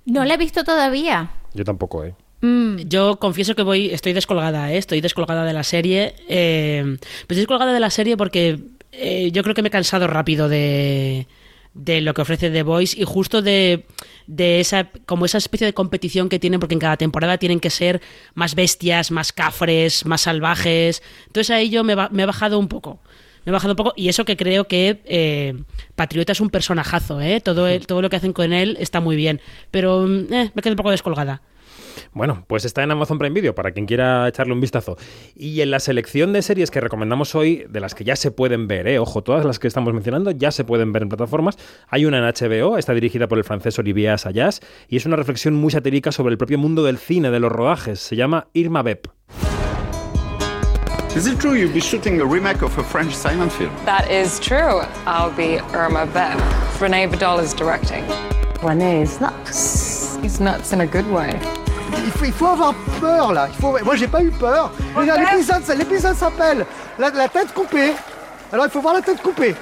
No la he visto todavía. Yo tampoco, ¿eh? Mm. Yo confieso que voy, estoy descolgada, ¿eh? estoy descolgada de la serie. Eh, pues estoy descolgada de la serie porque eh, yo creo que me he cansado rápido de, de lo que ofrece The Voice y justo de, de esa como esa especie de competición que tienen porque en cada temporada tienen que ser más bestias, más cafres, más salvajes. Entonces ahí yo me, me he bajado un poco. Me he bajado un poco y eso que creo que eh, Patriota es un personajazo, ¿eh? Todo, el- todo lo que hacen con él está muy bien, pero mm, eh, me quedo un poco descolgada. Bueno, pues está en Amazon Prime Video para quien quiera echarle un vistazo. Y en la selección de series que recomendamos hoy, de las que ya se pueden ver, ¿eh? ojo, todas las que estamos mencionando ya se pueden ver en plataformas. Hay una en HBO, está dirigida por el francés Olivier Assayas y es una reflexión muy satírica sobre el propio mundo del cine, de los rodajes. Se llama Irma Bep. Is it true you'll be shooting a remake of a French silent film? That is true. I'll be Irma Beb. Renee Vidal is directing. Renee is nuts. He's nuts in a good way. Il faut, il faut avoir peur là. Il faut... Moi j'ai pas eu peur. L'épisode s'appelle la, la tête coupée. Alors il faut voir la tête coupée.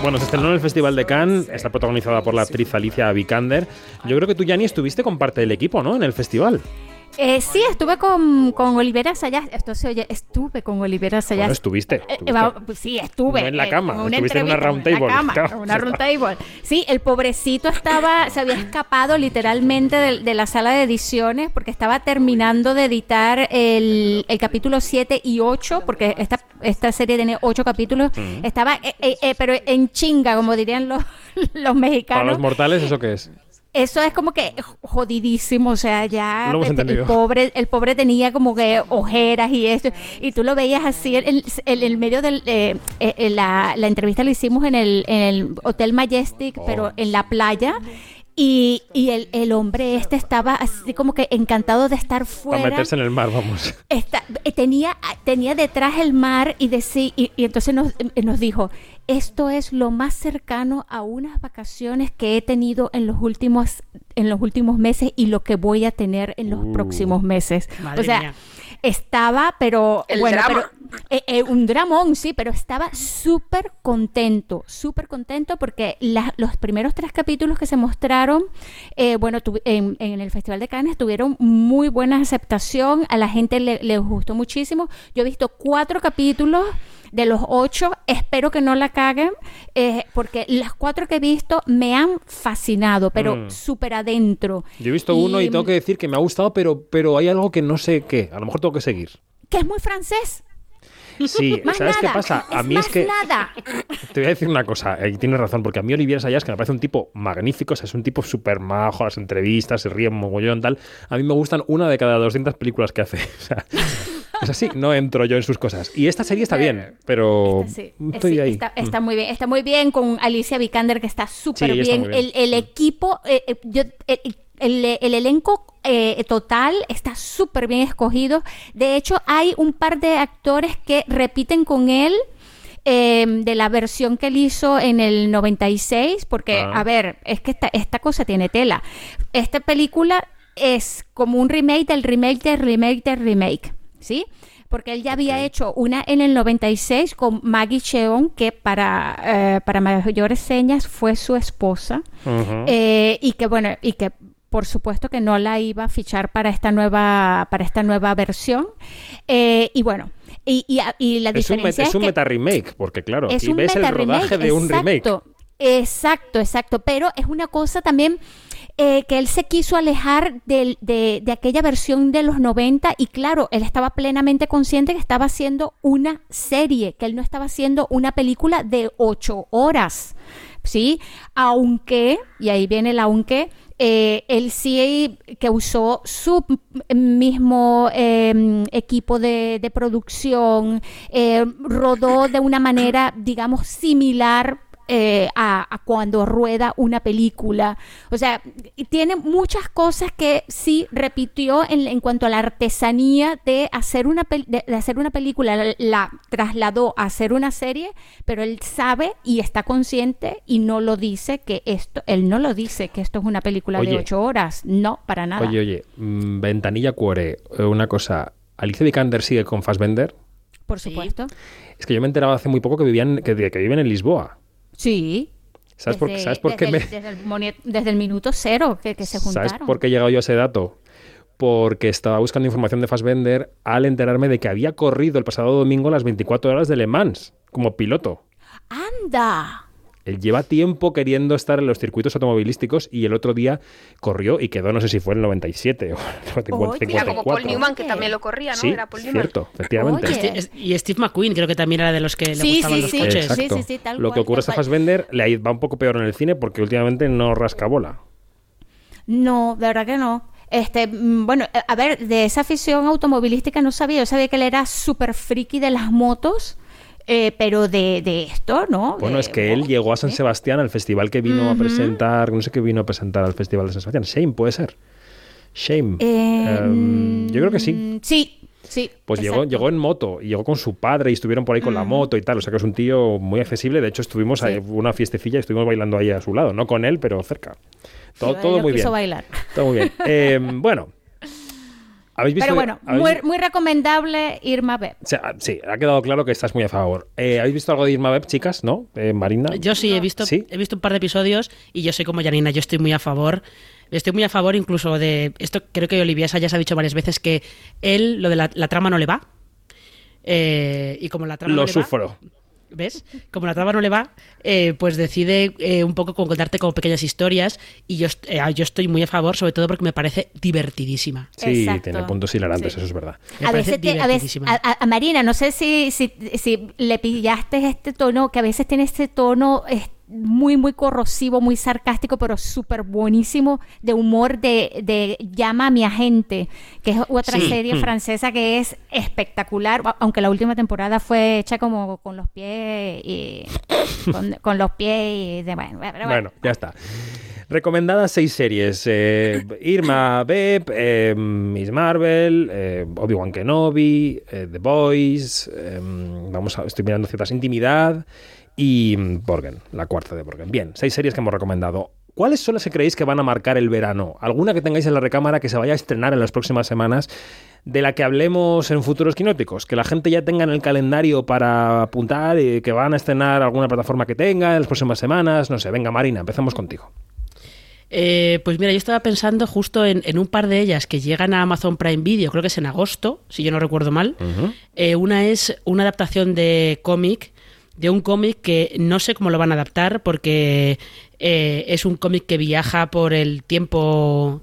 Bueno, se estrenó en el Festival de Cannes, está protagonizada por la actriz Alicia Vikander. Yo creo que tú, Yanni, estuviste con parte del equipo, ¿no? En el festival. Eh, sí, estuve con, con Olivera Sayas. Esto se oye, estuve con Olivera Sayas. Bueno, estuviste. Eh, estuviste. pues sí, estuve. No en la eh, cama, estuviste en una round en la table, cama, claro. [LAUGHS] en una round table. Sí, el pobrecito estaba, se había escapado literalmente de, de la sala de ediciones porque estaba terminando de editar el, el capítulo 7 y 8, porque esta, esta serie tiene 8 capítulos. Mm. Estaba, eh, eh, eh, pero en chinga, como dirían los, [LAUGHS] los mexicanos. Para los mortales, ¿eso qué es? Eso es como que jodidísimo, o sea, ya Lo el pobre, el pobre tenía como que ojeras y esto, y tú lo veías así en el, el medio del eh, eh, eh, la, la entrevista la hicimos en el, en el Hotel Majestic, Oh. pero en la playa. Y, y el, el hombre este estaba así como que encantado de estar Para fuera. meterse en el mar, vamos. Está- eh, tenía, tenía detrás el mar y, deci- y, y entonces nos, eh, nos dijo, esto es lo más cercano a unas vacaciones que he tenido en los últimos, en los últimos meses y lo que voy a tener en los Uh. próximos meses. Madre o sea, mía. estaba, pero El bueno, drama. pero, eh, eh, un dramón, sí, pero estaba súper contento, súper contento porque la- los primeros tres capítulos que se mostraron, eh, bueno, tuvi- en, en el Festival de Cannes tuvieron muy buena aceptación, a la gente le, le gustó muchísimo. Yo he visto cuatro capítulos de los ocho, espero que no la caguen, eh, porque las cuatro que he visto me han fascinado, pero Mm. súper adentro. Yo he visto uno y tengo que decir que me ha gustado, pero, pero hay algo que no sé qué. A lo mejor tengo que seguir. Que es muy francés. Sí, [LAUGHS] Más ¿sabes qué pasa? A mí más es que nada. [LAUGHS] te voy a decir una cosa, y tienes razón, porque a mí Olivier Sayas, que me parece un tipo magnífico, o sea, es un tipo súper majo, las entrevistas, se ríe mogollón, tal. A mí me gustan una de cada 200 películas que hace. [LAUGHS] O sea, es así, no entro yo en sus cosas. Y esta serie está bien, pero Sí, estoy sí, ahí. Está, Mm. está muy bien, está muy bien con Alicia Vikander que está súper bien. El, el equipo, eh, eh, yo- el, el- el elenco eh, total está súper bien escogido. De hecho, hay un par de actores que repiten con él. eh, de la versión que él hizo en el 96, porque, Ah. a ver, es que esta, esta cosa tiene tela. Esta película es como un remake del remake del remake del remake, ¿sí? Porque él ya había hecho una en el 96 con Maggie Cheon, que para, eh, para mayores señas fue su esposa, eh, y que bueno, y que por supuesto que no la iba a fichar para esta nueva, para esta nueva versión. Eh, y bueno, y, y- y la Es un, diferencia es un que- meta remake, porque claro, aquí un ves el remake, rodaje de un remake. exacto, Exacto, exacto. Pero es una cosa también eh, que él se quiso alejar del- de, de aquella versión de los 90 y claro, él estaba plenamente consciente que estaba haciendo una serie, que él no estaba haciendo una película de ocho horas. ¿Sí? Aunque, y ahí viene el aunque, eh, él sí que usó su mismo eh, equipo de, de producción, eh, rodó de una manera, digamos, similar eh, a, a cuando rueda una película. O sea, tiene muchas cosas que sí repitió en, en cuanto a la artesanía de hacer una, de, de hacer una película, la, la trasladó a hacer una serie, pero él sabe y está consciente y no lo dice que esto, él no lo dice que esto es una película Oye. de ocho horas, no, para nada. Oye, oye, mm, ventanilla cuore, eh, una cosa. ¿Alicia Vikander sigue con Fassbender? Por supuesto. Es que yo me he enterado hace muy poco que vivían, que, que viven en Lisboa. Sí. ¿Sabes por, Desde- ¿sabes por qué desde me, desde, el, desde el minuto cero que, que se juntaron. ¿Sabes por qué he llegado yo a ese dato? Porque estaba buscando información de Fassbender al enterarme de que había corrido el pasado domingo las 24 horas de Le Mans como piloto. ¡Anda! Él lleva tiempo queriendo estar en los circuitos automovilísticos y el otro día corrió y quedó, no sé si fue el 97 o el 54. Mira, como Paul Newman, que también lo corría, ¿no? Sí, Era Paul Newman. cierto, efectivamente. Y Steve McQueen creo que también era de los que le Sí, gustaban sí, los sí. coches. Exacto. Lo que ocurre es que a Fassbender le va un poco peor en el cine porque últimamente no rasca bola. No, de verdad que no. Este, mm, bueno, a ver, de esa afición automovilística no sabía. Yo sabía que él era súper friki de las motos, eh, pero de, de esto, ¿no? Bueno, De- es que él llegó a San Sebastián al festival que vino a presentar, no sé qué vino a presentar al festival de San Sebastián. Shame, puede ser. Shame. Eh, Em, yo creo que sí. mm, Sí, sí. Pues llegó, exacto. llegó en moto y llegó con su padre y estuvieron por ahí con la moto y tal. O sea que es un tío muy accesible. De hecho, estuvimos a una fiestecilla y estuvimos bailando ahí a su lado. No con él, pero cerca. Todo, Sí, todo muy quiso bien. bailar. Todo muy bien. [LAUGHS] Eh, bueno. ¿Habéis visto? Pero bueno, habéis muy, recomendable Irma B. o sea, sí, ha quedado claro que estás muy a favor. Eh, ¿Habéis visto algo de Irma Web, chicas? ¿No? Eh, Marina. Yo sí he visto, he visto un par de episodios y yo soy como Janina, yo estoy muy a favor. Estoy muy a favor incluso de esto, creo que Olivia ya se ha dicho varias veces que él, lo de la, la trama no le va. Eh, y como la trama Lo no le va, sufro. ¿Ves? Como la trama no le va, eh, pues decide eh, un poco con contarte como pequeñas historias y yo, eh, yo estoy muy a favor, sobre todo porque me parece divertidísima. Sí, Exacto. tiene puntos hilarantes, eso es verdad. Me a veces, te- a, veces divertidísima. a, a- a Marina, no sé si, si, si le pillaste este tono, que a veces tiene este tono eh, muy, muy corrosivo, muy sarcástico, pero súper buenísimo de humor de, de Llama a mi agente, que es otra Sí. serie Mm. francesa que es espectacular, aunque la última temporada fue hecha como con los pies y [LAUGHS] con, con los pies y de bueno, bueno. Bueno, ya está. Recomendadas seis series. eh, Irma Beb, eh, Miss Marvel, eh, Obi-Wan Kenobi, eh, The Boys, eh, vamos a, estoy mirando ciertas intimidad y Borgen, la cuarta de Borgen. Bien, seis series que hemos recomendado. ¿Cuáles son las que creéis que van a marcar el verano? ¿Alguna que tengáis en la recámara que se vaya a estrenar en las próximas semanas? De la que hablemos en futuros quinóticos, que la gente ya tenga en el calendario para apuntar y que van a estrenar alguna plataforma que tenga en las próximas semanas. No sé, venga Marina, empezamos contigo. Eh, pues mira, yo estaba pensando justo en, en un par de ellas que llegan a Amazon Prime Video, creo que es en agosto, si yo no recuerdo mal. Eh, una es una adaptación de cómic, de un cómic que no sé cómo lo van a adaptar porque eh, es un cómic que viaja por el tiempo...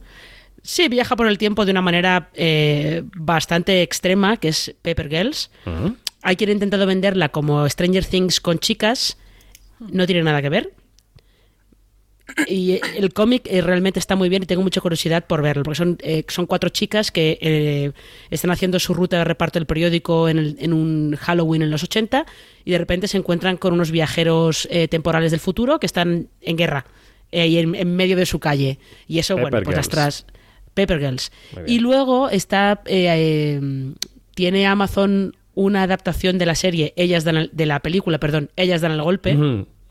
Sí, viaja por el tiempo de una manera eh, bastante extrema, que es Paper Girls. hay quien ha intentado venderla como Stranger Things con chicas, no tiene nada que ver. Y el cómic eh, realmente está muy bien y tengo mucha curiosidad por verlo, porque son, eh, son cuatro chicas que eh, están haciendo su ruta de reparto del periódico en, el- en un Halloween en los 80 y de repente se encuentran con unos viajeros eh, temporales del futuro que están en guerra eh, y en, en medio de su calle. Y eso, bueno, pues las tras... Pepper Girls. Y luego está... eh, eh, tiene Amazon una adaptación de la serie, ellas dan el- de la película, perdón, Ellas dan el golpe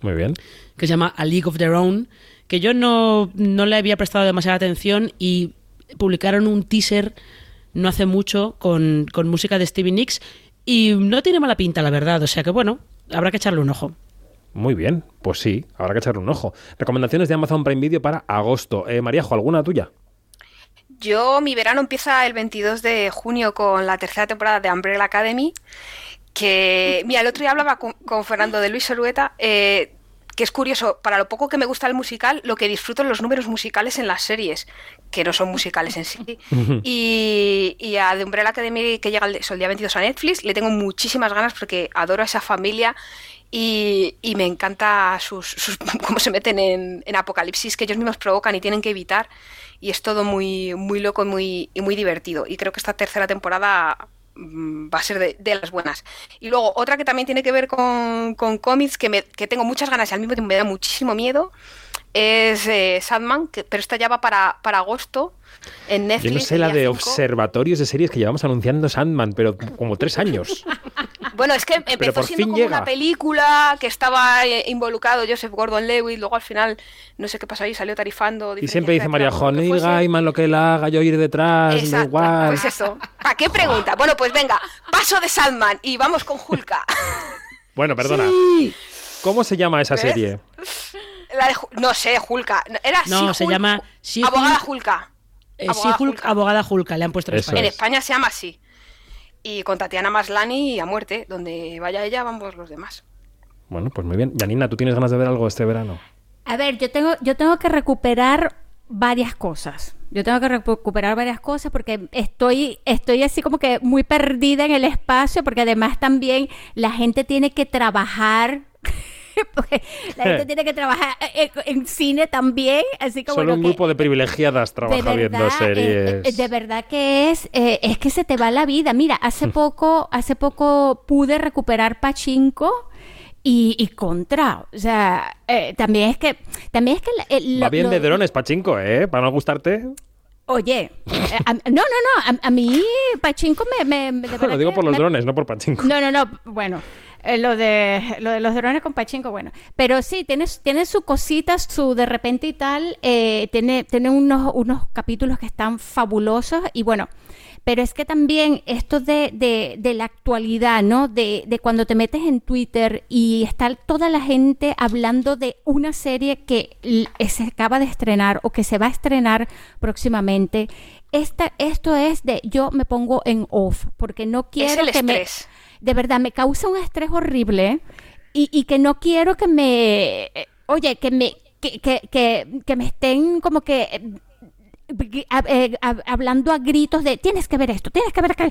Muy bien. Que se llama A League of Their Own, que yo no, no le había prestado demasiada atención y publicaron un teaser no hace mucho con, con música de Stevie Nicks y no tiene mala pinta, la verdad. O sea que bueno, habrá que echarle un ojo. Muy bien. Pues sí, habrá que echarle un ojo. Recomendaciones de Amazon Prime Video para agosto. Eh, Maríajo, ¿alguna tuya? Yo, mi verano empieza el 22 de junio con la tercera temporada de Umbrella Academy. Que, mira, el otro día hablaba con, con Fernando de Luis Sorueta, eh, que es curioso, para lo poco que me gusta el musical, lo que disfruto en los números musicales en las series, que no son musicales en sí. [LAUGHS] Y, y a The Umbrella Academy, que llega el, el día 22 a Netflix, le tengo muchísimas ganas porque adoro a esa familia y, y me encanta sus, sus- [LAUGHS] cómo se meten en, en apocalipsis que ellos mismos provocan y tienen que evitar. Y es todo muy, muy loco y muy, y muy divertido. Y creo que esta tercera temporada va a ser de, de las buenas. Y luego otra que también tiene que ver con, con cómics que, me- que tengo muchas ganas y al mismo tiempo me da muchísimo miedo es eh, Sandman, que, pero esta ya va para, para agosto en Netflix. Yo no sé la de 5. observatorios de series que llevamos anunciando Sandman, pero como tres años. [LAUGHS] Bueno, es que empezó siendo como llega. una película que estaba eh, involucrado Joseph Gordon-Levitt, luego al final no sé qué pasó ahí, salió tarifando. Y siempre dice María Juan Gaiman lo que él haga, yo ir detrás, Exacto, igual. pues eso. ¿Para qué pregunta? [LAUGHS] Bueno, pues venga, paso de Sandman y vamos con Hulka. Bueno, perdona. ¿Cómo se llama esa ¿Ves? serie? La de Ju- no sé, Hulka. Era No, se llama. Abogada Hulka. Eh, Abogada She-Hulk, abogada Hulka, le han puesto en Eso España. En España se llama así. Y con Tatiana Maslani a muerte. Donde vaya ella, vamos los demás. Bueno, pues muy bien. Janina, ¿tú tienes ganas de ver algo este verano? A ver, yo tengo, yo tengo que recuperar varias cosas. Yo tengo que recuperar varias cosas porque estoy, estoy así como que muy perdida en el espacio, porque además también la gente tiene que trabajar. [LAUGHS] porque la gente tiene que trabajar en, en cine también, así como Solo un grupo de privilegiadas trabaja viendo series. eh, eh, de verdad que es, eh, es que se te va la vida. Mira, hace [LAUGHS] poco, hace poco pude recuperar Pachinko y, y contra. O sea, eh, también es que, también es que el- Va bien lo- de drones, Pachinko, ¿eh? Para no gustarte. Oye, eh, a- no, no, no, a, a mí Pachinko me, me, me- de [LAUGHS] verdad Lo digo por los me- drones, no por Pachinko. no, no, no, bueno, eh, lo de lo de los drones con Pachinko, bueno, pero sí, tiene, tiene su cositas, su de repente y tal, eh, tiene, tiene unos, unos capítulos que están fabulosos y bueno, pero es que también esto de, de, de la actualidad, ¿no? De, de cuando te metes en Twitter y está toda la gente hablando de una serie que l- se acaba de estrenar o que se va a estrenar próximamente. Esta, esto es de yo me pongo en off porque no quiero el que me estrés. De verdad me causa un estrés horrible y, y que no quiero que me oye que me que, que, que, me estén como que eh, eh, hablando a gritos de tienes que ver esto, tienes que ver aquello".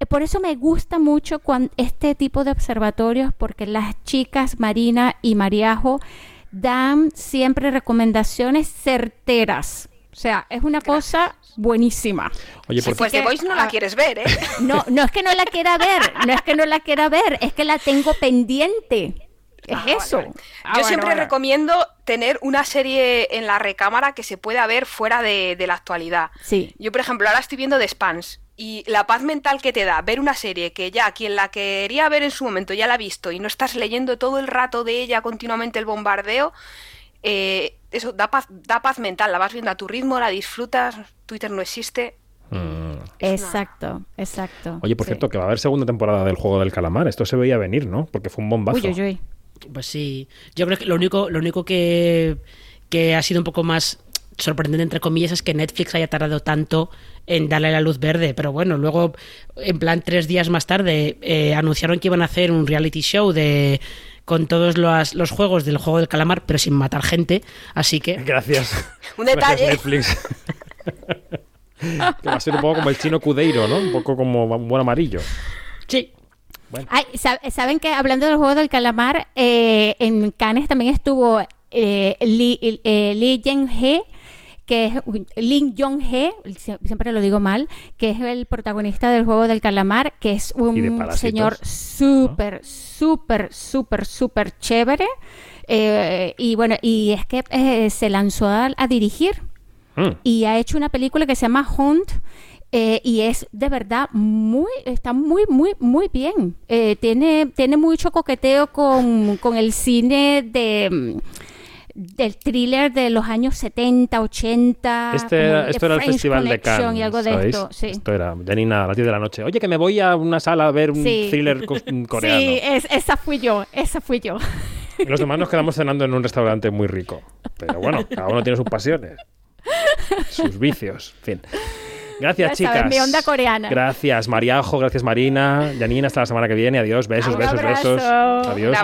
Eh, Por eso me gusta mucho cuan- este tipo de observatorios porque las chicas Marina y Mariajo dan siempre recomendaciones certeras. O sea, es una cosa buenísima. Oye, Sí, por pues The Voice no la ah, quieres ver, ¿eh? No, no es que no la quiera ver, no es que no la quiera ver, es que la tengo pendiente. Es eso. Ah, Yo bueno, siempre bueno. recomiendo tener una serie en la recámara que se pueda ver fuera de, de la actualidad. Sí. Yo, por ejemplo, ahora estoy viendo The Spans y la paz mental que te da ver una serie que ya quien la quería ver en su momento ya la ha visto y no estás leyendo todo el rato de ella continuamente el bombardeo, eh, eso da paz, da paz mental, la vas viendo a tu ritmo, la disfrutas, Twitter no existe. Mm. Exacto, exacto. Oye, por Sí. cierto, que va a haber segunda temporada del juego del calamar. Esto se veía venir, ¿no? Porque fue un bombazo. Uy, uy, uy. Pues sí. Yo creo que lo único, lo único que, que ha sido un poco más sorprendente, entre comillas, es que Netflix haya tardado tanto en darle la luz verde. Pero bueno, luego, en plan, tres días más tarde, eh, anunciaron que iban a hacer un reality show de con todos los, los juegos del juego del calamar, pero sin matar gente. Así que. Gracias. [LAUGHS] Un Gracias, detalle. Netflix. [LAUGHS] que va a ser un poco como el chino Cudeiro, ¿no? Un poco como un buen amarillo. Sí. Ay, ¿Saben que hablando del juego del calamar, eh, en Cannes también estuvo eh, Lee, eh, Lee Jeng-hee, que es Lee Jong-hee, siempre lo digo mal, que es el protagonista del juego del calamar, que es un señor súper, súper, súper, súper chévere. Eh, y bueno, y es que eh, se lanzó a, dirigir mm. y ha hecho una película que se llama Hunt. Eh, y es de verdad muy, está muy, muy, muy bien. tiene, tiene mucho coqueteo con, con el cine de del thriller de los años 70, 80. Este, esto era el Festival de Cannes. Y algo de esto, sí. esto era Janina a las 10 de la noche. Oye, que me voy a una sala a ver un thriller [LAUGHS] coreano. Sí, esa fui yo, esa fui yo. los demás nos quedamos cenando en un restaurante muy rico. Pero bueno, cada uno tiene sus pasiones, sus vicios, en fin. Gracias, chicas. mi onda coreana. Gracias, Mariajo. Gracias, Marina. Janina, hasta la semana que viene. Adiós. Besos, besos, besos. Adiós.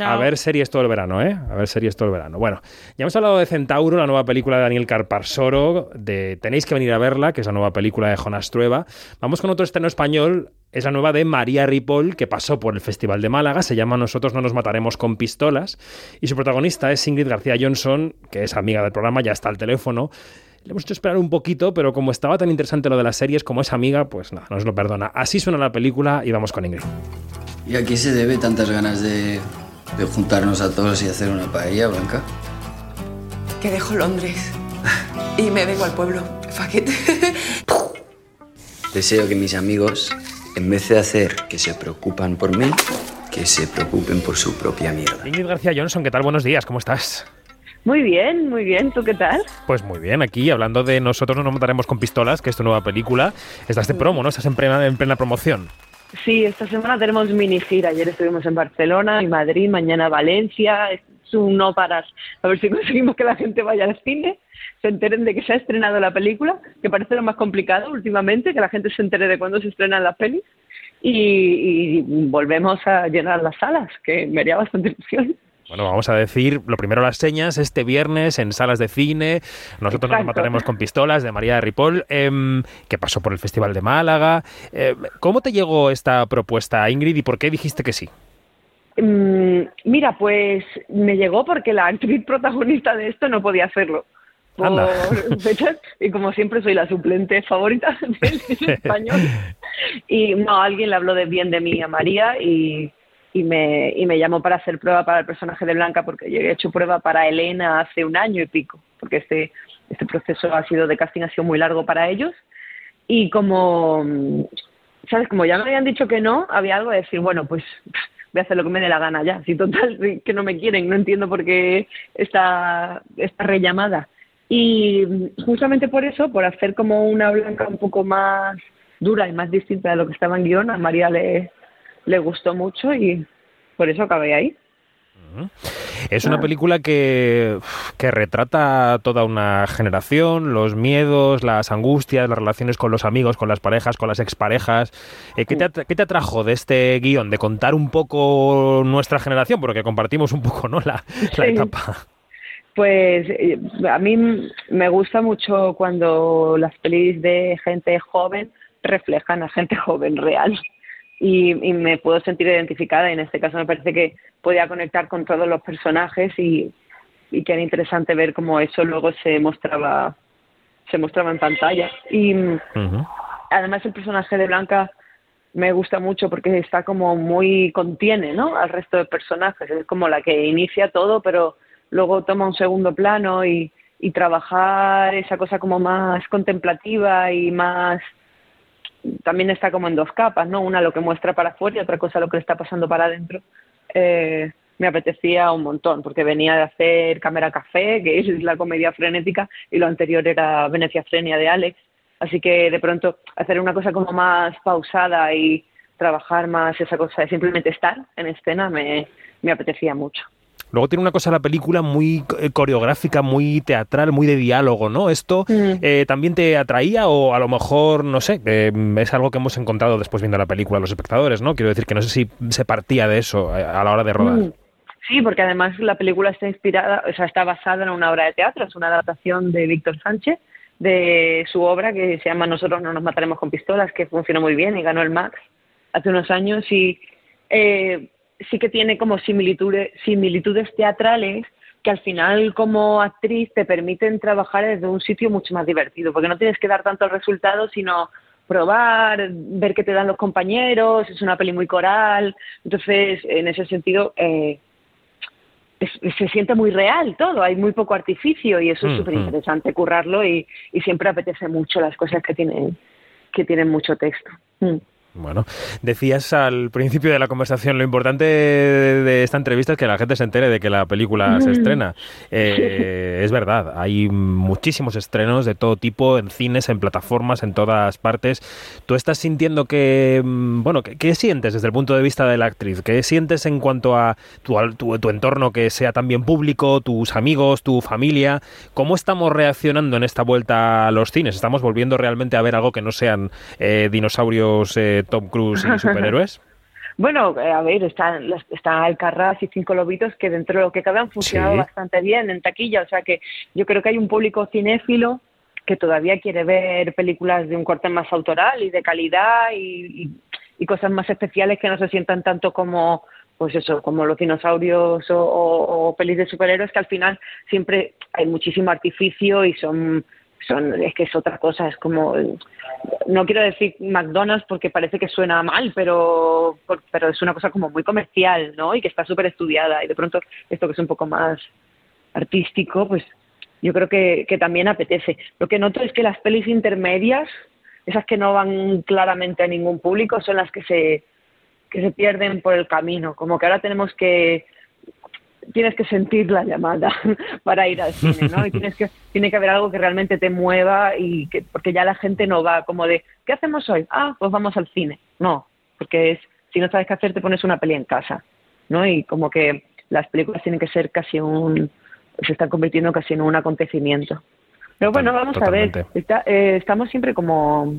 A ver series todo el verano, ¿eh? A ver series todo el verano. Bueno, ya hemos hablado de Centauro, la nueva película de Daniel Carparsoro. De Tenéis que venir a verla, que es la nueva película de Jonas Trueba. Vamos con otro estreno español. Es la nueva de María Ripoll, que pasó por el Festival de Málaga. Se llama Nosotros no nos mataremos con pistolas. Y su protagonista es Ingrid García Johnson, que es amiga del programa, ya está al teléfono. Le hemos hecho esperar un poquito, pero como estaba tan interesante lo de las series, como es amiga, pues nada, nos lo perdona. Así suena la película y vamos con Ingrid. ¿Y a qué se debe tantas ganas de, de juntarnos a todos y hacer una paella, Blanca? Que dejo Londres y me vengo al pueblo. Faquete. [LAUGHS] Deseo que mis amigos, en vez de hacer que se preocupan por mí, que se preocupen por su propia mierda. Ingrid García Johnson, ¿qué tal? Buenos días, ¿cómo estás? Muy bien, muy bien. ¿Tú qué tal? Pues muy bien, aquí hablando de Nosotros no nos mataremos con pistolas, que es tu nueva película. Estás de promo, ¿no? Estás en plena, en plena promoción. Sí, esta semana tenemos mini gira. Ayer estuvimos en Barcelona, en Madrid, mañana Valencia. Es un no paras. A ver si conseguimos que la gente vaya al cine, se enteren de que se ha estrenado la película, que parece lo más complicado últimamente, que la gente se entere de cuándo se estrenan las pelis. Y, y volvemos a llenar las salas, que me haría bastante ilusión. Bueno, vamos a decir lo primero las señas este viernes en salas de cine. Nosotros nos mataremos con pistolas de María de Ripoll, em, que pasó por el Festival de Málaga. Em, ¿Cómo te llegó esta propuesta, Ingrid, y por qué dijiste que sí? Mm, mira, pues me llegó porque la actriz protagonista de esto no podía hacerlo. Por y como siempre soy la suplente favorita del [LAUGHS] español. Y no, alguien le habló de bien de mí a María y y me, y me llamó para hacer prueba para el personaje de Blanca porque yo había hecho prueba para Elena hace un año y pico, porque este, este proceso ha sido de casting ha sido muy largo para ellos. Y como, ¿sabes? Como ya me habían dicho que no, había algo de decir, bueno, pues voy a hacer lo que me dé la gana ya. Si total [LAUGHS] que no me quieren, no entiendo por qué esta, esta rellamada. Y justamente por eso, por hacer como una Blanca un poco más dura y más distinta de lo que estaba en guion, a María le, le gustó mucho y por eso acabé ahí. Es una película que, que, retrata toda una generación, los miedos, las angustias, las relaciones con los amigos, con las parejas, con las exparejas. Eh, ¿qué, te, ¿Qué te atrajo de este guion? De contar un poco nuestra generación, porque compartimos un poco ¿no? la, la etapa. Pues eh, a mí me gusta mucho cuando las pelis de gente joven reflejan a gente joven real y, me puedo sentir identificada. Y en este caso me parece que podía conectar con todos los personajes y, y que era interesante ver cómo eso luego se mostraba se mostraba en pantalla. Y además el personaje de Blanca me gusta mucho porque está como muy contiene ¿no? al resto de personajes. Es como la que inicia todo pero luego toma un segundo plano y, y trabajar esa cosa como más contemplativa y más también está como en dos capas, ¿no? Una lo que muestra para afuera y otra cosa lo que le está pasando para adentro. Eh, me apetecía un montón, porque venía de hacer Cámara Café, que es la comedia frenética, y lo anterior era Venecia Frenia de Alex. Así que de pronto hacer una cosa como más pausada y trabajar más esa cosa de simplemente estar en escena me, me apetecía mucho. Luego tiene una cosa la película muy eh, coreográfica, muy teatral, muy de diálogo, ¿no? ¿Esto mm. eh, también te atraía o a lo mejor, no sé, eh, es algo que hemos encontrado después viendo la película los espectadores, ¿no? Quiero decir que no sé si se partía de eso a la hora de rodar. Mm. Sí, porque además la película está inspirada, o sea, está basada en una obra de teatro, es una adaptación de Víctor Sánchez, de su obra que se llama Nosotros no nos mataremos con pistolas, que funcionó muy bien y ganó el Max hace unos años y eh, sí que tiene como similitudes, similitudes teatrales que al final como actriz te permiten trabajar desde un sitio mucho más divertido, porque no tienes que dar tanto el resultado, sino probar, ver qué te dan los compañeros, es una peli muy coral, entonces en ese sentido eh, se siente muy real todo, hay muy poco artificio y eso es Mm, súper mm. interesante currarlo y, y siempre apetece mucho las cosas que tienen, que tienen mucho texto. Mm. Bueno, decías al principio de la conversación lo importante de esta entrevista es que la gente se entere de que la película se estrena. Eh, es verdad, hay muchísimos estrenos de todo tipo en cines, en plataformas, en todas partes. ¿Tú estás sintiendo que, mm, bueno, qué, qué sientes desde el punto de vista de la actriz? ¿Qué sientes en cuanto a tu, tu, tu entorno que sea también público, tus amigos, tu familia? ¿Cómo estamos reaccionando en esta vuelta a los cines? ¿Estamos volviendo realmente a ver algo que no sean eh, dinosaurios, eh, Tom Cruise y [LAUGHS] superhéroes? Bueno, eh, a ver, están está Alcarrás y Cinco Lobitos que dentro de lo que cabe han funcionado Sí. bastante bien en taquilla, o sea que yo creo que hay un público cinéfilo que todavía quiere ver películas de un corte más autoral y de calidad y, y- y cosas más especiales que no se sientan tanto como pues eso, como los dinosaurios o, o, o pelis de superhéroes que al final siempre hay muchísimo artificio y son son es que es otra cosa, es como no quiero decir McDonald's porque parece que suena mal, pero pero es una cosa como muy comercial, ¿no? Y que está súper estudiada y de pronto esto que es un poco más artístico, pues yo creo que, que también apetece. Lo que noto es que las pelis intermedias, esas que no van claramente a ningún público, son las que se que se pierden por el camino, como que ahora tenemos que tienes que sentir la llamada [LAUGHS] para ir al cine, ¿no? Y [LAUGHS] tienes que tiene que haber algo que realmente te mueva y que porque ya la gente no va como de ¿qué hacemos hoy? Ah, pues vamos al cine. No, porque es si no sabes qué hacer te pones una peli en casa, ¿no? Y como que las películas tienen que ser casi un se están convirtiendo casi en un acontecimiento. Pero bueno, vamos a ver. Está- eh, estamos siempre como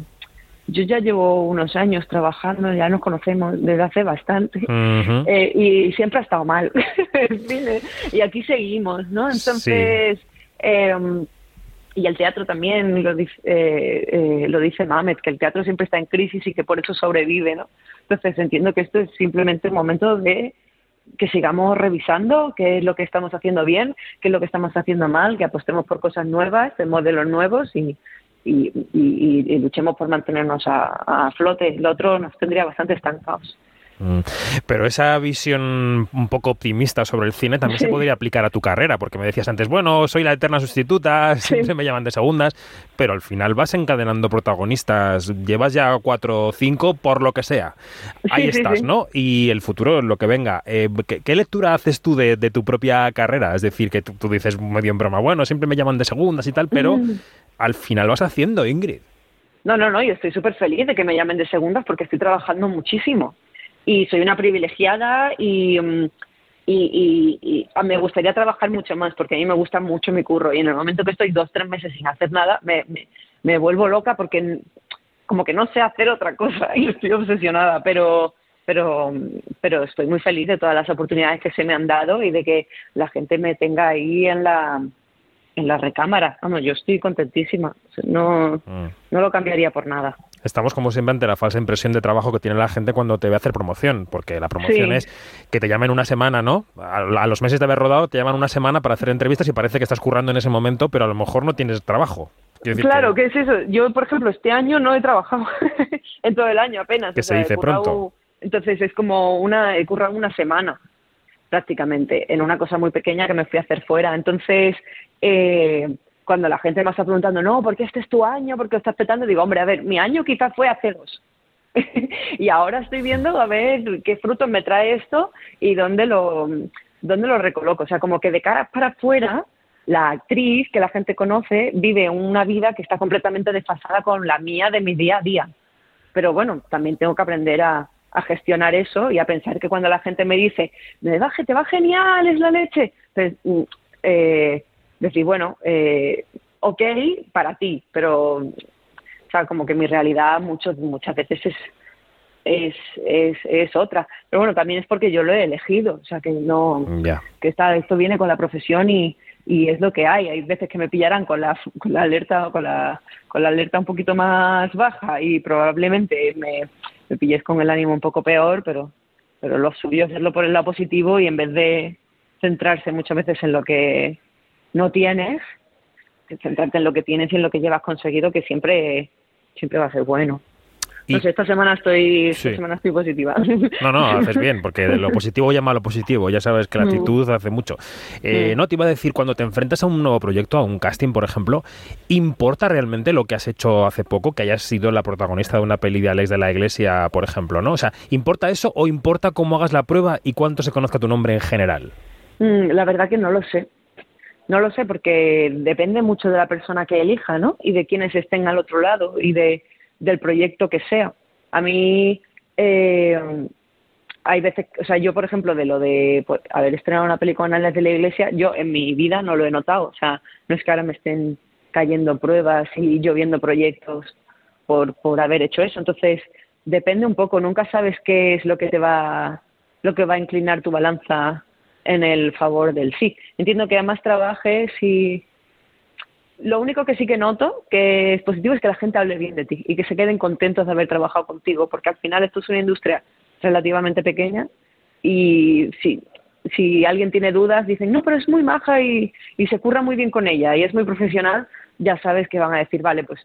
yo ya llevo unos años trabajando, ya nos conocemos desde hace bastante. [LAUGHS] Eh, y siempre ha estado mal. [LAUGHS] Cine y aquí seguimos no entonces eh, y el teatro también lo dice eh, eh, lo dice Mamet que el teatro siempre está en crisis y que por eso sobrevive no entonces entiendo que esto es simplemente un momento de que sigamos revisando qué es lo que estamos haciendo bien qué es lo que estamos haciendo mal que apostemos por cosas nuevas de modelos nuevos y y, y- y- luchemos por mantenernos a, a flote. Lo otro nos tendría bastante estancados. Mm. Pero esa visión un poco optimista sobre el cine también se podría aplicar a tu carrera, porque me decías antes, bueno, soy la eterna sustituta, siempre me llaman de segundas, pero al final vas encadenando protagonistas, llevas ya cuatro o cinco por lo que sea. Ahí Sí, estás. ¿no? Y el futuro, lo que venga. Eh, ¿qué, qué lectura haces tú de, de tu propia carrera? Es decir, que tú, tú dices medio en broma, bueno, siempre me llaman de segundas y tal, pero Mm. Al final vas haciendo, Ingrid. No, no, no, yo estoy súper feliz de que me llamen de segundas porque estoy trabajando muchísimo. Y soy una privilegiada y, mm, y, y- ah, me gustaría trabajar mucho más porque a mí me gusta mucho mi curro. Y en el momento que estoy dos, tres meses sin hacer nada, me, me, me vuelvo loca porque como que no sé hacer otra cosa [LAUGHS] y estoy obsesionada. Pero, pero, pero estoy muy feliz de todas las oportunidades que se me han dado y de que la gente me tenga ahí en la, en la recámara. Vamos, yo estoy contentísima. No, Mm. no lo cambiaría por nada. Estamos como siempre ante la falsa impresión de trabajo que tiene la gente cuando te ve hacer promoción, porque la promoción Sí. es que te llamen una semana, ¿no? A, a los meses de haber rodado te llaman una semana para hacer entrevistas y parece que estás currando en ese momento, pero a lo mejor no tienes trabajo. Claro, ¿qué es eso? Yo, por ejemplo, este año no he trabajado [LAUGHS] en todo el año apenas. Que o se sea, dice currado- pronto. Entonces es como una, he currado una semana prácticamente en una cosa muy pequeña que me fui a hacer fuera. Entonces, eh, cuando la gente me está preguntando, no, ¿por qué este es tu año? ¿Por qué lo estás petando? Digo, hombre, a ver, mi año quizás fue hace dos. [LAUGHS] y ahora estoy viendo a ver qué frutos me trae esto y dónde lo, dónde lo recoloco. O sea, como que de cara para afuera, la actriz que la gente conoce vive una vida que está completamente desfasada con la mía de mi día a día. Pero bueno, también tengo que aprender a, a gestionar eso y a pensar que cuando la gente me dice, me va, te va genial, es la leche, pues, mm, eh, decir, bueno, eh, ok para ti, pero o sea, como que mi realidad muchos, muchas veces es, es, es, es otra. Pero bueno, también es porque yo lo he elegido, o sea, que no, que está, esto viene con la profesión y, y es lo que hay. Hay veces que me pillarán con la, con la alerta con la, con la alerta un poquito más baja y probablemente me, me pilles con el ánimo un poco peor, pero, pero lo suyo hacerlo por el lado positivo y en vez de centrarse muchas veces en lo que no tienes, centrarte en lo que tienes y en lo que llevas conseguido, que siempre, siempre va a ser bueno. No sé, esta semana estoy, esta semana estoy positiva. No, no, [LAUGHS] haces bien, porque de lo positivo llama a lo positivo. Ya sabes que la Mm. actitud hace mucho. Eh, Mm. No, te iba a decir, cuando te enfrentas a un nuevo proyecto, a un casting, por ejemplo, ¿importa realmente lo que has hecho hace poco, que hayas sido la protagonista de una peli de Alex de la Iglesia, por ejemplo, ¿no? O sea, ¿importa eso o importa cómo hagas la prueba y cuánto se conozca tu nombre en general? Mm, La verdad que no lo sé. No lo sé porque depende mucho de la persona que elija, ¿no? Y de quienes estén al otro lado y de del proyecto que sea. A mí eh, hay veces, o sea, yo por ejemplo de lo de pues, haber estrenado una película en Alex de la Iglesia, yo en mi vida no lo he notado. O sea, no es que ahora me estén cayendo pruebas y lloviendo proyectos por por haber hecho eso. Entonces depende un poco. Nunca sabes qué es lo que te va lo que va a inclinar tu balanza en el favor del sí. Entiendo que además trabajes y lo único que sí que noto que es positivo es que la gente hable bien de ti y que se queden contentos de haber trabajado contigo, porque al final esto es una industria relativamente pequeña y si, si alguien tiene dudas dicen, no, pero es muy maja y, se curra muy bien con ella y es muy profesional, ya sabes que van a decir, vale, pues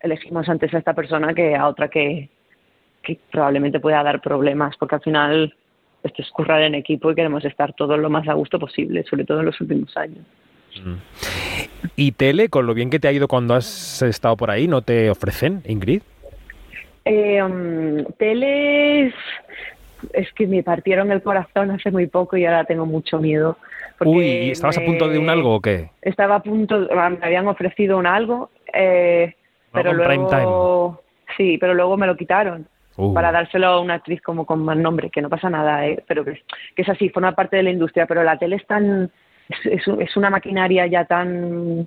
elegimos antes a esta persona que a otra que, que probablemente pueda dar problemas, porque al final esto es currar en equipo y queremos estar todos lo más a gusto posible, sobre todo en los últimos años. ¿Y tele, con lo bien que te ha ido cuando has estado por ahí, no te ofrecen, Ingrid? Eh, um, teles, es que me partieron el corazón hace muy poco y ahora tengo mucho miedo. Uy, ¿y ¿estabas a punto de un algo o qué? Estaba a punto, me habían ofrecido un algo, eh, pero luego, sí, pero luego me lo quitaron. Uh. para dárselo a una actriz como con más nombre, que no pasa nada, ¿eh? pero que es así, forma parte de la industria, pero la tele es tan, es, una maquinaria ya tan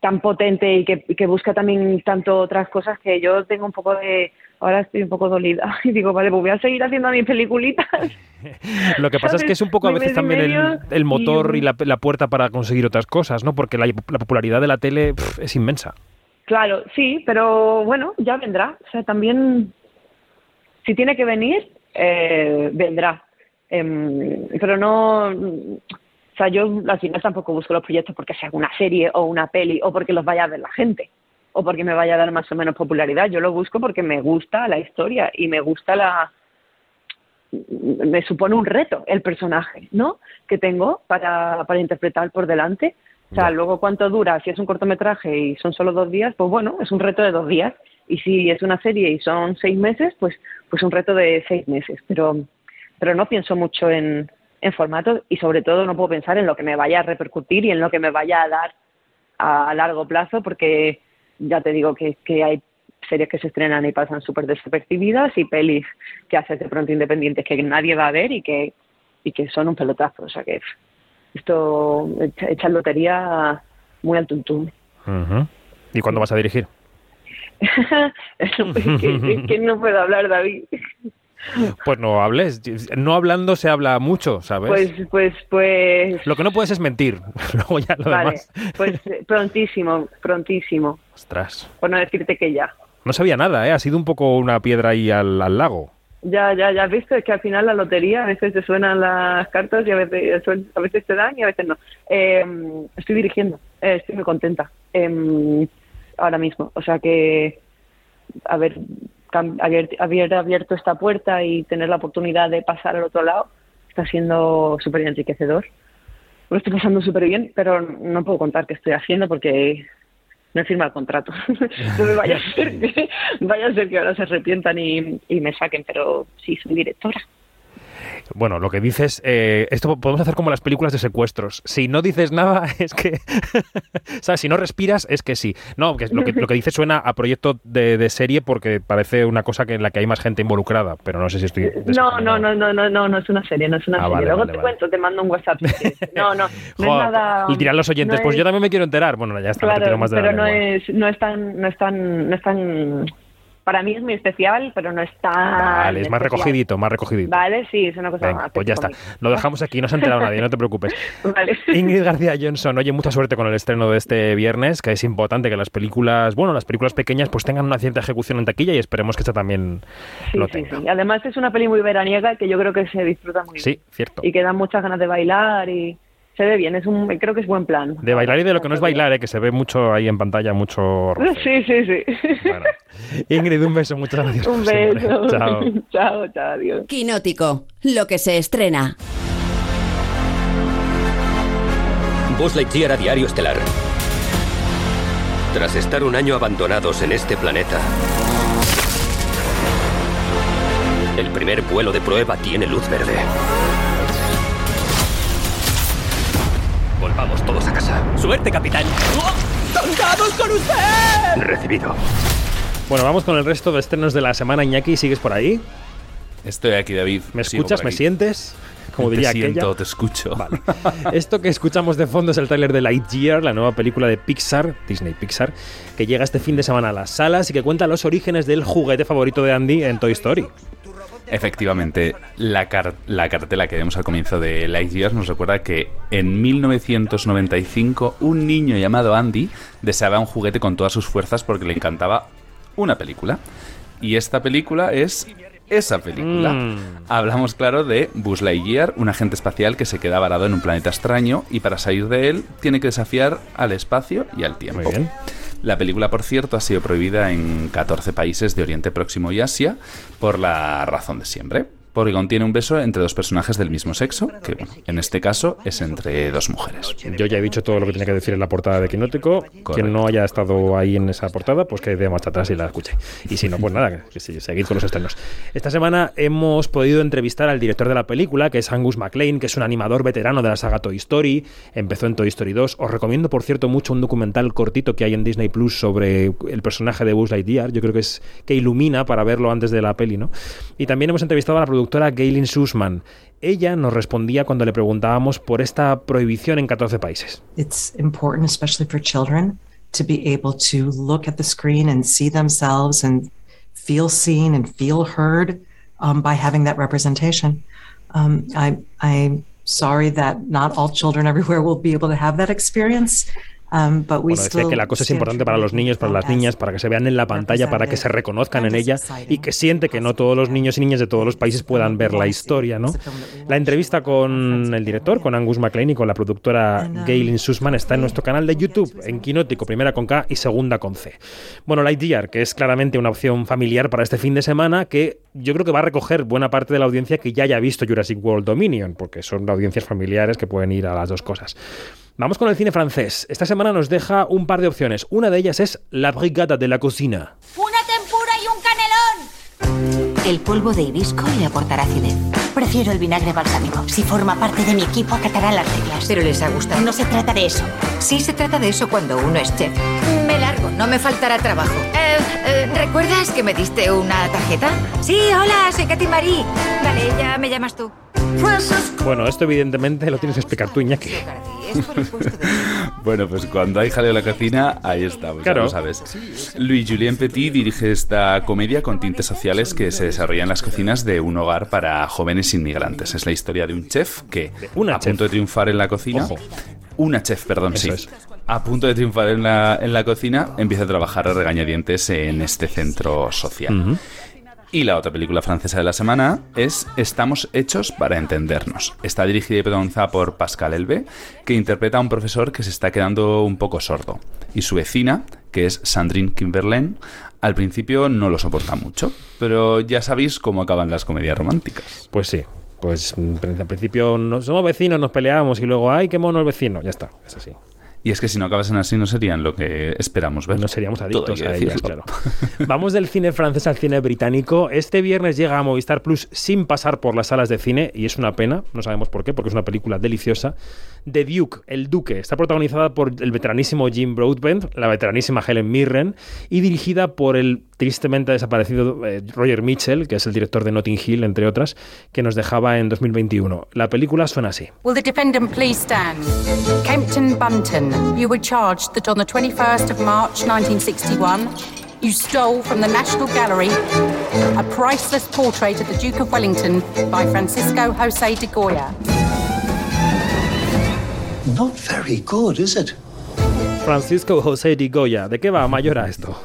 tan potente y que, que busca también tanto otras cosas que yo tengo un poco de ahora estoy un poco dolida [LAUGHS] y digo vale pues voy a seguir haciendo mis peliculitas [LAUGHS] Lo que pasa es que es un poco a veces también el, motor y- y la, la puerta para conseguir otras cosas, ¿no? Porque la, la popularidad de la tele es inmensa. Claro, sí, pero bueno, ya vendrá. O sea, también, si tiene que venir, eh, vendrá. Em, pero no, o sea, yo al final tampoco busco los proyectos porque sea una serie o una peli o porque los vaya a ver la gente o porque me vaya a dar más o menos popularidad. Yo lo busco porque me gusta la historia y me gusta la, me supone un reto el personaje, ¿no? Que tengo para, para interpretar por delante. O sea, luego cuánto dura, si es un cortometraje y son solo dos días, pues bueno, es un reto de dos días. Y si es una serie y son seis meses, pues, pues un reto de seis meses. Pero, pero no pienso mucho en, en formato y sobre todo no puedo pensar en lo que me vaya a repercutir y en lo que me vaya a dar a largo plazo, porque ya te digo que, que hay series que se estrenan y pasan súper desapercibidas y pelis que haces de pronto independientes que nadie va a ver y que, y que son un pelotazo. O sea que esto echa, lotería muy al tuntún. Ujú. ¿Y cuándo vas a dirigir? [LAUGHS] que, que no puedo hablar, David. Pues no hables. No hablando se habla mucho, ¿sabes? Pues, pues, pues. Lo que no puedes es mentir. [LAUGHS] Luego ya lo Vale, demás. pues eh, prontísimo, prontísimo. Ostras. Por no decirte que ya. No sabía nada, ¿eh? Ha sido un poco una piedra ahí al, al lago. Ya, ya, ya has visto, es que al final la lotería a veces te suenan las cartas y a veces, a veces te dan y a veces no. Eh, estoy dirigiendo, eh, estoy muy contenta eh, ahora mismo. O sea que haber, cam- haber, haber abierto esta puerta y tener la oportunidad de pasar al otro lado está siendo súper enriquecedor. Lo estoy pasando súper bien, pero no puedo contar qué estoy haciendo porque no he firmado el contrato. [LAUGHS] no me vaya a ser que, [LAUGHS] vaya a ser que ahora se arrepientan y, y me saquen, pero sí, soy directora. Bueno, lo que dices, eh, esto podemos hacer como las películas de secuestros. Si no dices nada, [LAUGHS] es que. Si no respiras, es que sí. No, que lo que, lo que dices suena a proyecto de, de serie porque parece una cosa que en la que hay más gente involucrada, pero no sé si estoy. No, no, no, no, no, no, no es una serie, no es una Ah, serie. vale, Luego vale, te vale. cuento, te mando un WhatsApp. No, no, no es nada. y dirán los oyentes, no pues es- yo también me quiero enterar. Bueno, ya está, no te más de la pero no es, no es tan, no es tan, no es tan para mí es muy especial, pero no está. Vale, es más recogidito, más recogidito. Vale, sí, es una cosa Venga, más. pues ya está. Lo dejamos aquí, no se ha enterado nadie, no te preocupes. [LAUGHS] Vale. Ingrid García Johnson, oye, mucha suerte con el estreno de este viernes, que es importante que las películas, bueno, las películas pequeñas pues tengan una cierta ejecución en taquilla y esperemos que esta también Sí, lo sí, tenga. sí. Además es una peli muy veraniega que yo creo que se disfruta muy bien. Sí, cierto. Y que da muchas ganas de bailar y se ve bien. Es un, creo que es buen plan. De bailar y de lo que no es bailar, ¿eh? que se ve mucho ahí en pantalla, mucho... roce. Sí, sí, sí. [LAUGHS] Ingrid, un beso, muchas gracias. un beso. [LAUGHS] Chao. [LAUGHS] chao, chao, adiós. Quinótico, lo que se estrena. Buzz Lightyear a Diario Estelar. Tras estar un año abandonados en este planeta, el primer vuelo de prueba tiene luz verde. Volvamos todos a casa. ¡Suerte, capitán! ¡Contamos con usted! Recibido. Bueno, vamos con el resto de estrenos de la semana. Iñaki, ¿sigues por ahí? Estoy aquí, David. ¿Me escuchas? ¿Me sientes? Como [LAUGHS] diría te siento, aquella. te escucho. Vale. Esto que escuchamos de fondo es el tráiler de Lightyear, la nueva película de Pixar, Disney Pixar, que llega este fin de semana a las salas y que cuenta los orígenes del juguete favorito de Andy en Toy Story. Efectivamente, la, car- la cartela que vemos al comienzo de Lightyear nos recuerda que en 1995 un niño llamado Andy deseaba un juguete con todas sus fuerzas porque le encantaba una película. Y esta película es esa película. Mm. Hablamos, claro, de Buzz Lightyear, un agente espacial que se queda varado en un planeta extraño y para salir de él tiene que desafiar al espacio y al tiempo. Muy bien. La película, por cierto, ha sido prohibida en 14 países de Oriente Próximo y Asia por la razón de siempre. Porque contiene un beso entre dos personajes del mismo sexo, que bueno, en este caso es entre dos mujeres. Yo ya he dicho todo lo que tenía que decir en la portada de Quinótico. Quien no haya estado ahí en esa portada, pues que dé marcha atrás y la escuche. Y si no, pues nada, que sí, seguid con los estrenos. Esta semana hemos podido entrevistar al director de la película, que es Angus MacLean, que es un animador veterano de la saga Toy Story. Empezó en Toy Story 2. Os recomiendo, por cierto, mucho un documental cortito que hay en Disney Plus sobre el personaje de Buzz Lightyear. Yo creo que es que ilumina para verlo antes de la peli, ¿no? Y también hemos entrevistado a la productora Gaylin Sussman. Ella nos respondía cuando le preguntábamos por esta prohibición en 14 países. It's important, especially for children, to be able to look at the screen and see themselves and feel seen and feel heard um, by having that representation. Um, I, I'm sorry that not all children everywhere will be able to have that experience. Um, but we Bueno, decía que la cosa es importante para los niños, para las niñas, para que se vean en la pantalla, para que se reconozcan en ella y que siente que no todos los niños y niñas de todos los países puedan ver la historia, ¿no? La entrevista con el director, con Angus MacLean y con la productora Gaylin Sussman está en nuestro canal de YouTube, en Quinótico, primera con K y segunda con C. Bueno, Lightyear, que es claramente una opción familiar para este fin de semana, que yo creo que va a recoger buena parte de la audiencia que ya haya visto Jurassic World Dominion, porque son audiencias familiares que pueden ir a las dos cosas. Vamos con el cine francés. Esta semana nos deja un par de opciones. Una de ellas es La Brigada de la Cocina. ¡Una tempura y un canelón! El polvo de hibisco le aportará acidez. Prefiero el vinagre balsámico. Si forma parte de mi equipo, acatará las reglas. Pero les ha gustado. No se trata de eso. Sí se trata de eso cuando uno es chef. Me largo. No me faltará trabajo. Eh, eh, ¿Recuerdas que me diste una tarjeta? Sí, hola, soy Katy Marie. Vale, ya me llamas tú. Bueno, esto evidentemente lo tienes que explicar tú, Iñaki. [LAUGHS] Bueno, pues cuando hay jaleo en la cocina, ahí estamos, Claro. ya lo sabes. Louis Julien Petit dirige esta comedia con tintes sociales que se desarrolla en las cocinas de un hogar para jóvenes inmigrantes. Es la historia de un chef que, a punto de triunfar en la cocina, Ojo. una chef, perdón, Eso sí. es. A punto de triunfar en la, en la cocina, empieza a trabajar a regañadientes en este centro social. Y la otra película francesa de la semana es Estamos hechos para entendernos. Está dirigida y protagonizada por Pascal Elbe, que interpreta a un profesor que se está quedando un poco sordo. Y su vecina, que es Sandrine Kimberlin, al principio no lo soporta mucho. Pero ya sabéis cómo acaban las comedias románticas. Pues sí. Pues mm, al principio somos vecinos, nos peleamos y luego, ay, qué mono el vecino. Ya está, es así. Y es que si no acabasen así no serían lo que esperamos ver. No seríamos adictos a ellas, claro. [LAUGHS] Vamos del cine francés al cine británico. Este viernes llega a Movistar Plus sin pasar por las salas de cine y es una pena, no sabemos por qué, porque es una película deliciosa. The Duke, El Duque, está protagonizada por el veteranísimo Jim Broadbent, la veteranísima Helen Mirren y dirigida por el tristemente desaparecido eh, Roger Mitchell, que es el director de Notting Hill, entre otras, que nos dejaba en 2021. La película suena así. Will the defendant please stand? Kempton Bunton, you were charged that on the 21st of March 1961, you stole from the National Gallery a priceless portrait of the Duke of Wellington by Francisco Jose de Goya. Not very good, is it? Francisco José de Goya. ¿De qué va, Mayora, esto?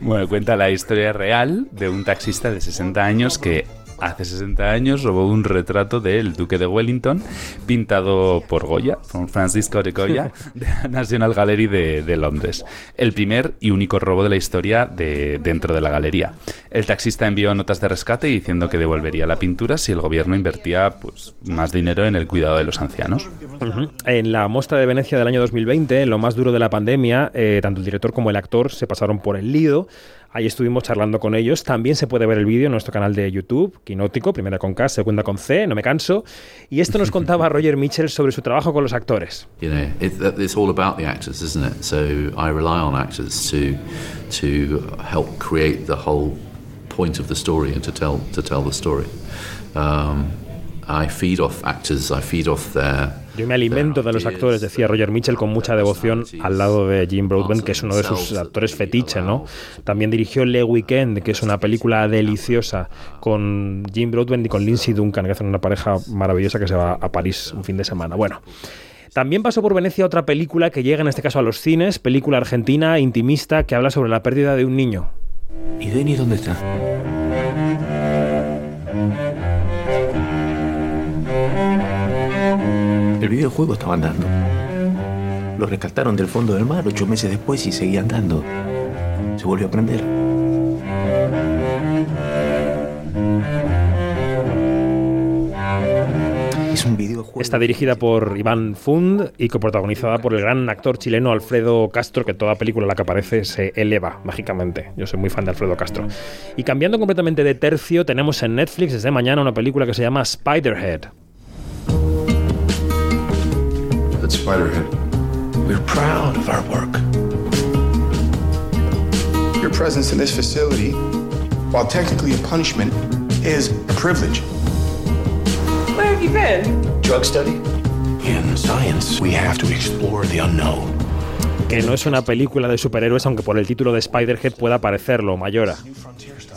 Bueno, cuenta la historia real de un taxista de 60 años que hace 60 años robó un retrato del duque de Wellington pintado por Goya, por Francisco de Goya, [LAUGHS] de la National Gallery de, de Londres. El primer y único robo de la historia de, dentro de la galería. El taxista envió notas de rescate diciendo que devolvería la pintura si el gobierno invertía pues, más dinero en el cuidado de los ancianos. En la muestra de Venecia del año 2020, en lo más duro de la pandemia, eh, tanto el director como el actor se pasaron por el Lido. Ahí estuvimos charlando con ellos. También se puede ver el vídeo en nuestro canal de YouTube, Quinótico, primera con K, segunda con C, no me canso. Y esto nos contaba [LAUGHS] Roger Mitchell sobre su trabajo con los actores. You know, it, it's all about the actors, isn't it? So I rely on actors to to help create the whole point of the story and to tell to tell the story. Um, I feed off actors. I feed off their Yo me alimento de los actores, decía Roger Mitchell con mucha devoción al lado de Jim Broadbent, que es uno de sus actores fetiche, ¿no? También dirigió Le Weekend, que es una película deliciosa con Jim Broadbent y con Lindsay Duncan, que hacen una pareja maravillosa que se va a París un fin de semana. Bueno. También pasó por Venecia otra película que llega en este caso a los cines, película argentina, intimista, que habla sobre la pérdida de un niño. ¿Y Denny dónde está? El videojuego estaba andando. Lo rescataron del fondo del mar ocho meses después y seguía andando. Se volvió a prender. Es un videojuego. Está dirigida por Iván Fund y coprotagonizada por el gran actor chileno Alfredo Castro, que toda película en la que aparece se eleva mágicamente. Yo soy muy fan de Alfredo Castro. Y cambiando completamente de tercio, tenemos en Netflix desde mañana una película que se llama Spiderhead. At Spiderhead, we're proud of our work. Your presence in this facility, while technically a punishment, is a privilege. Where have you been? Drug study? In science, we have to explore the unknown. Que no es una película de superhéroes, aunque por el título de Spiderhead pueda parecerlo, Mayora.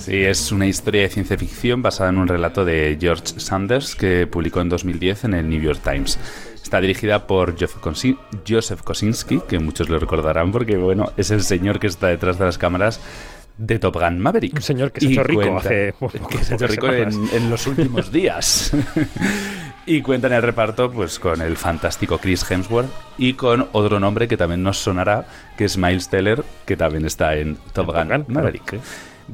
Sí, es una historia de ciencia ficción basada en un relato de George Sanders que publicó en 2010 en el New York Times. Está dirigida por Joseph Kosin- Joseph Kosinski, que muchos lo recordarán porque bueno, es el señor que está detrás de las cámaras de Top Gun Maverick. Un señor que se ha hecho rico cuenta- hace [LAUGHS] que se ha hecho rico en los últimos [LAUGHS] días. [LAUGHS] y cuenta en el reparto pues con el fantástico Chris Hemsworth y con otro nombre que también nos sonará, que es Miles Teller, que también está en Top Gun Maverick.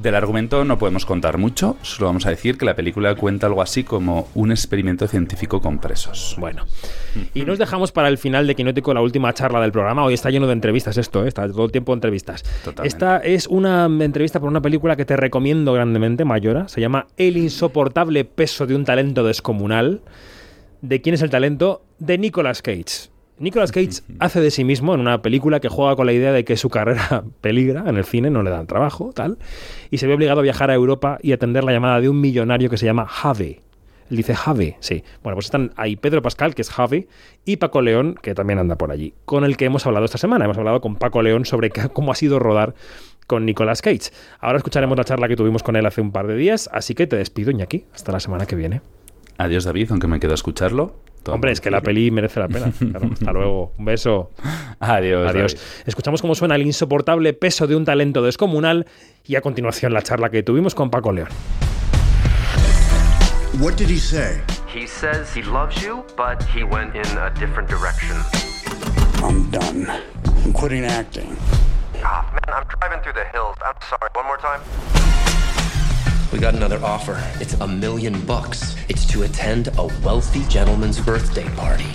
Del argumento no podemos contar mucho, solo vamos a decir que la película cuenta algo así como un experimento científico con presos. Bueno. Y nos dejamos para el final de Quinótico la última charla del programa. Hoy está lleno de entrevistas esto, ¿eh? está todo el tiempo entrevistas. Esta es una entrevista por una película que te recomiendo grandemente, Mayora. Se llama El insoportable peso de un talento descomunal. ¿De quién es el talento? De Nicolas Cage. Nicolas Cage hace de sí mismo en una película que juega con la idea de que su carrera [LAUGHS] peligra en el cine, no le dan trabajo, tal, y se ve obligado a viajar a Europa y atender la llamada de un millonario que se llama Javi. Él dice Javi, sí. Bueno, pues están ahí Pedro Pascal, que es Javi, y Paco León, que también anda por allí, con el que hemos hablado esta semana. Hemos hablado con Paco León sobre cómo ha sido rodar con Nicolas Cage. Ahora escucharemos la charla que tuvimos con él hace un par de días, así que te despido, Iñaki. Hasta la semana que viene. Adiós David, aunque me quedo a escucharlo. Todo Hombre, es que la peli merece la pena. Claro, hasta [LAUGHS] luego. Un beso. Adiós. Adiós. Escuchamos cómo suena el insoportable peso de un talento descomunal y a continuación la charla que tuvimos con Paco León. What did he say? He says he loves you, but he went in a different direction. I'm done. I'm quitting acting. Ah, man, I'm driving through the hills. I'm sorry. One more time. We got another offer. It's a million bucks. It's to attend a wealthy gentleman's birthday party.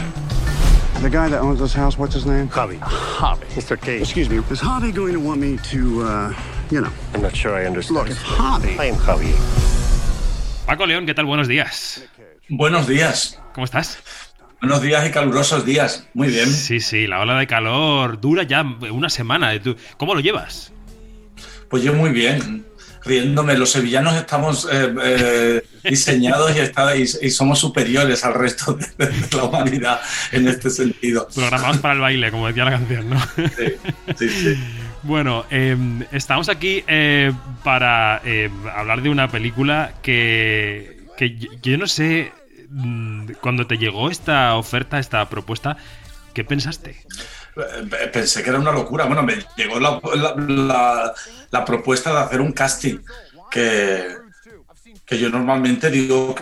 The guy that owns this house, what's his name? Javi. Javi. Mr. Cage. Excuse me. Is Javi going to want me to, uh, you know? I'm not sure I understand. Look, it's Javi. I am Javi. Paco León, ¿qué tal? Buenos días. Buenos días. ¿Cómo estás? Buenos días y calurosos días. Muy bien. Sí, sí, la ola de calor dura ya una semana. ¿Tú- ¿Cómo lo llevas? Pues yo muy bien. Riéndome, los sevillanos estamos eh, eh, diseñados y, está- y- y somos superiores al resto de, de la humanidad en este sentido. Programados para el baile, como decía la canción, ¿no? Sí, sí. Bueno, eh, estamos aquí eh, para eh, hablar de una película que, que yo, yo no sé, mm, cuando te llegó esta oferta, esta propuesta, ¿qué pensaste? Eh, Pensé que era una locura. Bueno, me llegó la, la- la- la propuesta de hacer un casting que, que yo normalmente digo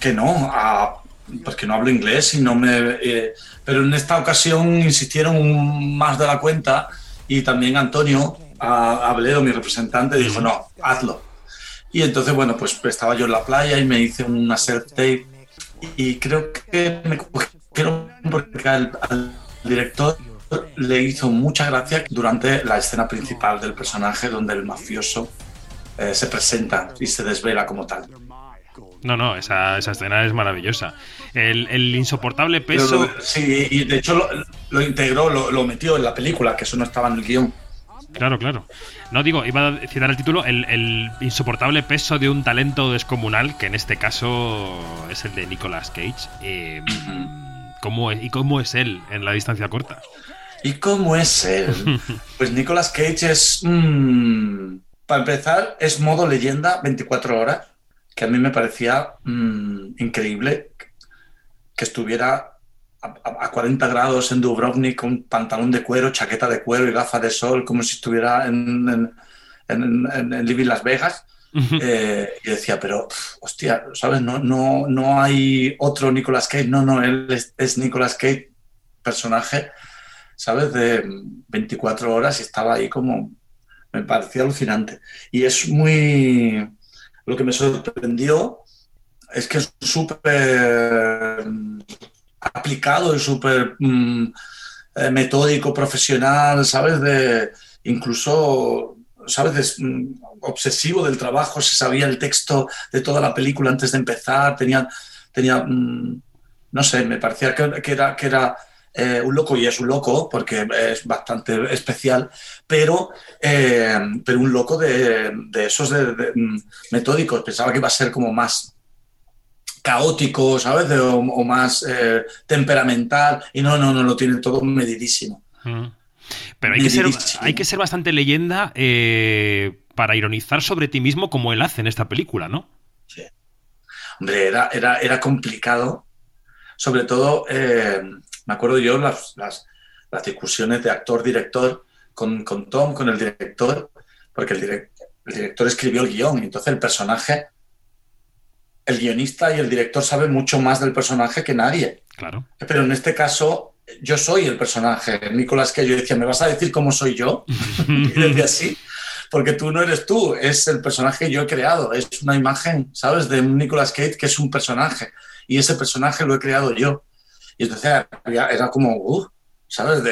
que no, a- porque no hablo inglés y no me. eh, pero en esta ocasión insistieron más de la cuenta y también Antonio Abledo, mi representante, dijo: no, hazlo. Y entonces, bueno, pues estaba yo en la playa y me hice una self-tape y creo que me cogieron porque al, al director le hizo mucha gracia durante la escena principal del personaje donde el mafioso eh, se presenta y se desvela como tal. No, no, esa, esa escena es maravillosa. El, el insoportable peso. lo- sí, y de hecho lo, lo integró, lo, lo metió en la película, que eso no estaba en el guion. Claro, claro. No digo, iba a citar el título, el, el insoportable peso de un talento descomunal, que en este caso es el de Nicolas Cage. Eh, ¿cómo es, ¿Y cómo es él en la distancia corta? ¿Y cómo es él? [LAUGHS] Pues Nicolas Cage es. mm, para empezar, es modo leyenda 24 horas, que a mí me parecía mm, increíble que estuviera a, a- a 40 grados en Dubrovnik con pantalón de cuero, chaqueta de cuero y gafas de sol, como si estuviera en, en, en- en- en Living Las Vegas. Eh, y decía, pero, hostia, ¿sabes? No, no, no hay otro Nicolas Cage. No, no, él es, es Nicolas Cage, personaje, ¿sabes? De 24 horas y estaba ahí como. Me parecía alucinante. Y es muy. Lo que me sorprendió es que es súper mm, aplicado y súper mm, eh, metódico, profesional, ¿sabes? De, incluso, ¿sabes? Mm, obsesivo del trabajo, se sabía el texto de toda la película antes de empezar, tenía, tenía no sé, me parecía que era, que era eh, un loco y es un loco porque es bastante especial, pero, eh, pero un loco de, de esos de- de, mm, metódicos. Pensaba que iba a ser como más caótico, ¿sabes? O, o más eh, temperamental y no, no, no, lo tiene todo medidísimo. Mm. Pero hay que, ser, hay que ser bastante leyenda para ironizar sobre ti mismo como él hace en esta película, ¿no? Hombre, era, era, era complicado. Sobre todo, me acuerdo yo las, las, las discusiones de actor-director con, con Tom, con el director, porque el director escribió el guion y entonces el personaje, el guionista y el director saben mucho más del personaje que nadie. Claro. Pero en este caso, yo soy el personaje. Nicolás, que yo decía, ¿me vas a decir cómo soy yo? [LAUGHS] Y decía, sí, porque tú no eres tú, es el personaje que yo he creado. Es una imagen, ¿sabes? De un Nicolas Cage que es un personaje. Y ese personaje lo he creado yo. Y entonces era como, uh, ¿sabes?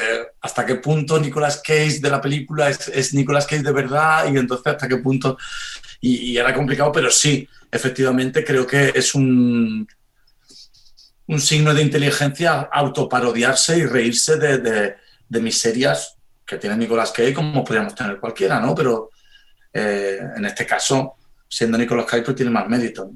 Hasta qué punto Nicolas Cage de la película es, es Nicolas Cage de verdad y entonces hasta qué punto... Y, era complicado, pero sí, efectivamente creo que es un, un signo de inteligencia autoparodiarse y reírse de, de, miserias que tiene Nicolas Cage como podríamos tener cualquiera, ¿no? Pero eh, en este caso, siendo Nicolas Cage, pues tiene más mérito.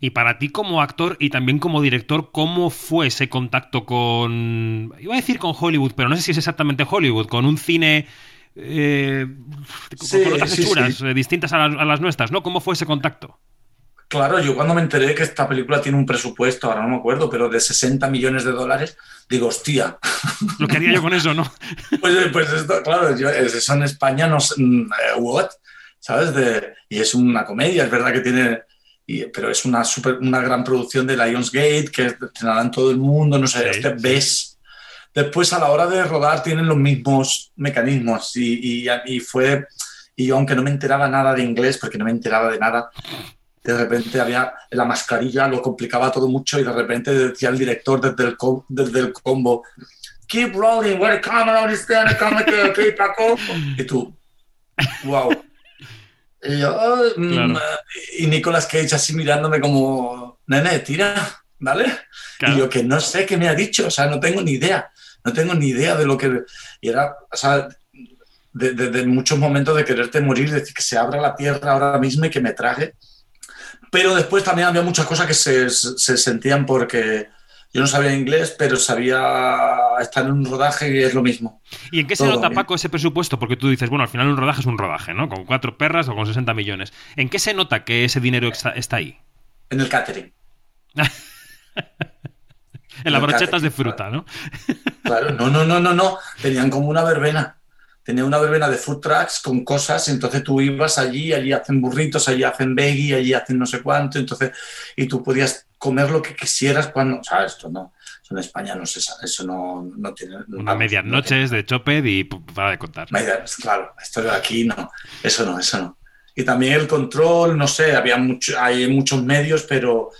Y para ti como actor y también como director, ¿cómo fue ese contacto con... Iba a decir con Hollywood, pero no sé si es exactamente Hollywood, con un cine... eh, con- Sí, con otras sí, hechuras sí. eh, distintas a las, a las nuestras, ¿no? ¿Cómo fue ese contacto? Claro, yo cuando me enteré que esta película tiene un presupuesto, ahora no me acuerdo, pero de 60 millones de dólares, digo, hostia. Lo que haría yo con eso, ¿no? [LAUGHS] Pues, pues esto, claro, yo- eso en España no sé, mm, eh, what, ¿sabes? De, y es una comedia, es verdad que tiene, y- pero es una super, una gran producción de Lionsgate que estrenará en todo el mundo, no sé, Sí, este sí. ves. Después a la hora de rodar tienen los mismos mecanismos y, y, y fue, y yo aunque no me enteraba nada de inglés, porque no me enteraba de nada, de repente había la mascarilla, lo complicaba todo mucho y de repente decía el director desde el, desde el combo, keep rolling, where the camera is there, que- que Paco. Y tú, wow. Y yo, "Ah, mm", Claro. y Nicolas Cage así mirándome como, nene, tira, ¿vale? Claro. Y yo que no sé qué me ha dicho, o sea, no tengo ni idea, no tengo ni idea de lo que... Y era, o sea, de, de- de muchos momentos de quererte morir, decir que se abra la tierra ahora mismo y que me trague. Pero después también había muchas cosas que se, se sentían porque, Yo no sabía inglés, pero sabía estar en un rodaje y es lo mismo. ¿Y en qué se nota, Paco, ese presupuesto? Porque tú dices, bueno, al final un rodaje es un rodaje, ¿no? Con cuatro perras o con 60 millones. ¿En qué se nota que ese dinero está, está ahí? En el catering. [LAUGHS] en las brochetas de fruta, ¿no? claro, no, no, no, no, no. Tenían como una verbena. Tenía una verbena de food trucks con cosas, entonces tú ibas allí, allí hacen burritos, allí hacen veggie, allí hacen no sé cuánto, entonces, y tú podías comer lo que quisieras cuando, o sea, esto no, eso en España no se sabe, eso no, no tiene... Una medias noches de choped y para de contar. claro, esto de aquí no, eso no, eso no. Y también el control, no sé, había mucho, hay muchos medios, pero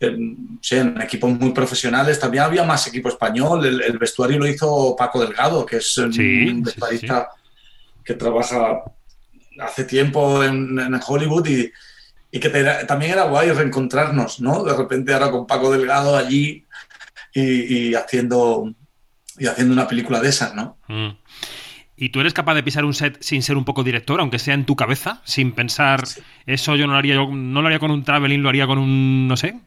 en equipos muy profesionales. También había más equipo español. El, vestuario lo hizo Paco Delgado, que es un vestuarista que trabaja hace tiempo en, Hollywood y, que también era guay reencontrarnos, ¿no? De repente ahora con Paco Delgado allí y, haciendo y haciendo una película de esas, ¿no? Mm. ¿Y tú eres capaz de pisar un set sin ser un poco director, aunque sea en tu cabeza, sin pensar eso yo no lo haría yo no lo haría con un traveling, lo haría con un no sé?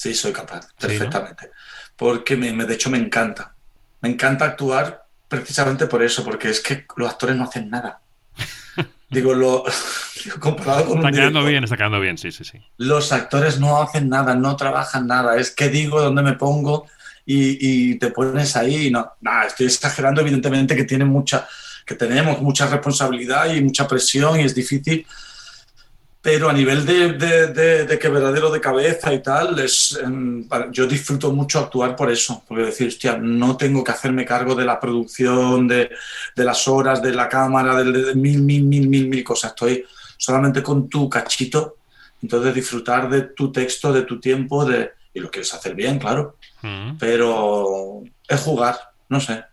Sí, soy capaz, perfectamente. Porque me, de hecho me encanta. Me encanta actuar precisamente por eso, porque es que los actores no hacen nada. [LAUGHS] digo, lo comparado con Está quedando bien, está quedando bien, sí, sí, sí. Los actores no hacen nada, no trabajan nada. Es que digo, dónde me pongo y, te pones ahí. No, nada, estoy exagerando, evidentemente que tiene mucha, que tenemos mucha responsabilidad y mucha presión y es difícil pero a nivel de, de, de, que verdadero de cabeza y tal, es, em, yo disfruto mucho actuar por eso, porque decir, hostia, no tengo que hacerme cargo de la producción, de, de las horas, de la cámara, de, mil, mil, mil, mil, mil cosas. Estoy solamente con tu cachito, entonces disfrutar de tu texto, de tu tiempo, de, y lo quieres hacer bien, claro, mm. pero es jugar, no sé.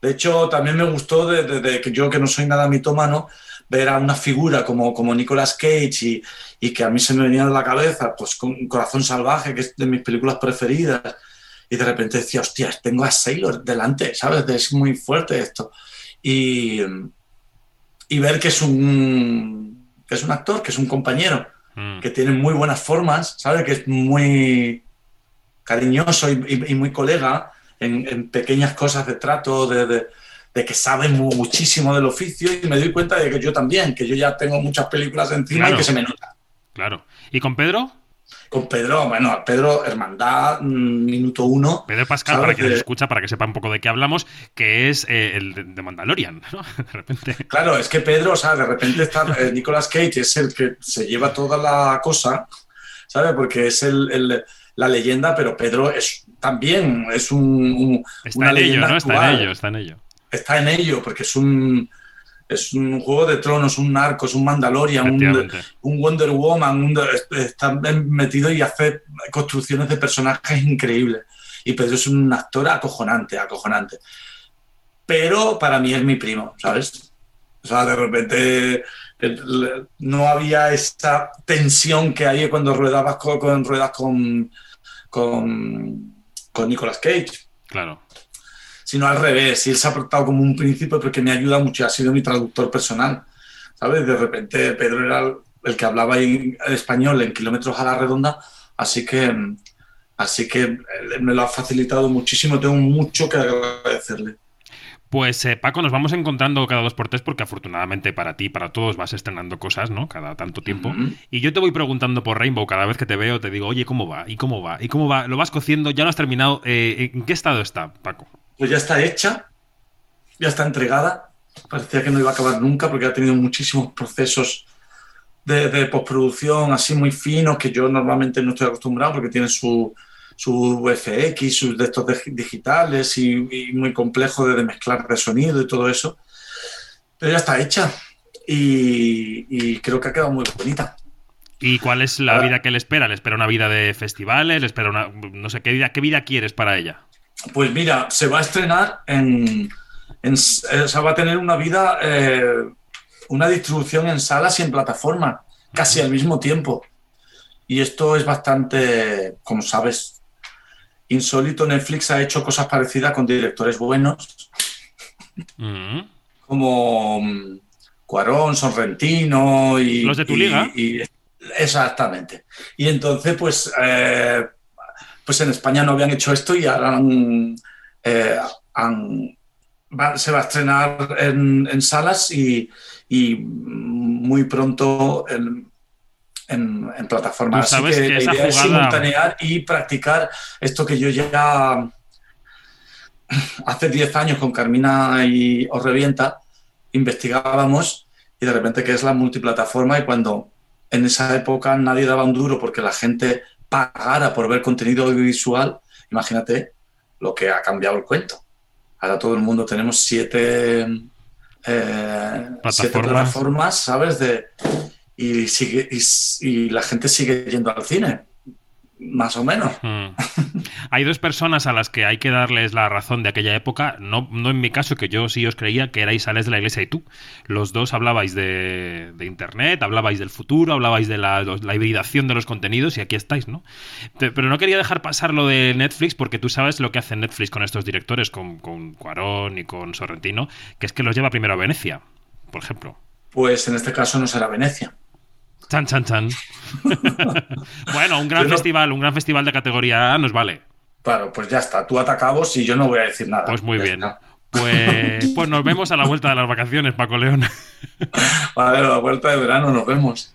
De hecho, también me gustó de, que yo, que no soy nada mitómano, ver a una figura como, como Nicolas Cage y, y, que a mí se me venía de la cabeza, pues con Corazón Salvaje, que es de mis películas preferidas, y de repente decía, hostia, tengo a Sailor delante, ¿sabes? Es muy fuerte esto. Y, y ver que es un, que es un actor, que es un compañero, mm. que tiene muy buenas formas, ¿sabes? Que es muy cariñoso y, y muy colega en, en, pequeñas cosas de trato, de, de de que sabe muchísimo del oficio y me doy cuenta de que yo también, que yo ya tengo muchas películas encima y que se me nota. Claro. ¿Y con Pedro? Con Pedro, bueno, Pedro, Hermandad, mm, minuto uno. Pedro Pascal, para quien escucha, para que sepa un poco de qué hablamos, que es eh, el de Mandalorian, [LAUGHS] ¿no? De repente. Claro, es que Pedro, o sea, de repente está eh, Nicolas Cage, es el que se lleva toda la cosa, ¿sabes? Porque es el, la leyenda, pero Pedro es también es un, está en ello, ¿no? Está en ello, está en ello está en ello, porque es un, es un juego de tronos, un narco, es un Mandalorian, un, Wonder Woman, está metido y hace construcciones de personajes increíbles. Y Pedro es un actor acojonante, acojonante. Pero para mí es mi primo, ¿sabes? O sea, de repente no había esa tensión que hay cuando ruedabas con, ruedas con, con, con Nicolas Cage. Claro sino al revés. Y él se ha portado como un príncipe porque me ayuda mucho, ha sido mi traductor personal. ¿Sabes? De repente Pedro era el que hablaba en español en kilómetros a la redonda, así que, así que me lo ha facilitado muchísimo, tengo mucho que agradecerle. Pues eh, Paco, nos vamos encontrando cada dos por tres porque afortunadamente para ti, para todos vas estrenando cosas, ¿no? Cada tanto tiempo. Y yo te voy preguntando por Rainbow cada vez que te veo, te digo, oye, ¿cómo va? ¿Y cómo va? ¿Y cómo va? ¿Lo vas cociendo? ¿Ya lo has terminado? Eh, ¿En qué estado está, Paco? pues ya está hecha, ya está entregada. Parecía que no iba a acabar nunca porque ha tenido muchísimos procesos de, postproducción así muy finos que yo normalmente no estoy acostumbrado porque tiene su, su FX, sus de estos digitales y, muy complejo de, mezclar de sonido y todo eso. Pero ya está hecha y, creo que ha quedado muy bonita. ¿Y cuál es la vida que le espera? ¿Le espera una vida de festivales? ¿Le espera una... no sé, ¿qué vida, qué vida quieres para ella? Pues mira, se va a estrenar en. en eh, o sea, va a tener una vida, eh, una distribución en salas y en plataformas, casi al mismo tiempo. Y esto es bastante, como sabes, insólito. Netflix ha hecho cosas parecidas con directores buenos, mm. como mm, Cuarón, Sorrentino y. Los de tu liga. exactamente. Y entonces, pues. Eh, pues en España no habían hecho esto y ahora han, eh, han- va- se va a estrenar en, en salas y, y muy pronto en, en- en sabes Así que, que la idea es simultanear y practicar esto que yo ya hace 10 años con Carmina y Os Revienta investigábamos y de repente que es la multiplataforma y cuando en esa época nadie daba un duro porque la gente pagara por ver contenido audiovisual, imagínate lo que ha cambiado el cuento. Ahora todo el mundo tenemos siete, eh, siete Plataformas. plataformas, ¿sabes? De, y, sigue, y, y la gente sigue yendo al cine, más o menos. Mm. Hay dos personas a las que hay que darles la razón de aquella época, no, no en mi caso, que yo sí os creía que erais Alex de la Iglesia y tú. Los dos hablabais de, de Internet, hablabais del futuro, hablabais de la, la hibridación de los contenidos y aquí estáis, ¿no? Pero no quería dejar pasar lo de Netflix porque tú sabes lo que hace Netflix con estos directores, con, con Cuarón y con Sorrentino, que es que los lleva primero a Venecia, por ejemplo. Pues en este caso no será Venecia. Chan, chan, chan. [LAUGHS] bueno, un gran festival, un gran festival de categoría A nos vale. Claro, pues ya está, tú atacabos y yo no voy a decir nada. Pues muy bien. Pues, [LAUGHS] pues nos vemos a la vuelta de las vacaciones, Paco León. A ver, a la vuelta de verano nos vemos.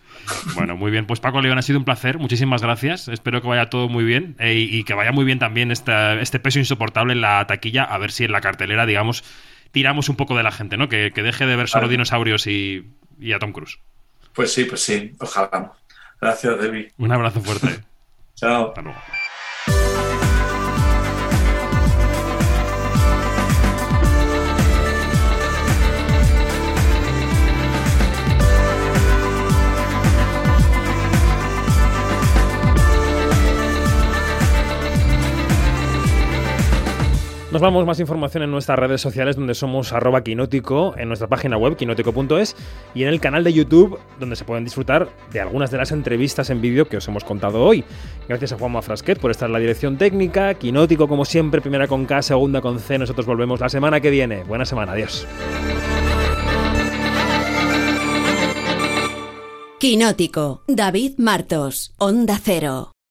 Bueno, muy bien. Pues Paco León, ha sido un placer. Muchísimas gracias. Espero que vaya todo muy bien eh, y, y que vaya muy bien también esta- este peso insoportable en la taquilla. A ver si en la cartelera, digamos, tiramos un poco de la gente, ¿no? Que, que deje de ver solo Vale. dinosaurios y, y a Tom Cruise. Pues sí, pues sí, ojalá. Gracias, Debbie. Un abrazo fuerte. Chao. Hasta luego. Nos vamos, más información en nuestras redes sociales donde somos arroba quinótico, en nuestra página web quinótico.es y en el canal de YouTube donde se pueden disfrutar de algunas de las entrevistas en vídeo que os hemos contado hoy. Gracias a Juanma Frasquet por estar en la dirección técnica, Quinótico como siempre, primera con K, segunda con C, nosotros volvemos la semana que viene. Buena semana, adiós. Quinótico, David Martos, Onda Cero.